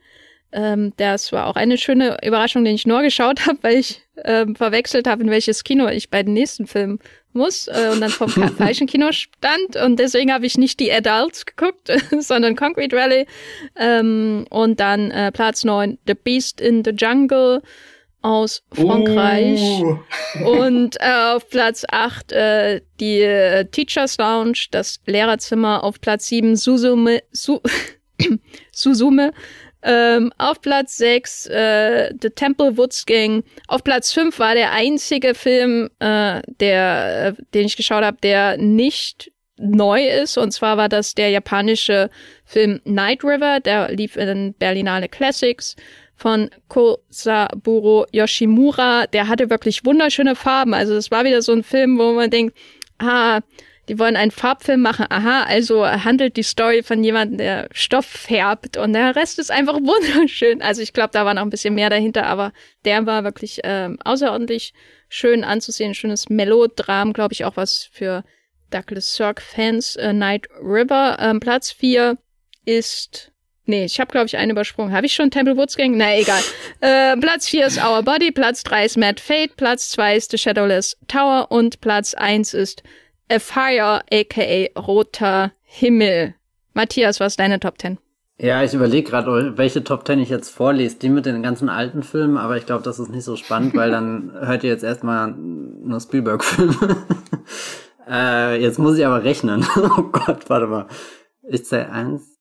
Ähm, das war auch eine schöne Überraschung, den ich nur geschaut habe, weil ich ähm, verwechselt habe, in welches Kino ich bei den nächsten Filmen muss äh, und dann vom [laughs] falschen Kino stand und deswegen habe ich nicht die Adults geguckt, [laughs] sondern Concrete Rally ähm, und dann äh, Platz 9 The Beast in the Jungle aus Frankreich. Uh. [laughs] und äh, auf Platz 8 äh, die äh, Teachers Lounge, das Lehrerzimmer, auf Platz 7 Suzume, Su [coughs] Suzume ähm, auf Platz 6 äh, The Temple Woods Gang. Auf Platz 5 war der einzige Film, äh, der, äh, den ich geschaut habe, der nicht neu ist. Und zwar war das der japanische Film Night River. Der lief in Berlinale Classics von Kosaburo Yoshimura. Der hatte wirklich wunderschöne Farben. Also es war wieder so ein Film, wo man denkt, ah, die wollen einen Farbfilm machen. Aha, also handelt die Story von jemandem, der Stoff färbt und der Rest ist einfach [laughs] wunderschön. Also ich glaube, da war noch ein bisschen mehr dahinter, aber der war wirklich ähm, außerordentlich schön anzusehen. Schönes Melodram, glaube ich, auch was für Douglas Sirk-Fans. Äh, Night River, ähm, Platz 4 ist Nee, ich habe, glaube ich, einen übersprungen. Habe ich schon Temple Woods Gang? Na, egal. [laughs] äh, Platz 4 ist Our Body, Platz 3 ist Mad Fate, Platz 2 ist The Shadowless Tower und Platz 1 ist A Fire, aka Roter Himmel. Matthias, was ist deine Top 10? Ja, ich überlege gerade, welche Top 10 ich jetzt vorlese. Die mit den ganzen alten Filmen, aber ich glaube, das ist nicht so spannend, weil dann [laughs] hört ihr jetzt erstmal nur Spielberg-Filme. [laughs] äh, jetzt muss ich aber rechnen. [laughs] oh Gott, warte mal. Ich zähle eins,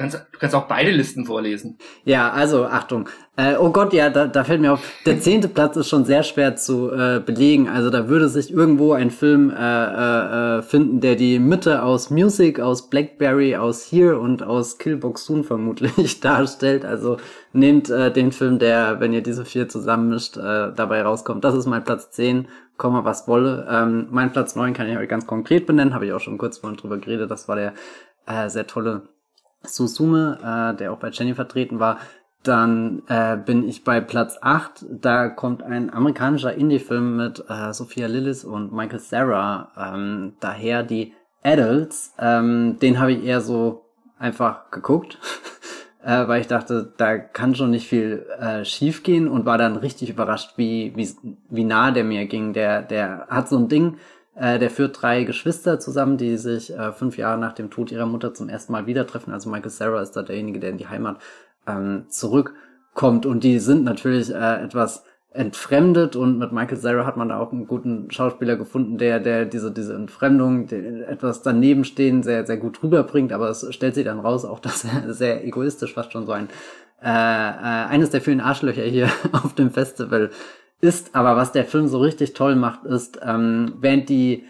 kannst, du kannst auch beide Listen vorlesen. Ja, also Achtung. Äh, oh Gott, ja, da, da fällt mir auf, der zehnte Platz ist schon sehr schwer zu äh, belegen. Also da würde sich irgendwo ein Film äh, äh, äh finden, der die Mitte aus Music, aus Blackberry, aus Here und aus Killbox Soon vermutlich [laughs] darstellt. Also nehmt äh, den Film, der, wenn ihr diese vier zusammenmischt, äh, dabei rauskommt. Das ist mein Platz 10, komme was wolle. Ähm, mein Platz 9 kann ich euch ganz konkret benennen, habe ich auch schon kurz vorhin drüber geredet. Das war der äh, sehr tolle Susume, äh, der auch bei Jenny vertreten war. Dann äh, bin ich bei Platz 8. Da kommt ein amerikanischer Indie-Film mit äh, Sophia Lillis und Michael Sarah. Ähm, daher die Adults. Ähm, den habe ich eher so einfach geguckt, [laughs] äh, weil ich dachte, da kann schon nicht viel äh, schief gehen und war dann richtig überrascht, wie, wie, wie nah der mir ging. Der, der hat so ein Ding, Äh, der führt drei Geschwister zusammen, die sich äh, fünf Jahre nach dem Tod ihrer Mutter zum ersten Mal wieder treffen. Also Michael Sarah ist da derjenige, der in die Heimat ähm, zurückkommt. Und die sind natürlich äh, etwas entfremdet und mit Michael Sarah hat man da auch einen guten Schauspieler gefunden, der, der diese, diese Entfremdung, der etwas daneben stehen, sehr, sehr gut rüberbringt, aber es stellt sich dann raus, auch [laughs] dass er sehr egoistisch fast schon so ein, äh, äh, eines der vielen Arschlöcher hier [laughs] auf dem Festival ist. Aber was der Film so richtig toll macht, ist, ähm, während die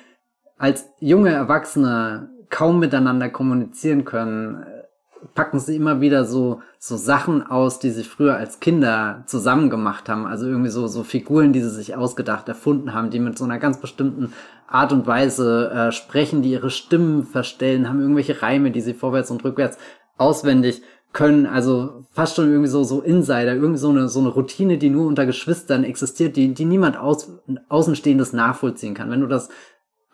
als junge Erwachsene kaum miteinander kommunizieren können, packen sie immer wieder so, so Sachen aus, die sie früher als Kinder zusammen gemacht haben. Also irgendwie so, so Figuren, die sie sich ausgedacht, erfunden haben, die mit so einer ganz bestimmten Art und Weise äh, sprechen, die ihre Stimmen verstellen, haben irgendwelche Reime, die sie vorwärts und rückwärts auswendig können. Also fast schon irgendwie so, so Insider, irgendwie so eine, so eine Routine, die nur unter Geschwistern existiert, die, die niemand aus, Außenstehendes nachvollziehen kann. Wenn du das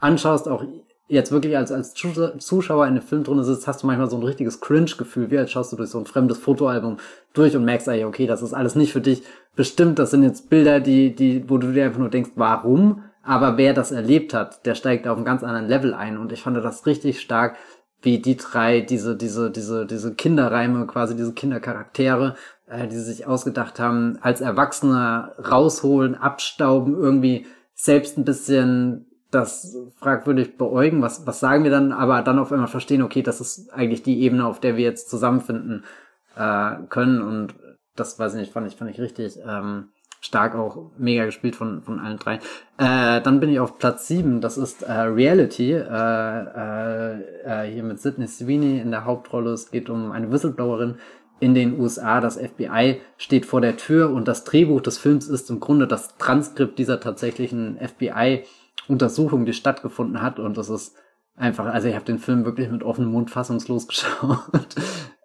anschaust, auch jetzt wirklich als, als Zuschauer in einem Film drin sitzt, hast du manchmal so ein richtiges Cringe-Gefühl, wie als schaust du durch so ein fremdes Fotoalbum durch und merkst eigentlich, okay, das ist alles nicht für dich bestimmt, das sind jetzt Bilder, die, die, wo du dir einfach nur denkst, warum? Aber wer das erlebt hat, der steigt auf einen ganz anderen Level ein und ich fand das richtig stark, wie die drei diese, diese, diese, diese Kinderreime, quasi diese Kindercharaktere, äh, die sie sich ausgedacht haben, als Erwachsene rausholen, abstauben, irgendwie selbst ein bisschen das fragwürdig beäugen, was, was sagen wir dann, aber dann auf einmal verstehen, okay, das ist eigentlich die Ebene, auf der wir jetzt zusammenfinden äh, können und das weiß ich nicht, fand ich, fand ich richtig ähm, stark auch mega gespielt von, von allen drei. Äh, dann bin ich auf Platz sieben, das ist äh, Reality, äh, äh, äh, hier mit Sidney Sweeney in der Hauptrolle. Es geht um eine Whistleblowerin in den USA. Das FBI steht vor der Tür und das Drehbuch des Films ist im Grunde das Transkript dieser tatsächlichen FBI- Untersuchung, die stattgefunden hat. Und das ist einfach, also ich habe den Film wirklich mit offenem Mund fassungslos [laughs] geschaut.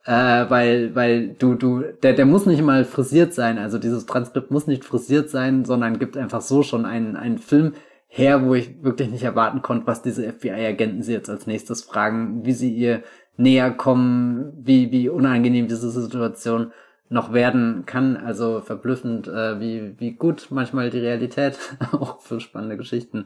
Äh, weil, weil du, du, der, der muss nicht mal frisiert sein. Also dieses Transkript muss nicht frisiert sein, sondern gibt einfach so schon einen, einen Film her, wo ich wirklich nicht erwarten konnte, was diese FBI-Agenten sie jetzt als nächstes fragen, wie sie ihr näher kommen, wie, wie unangenehm diese Situation noch werden kann. Also verblüffend, äh, wie, wie gut manchmal die Realität [laughs] auch für spannende Geschichten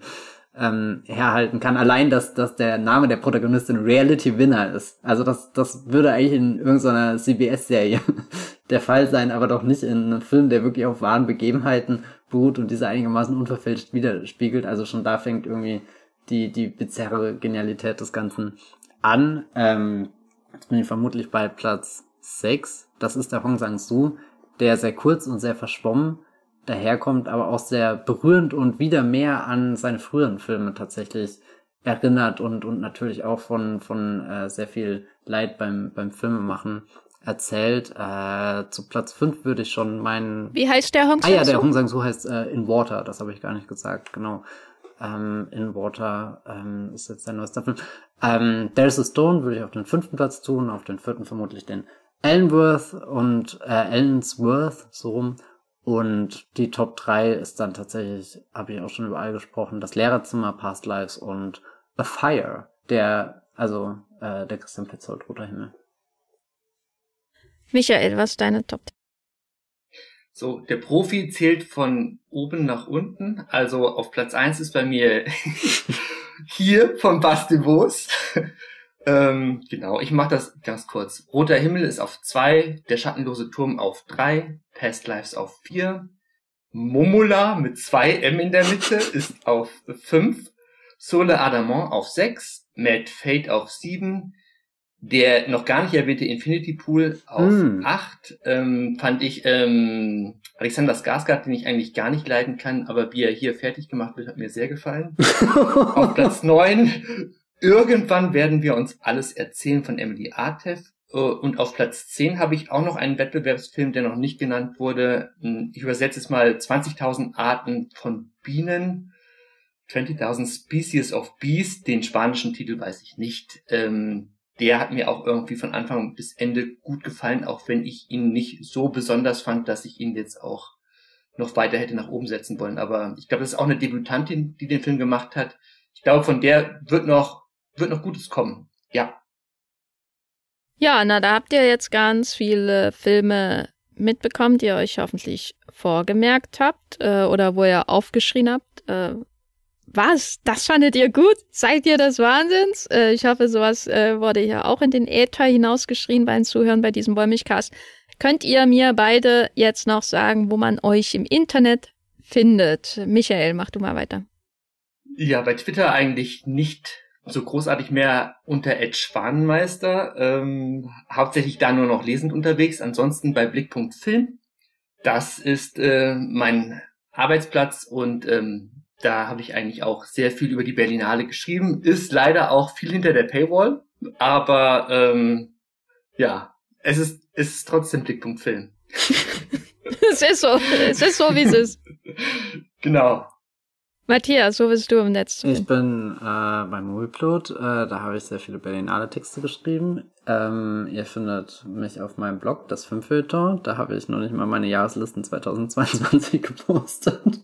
ähm, herhalten kann. Allein, dass, dass der Name der Protagonistin Reality Winner ist. Also das, das würde eigentlich in irgendeiner CBS-Serie [laughs] der Fall sein, aber doch nicht in einem Film, der wirklich auf wahren Begebenheiten beruht und diese einigermaßen unverfälscht widerspiegelt. Also schon da fängt irgendwie die, die bizarre Genialität des Ganzen an. Ähm, jetzt bin ich vermutlich bei Platz 6. Das ist der Hong Sang-soo, der sehr kurz und sehr verschwommen daherkommt, aber auch sehr berührend und wieder mehr an seine früheren Filme tatsächlich erinnert und, und natürlich auch von, von äh, sehr viel Leid beim, beim Filmemachen erzählt. Äh, zu Platz 5 würde ich schon meinen. Wie heißt der Hong Sang-soo? Ah ja, der Hong Sang-soo heißt äh, In Water, das habe ich gar nicht gesagt, genau. Ähm, In Water ähm, ist jetzt der neueste Film. Ähm, There's a Stone würde ich auf den fünften Platz tun, auf den vierten vermutlich den Ellenworth und äh, Ellensworth, so rum. Und die Top 3 ist dann tatsächlich, habe ich auch schon überall gesprochen, das Lehrerzimmer, Past Lives und A Fire, der, also äh, der Christian Petzold, Roter Himmel. Michael, was ist deine Top 3? So, der Profi zählt von oben nach unten. Also auf Platz 1 ist bei mir [laughs] hier von Basti Vos. Ähm, genau, ich mache das ganz kurz. Roter Himmel ist auf zwei, der schattenlose Turm auf drei, Past Lives auf vier, Momola mit zwei M in der Mitte [laughs] ist auf fünf, Sole Adamant auf sechs, Mad Fate auf sieben, der noch gar nicht erwähnte Infinity Pool auf mm. acht, ähm, fand ich ähm, Alexander Skarsgård, den ich eigentlich gar nicht leiden kann, aber wie er hier fertig gemacht wird, hat mir sehr gefallen. [laughs] auf Platz neun Irgendwann werden wir uns alles erzählen von Emily Artef. Äh, und auf Platz 10 habe ich auch noch einen Wettbewerbsfilm, der noch nicht genannt wurde. Hm, ich übersetze es mal 20.000 Arten von Bienen. 20.000 Species of Bees. Den spanischen Titel weiß ich nicht. Ähm, der hat mir auch irgendwie von Anfang bis Ende gut gefallen, auch wenn ich ihn nicht so besonders fand, dass ich ihn jetzt auch noch weiter hätte nach oben setzen wollen. Aber ich glaube, das ist auch eine Debütantin, die den Film gemacht hat. Ich glaube, von der wird noch wird noch Gutes kommen. Ja. Ja, na, da habt ihr jetzt ganz viele Filme mitbekommen, die ihr euch hoffentlich vorgemerkt habt äh, oder wo ihr aufgeschrien habt. Äh, Was? Das fandet ihr gut? Seid ihr des Wahnsinns? Äh, ich hoffe, sowas äh, wurde ja auch in den Äther hinausgeschrien beim Zuhören bei diesem Wollmilchcast. Könnt ihr mir beide jetzt noch sagen, wo man euch im Internet findet? Michael, mach du mal weiter. Ja, bei Twitter eigentlich nicht so großartig mehr unter Ed Schwanenmeister. Ähm, hauptsächlich da nur noch lesend unterwegs. Ansonsten bei Blickpunkt Film. Das ist äh, mein Arbeitsplatz und ähm, da habe ich eigentlich auch sehr viel über die Berlinale geschrieben. Ist leider auch viel hinter der Paywall, aber ähm, ja, es ist, es ist trotzdem Blickpunkt Film. [laughs] es ist so, es ist so, wie es ist. [laughs] Genau. Matthias, wo bist du im Netz? Ich bin äh, bei Movieplot, äh, da habe ich sehr viele Berlinale Texte geschrieben. Ähm, ihr findet mich auf meinem Blog, das Filmfilter. Da habe ich noch nicht mal meine Jahreslisten 2022 [laughs] gepostet.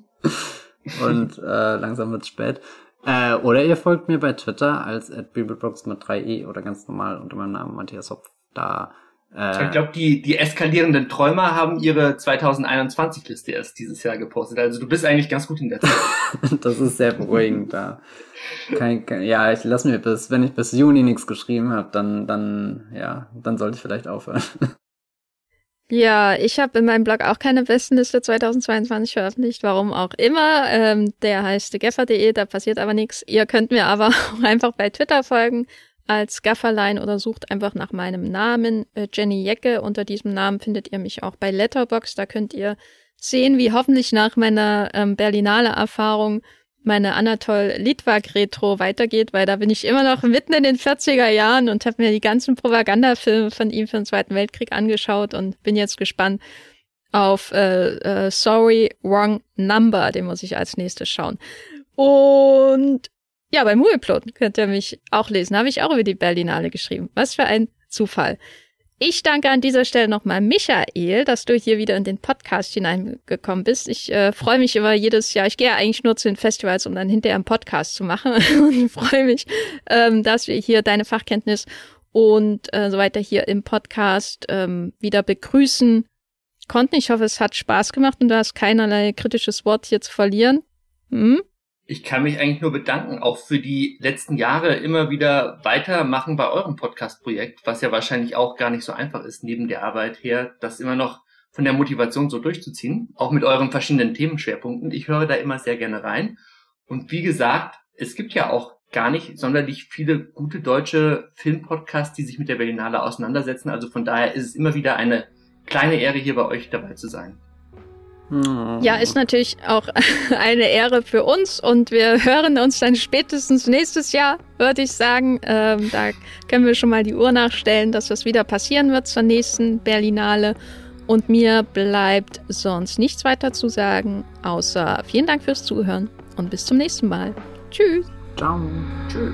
Und äh, langsam wird's spät. Äh, oder ihr folgt mir bei Twitter als at mit 3i oder ganz normal unter meinem Namen Matthias Hopf. Da äh, ich glaube, die, die eskalierenden Träumer haben ihre 2021-Liste erst dieses Jahr gepostet. Also du bist eigentlich ganz gut in der Zeit. [laughs] das ist sehr beruhigend da. Kein, kein, ja, ich lass mir bis, wenn ich bis Juni nichts geschrieben habe, dann, dann, ja, dann sollte ich vielleicht aufhören. [laughs] Ja, ich habe in meinem Blog auch keine Bestenliste 2022 veröffentlicht, warum auch immer. Ähm, der heißt geffer.de, da passiert aber nichts. Ihr könnt mir aber [laughs] auch einfach bei Twitter folgen als Gafferlein oder sucht einfach nach meinem Namen, äh, Jenny Jecke. Unter diesem Namen findet ihr mich auch bei Letterbox. Da könnt ihr sehen, wie hoffentlich nach meiner ähm, Berlinale Erfahrung meine Anatol Litwak Retro weitergeht, weil da bin ich immer noch mitten in den 40er Jahren und habe mir die ganzen Propagandafilme von ihm für den Zweiten Weltkrieg angeschaut und bin jetzt gespannt auf äh, äh, Sorry, Wrong Number, den muss ich als nächstes schauen. Und ja, bei Movieplot könnt ihr mich auch lesen. Habe ich auch über die Berlinale geschrieben. Was für ein Zufall. Ich danke an dieser Stelle nochmal Michael, dass du hier wieder in den Podcast hineingekommen bist. Ich äh, freue mich immer jedes Jahr. Ich gehe ja eigentlich nur zu den Festivals, um dann hinterher einen Podcast zu machen. [laughs] und freue mich, ähm, dass wir hier deine Fachkenntnis und äh, so weiter hier im Podcast ähm, wieder begrüßen konnten. Ich hoffe, es hat Spaß gemacht und du hast keinerlei kritisches Wort hier zu verlieren. Hm? Ich kann mich eigentlich nur bedanken, auch für die letzten Jahre immer wieder weitermachen bei eurem Podcast-Projekt, was ja wahrscheinlich auch gar nicht so einfach ist, neben der Arbeit her, das immer noch von der Motivation so durchzuziehen, auch mit euren verschiedenen Themenschwerpunkten. Ich höre da immer sehr gerne rein. Und wie gesagt, es gibt ja auch gar nicht sonderlich viele gute deutsche Filmpodcasts, die sich mit der Berlinale auseinandersetzen. Also von daher ist es immer wieder eine kleine Ehre, hier bei euch dabei zu sein. Ja, ist natürlich auch [laughs] eine Ehre für uns und wir hören uns dann spätestens nächstes Jahr, würde ich sagen. Ähm, da können wir schon mal die Uhr nachstellen, dass das wieder passieren wird zur nächsten Berlinale. Und mir bleibt sonst nichts weiter zu sagen, außer vielen Dank fürs Zuhören und bis zum nächsten Mal. Tschüss. Ciao. Tschüss.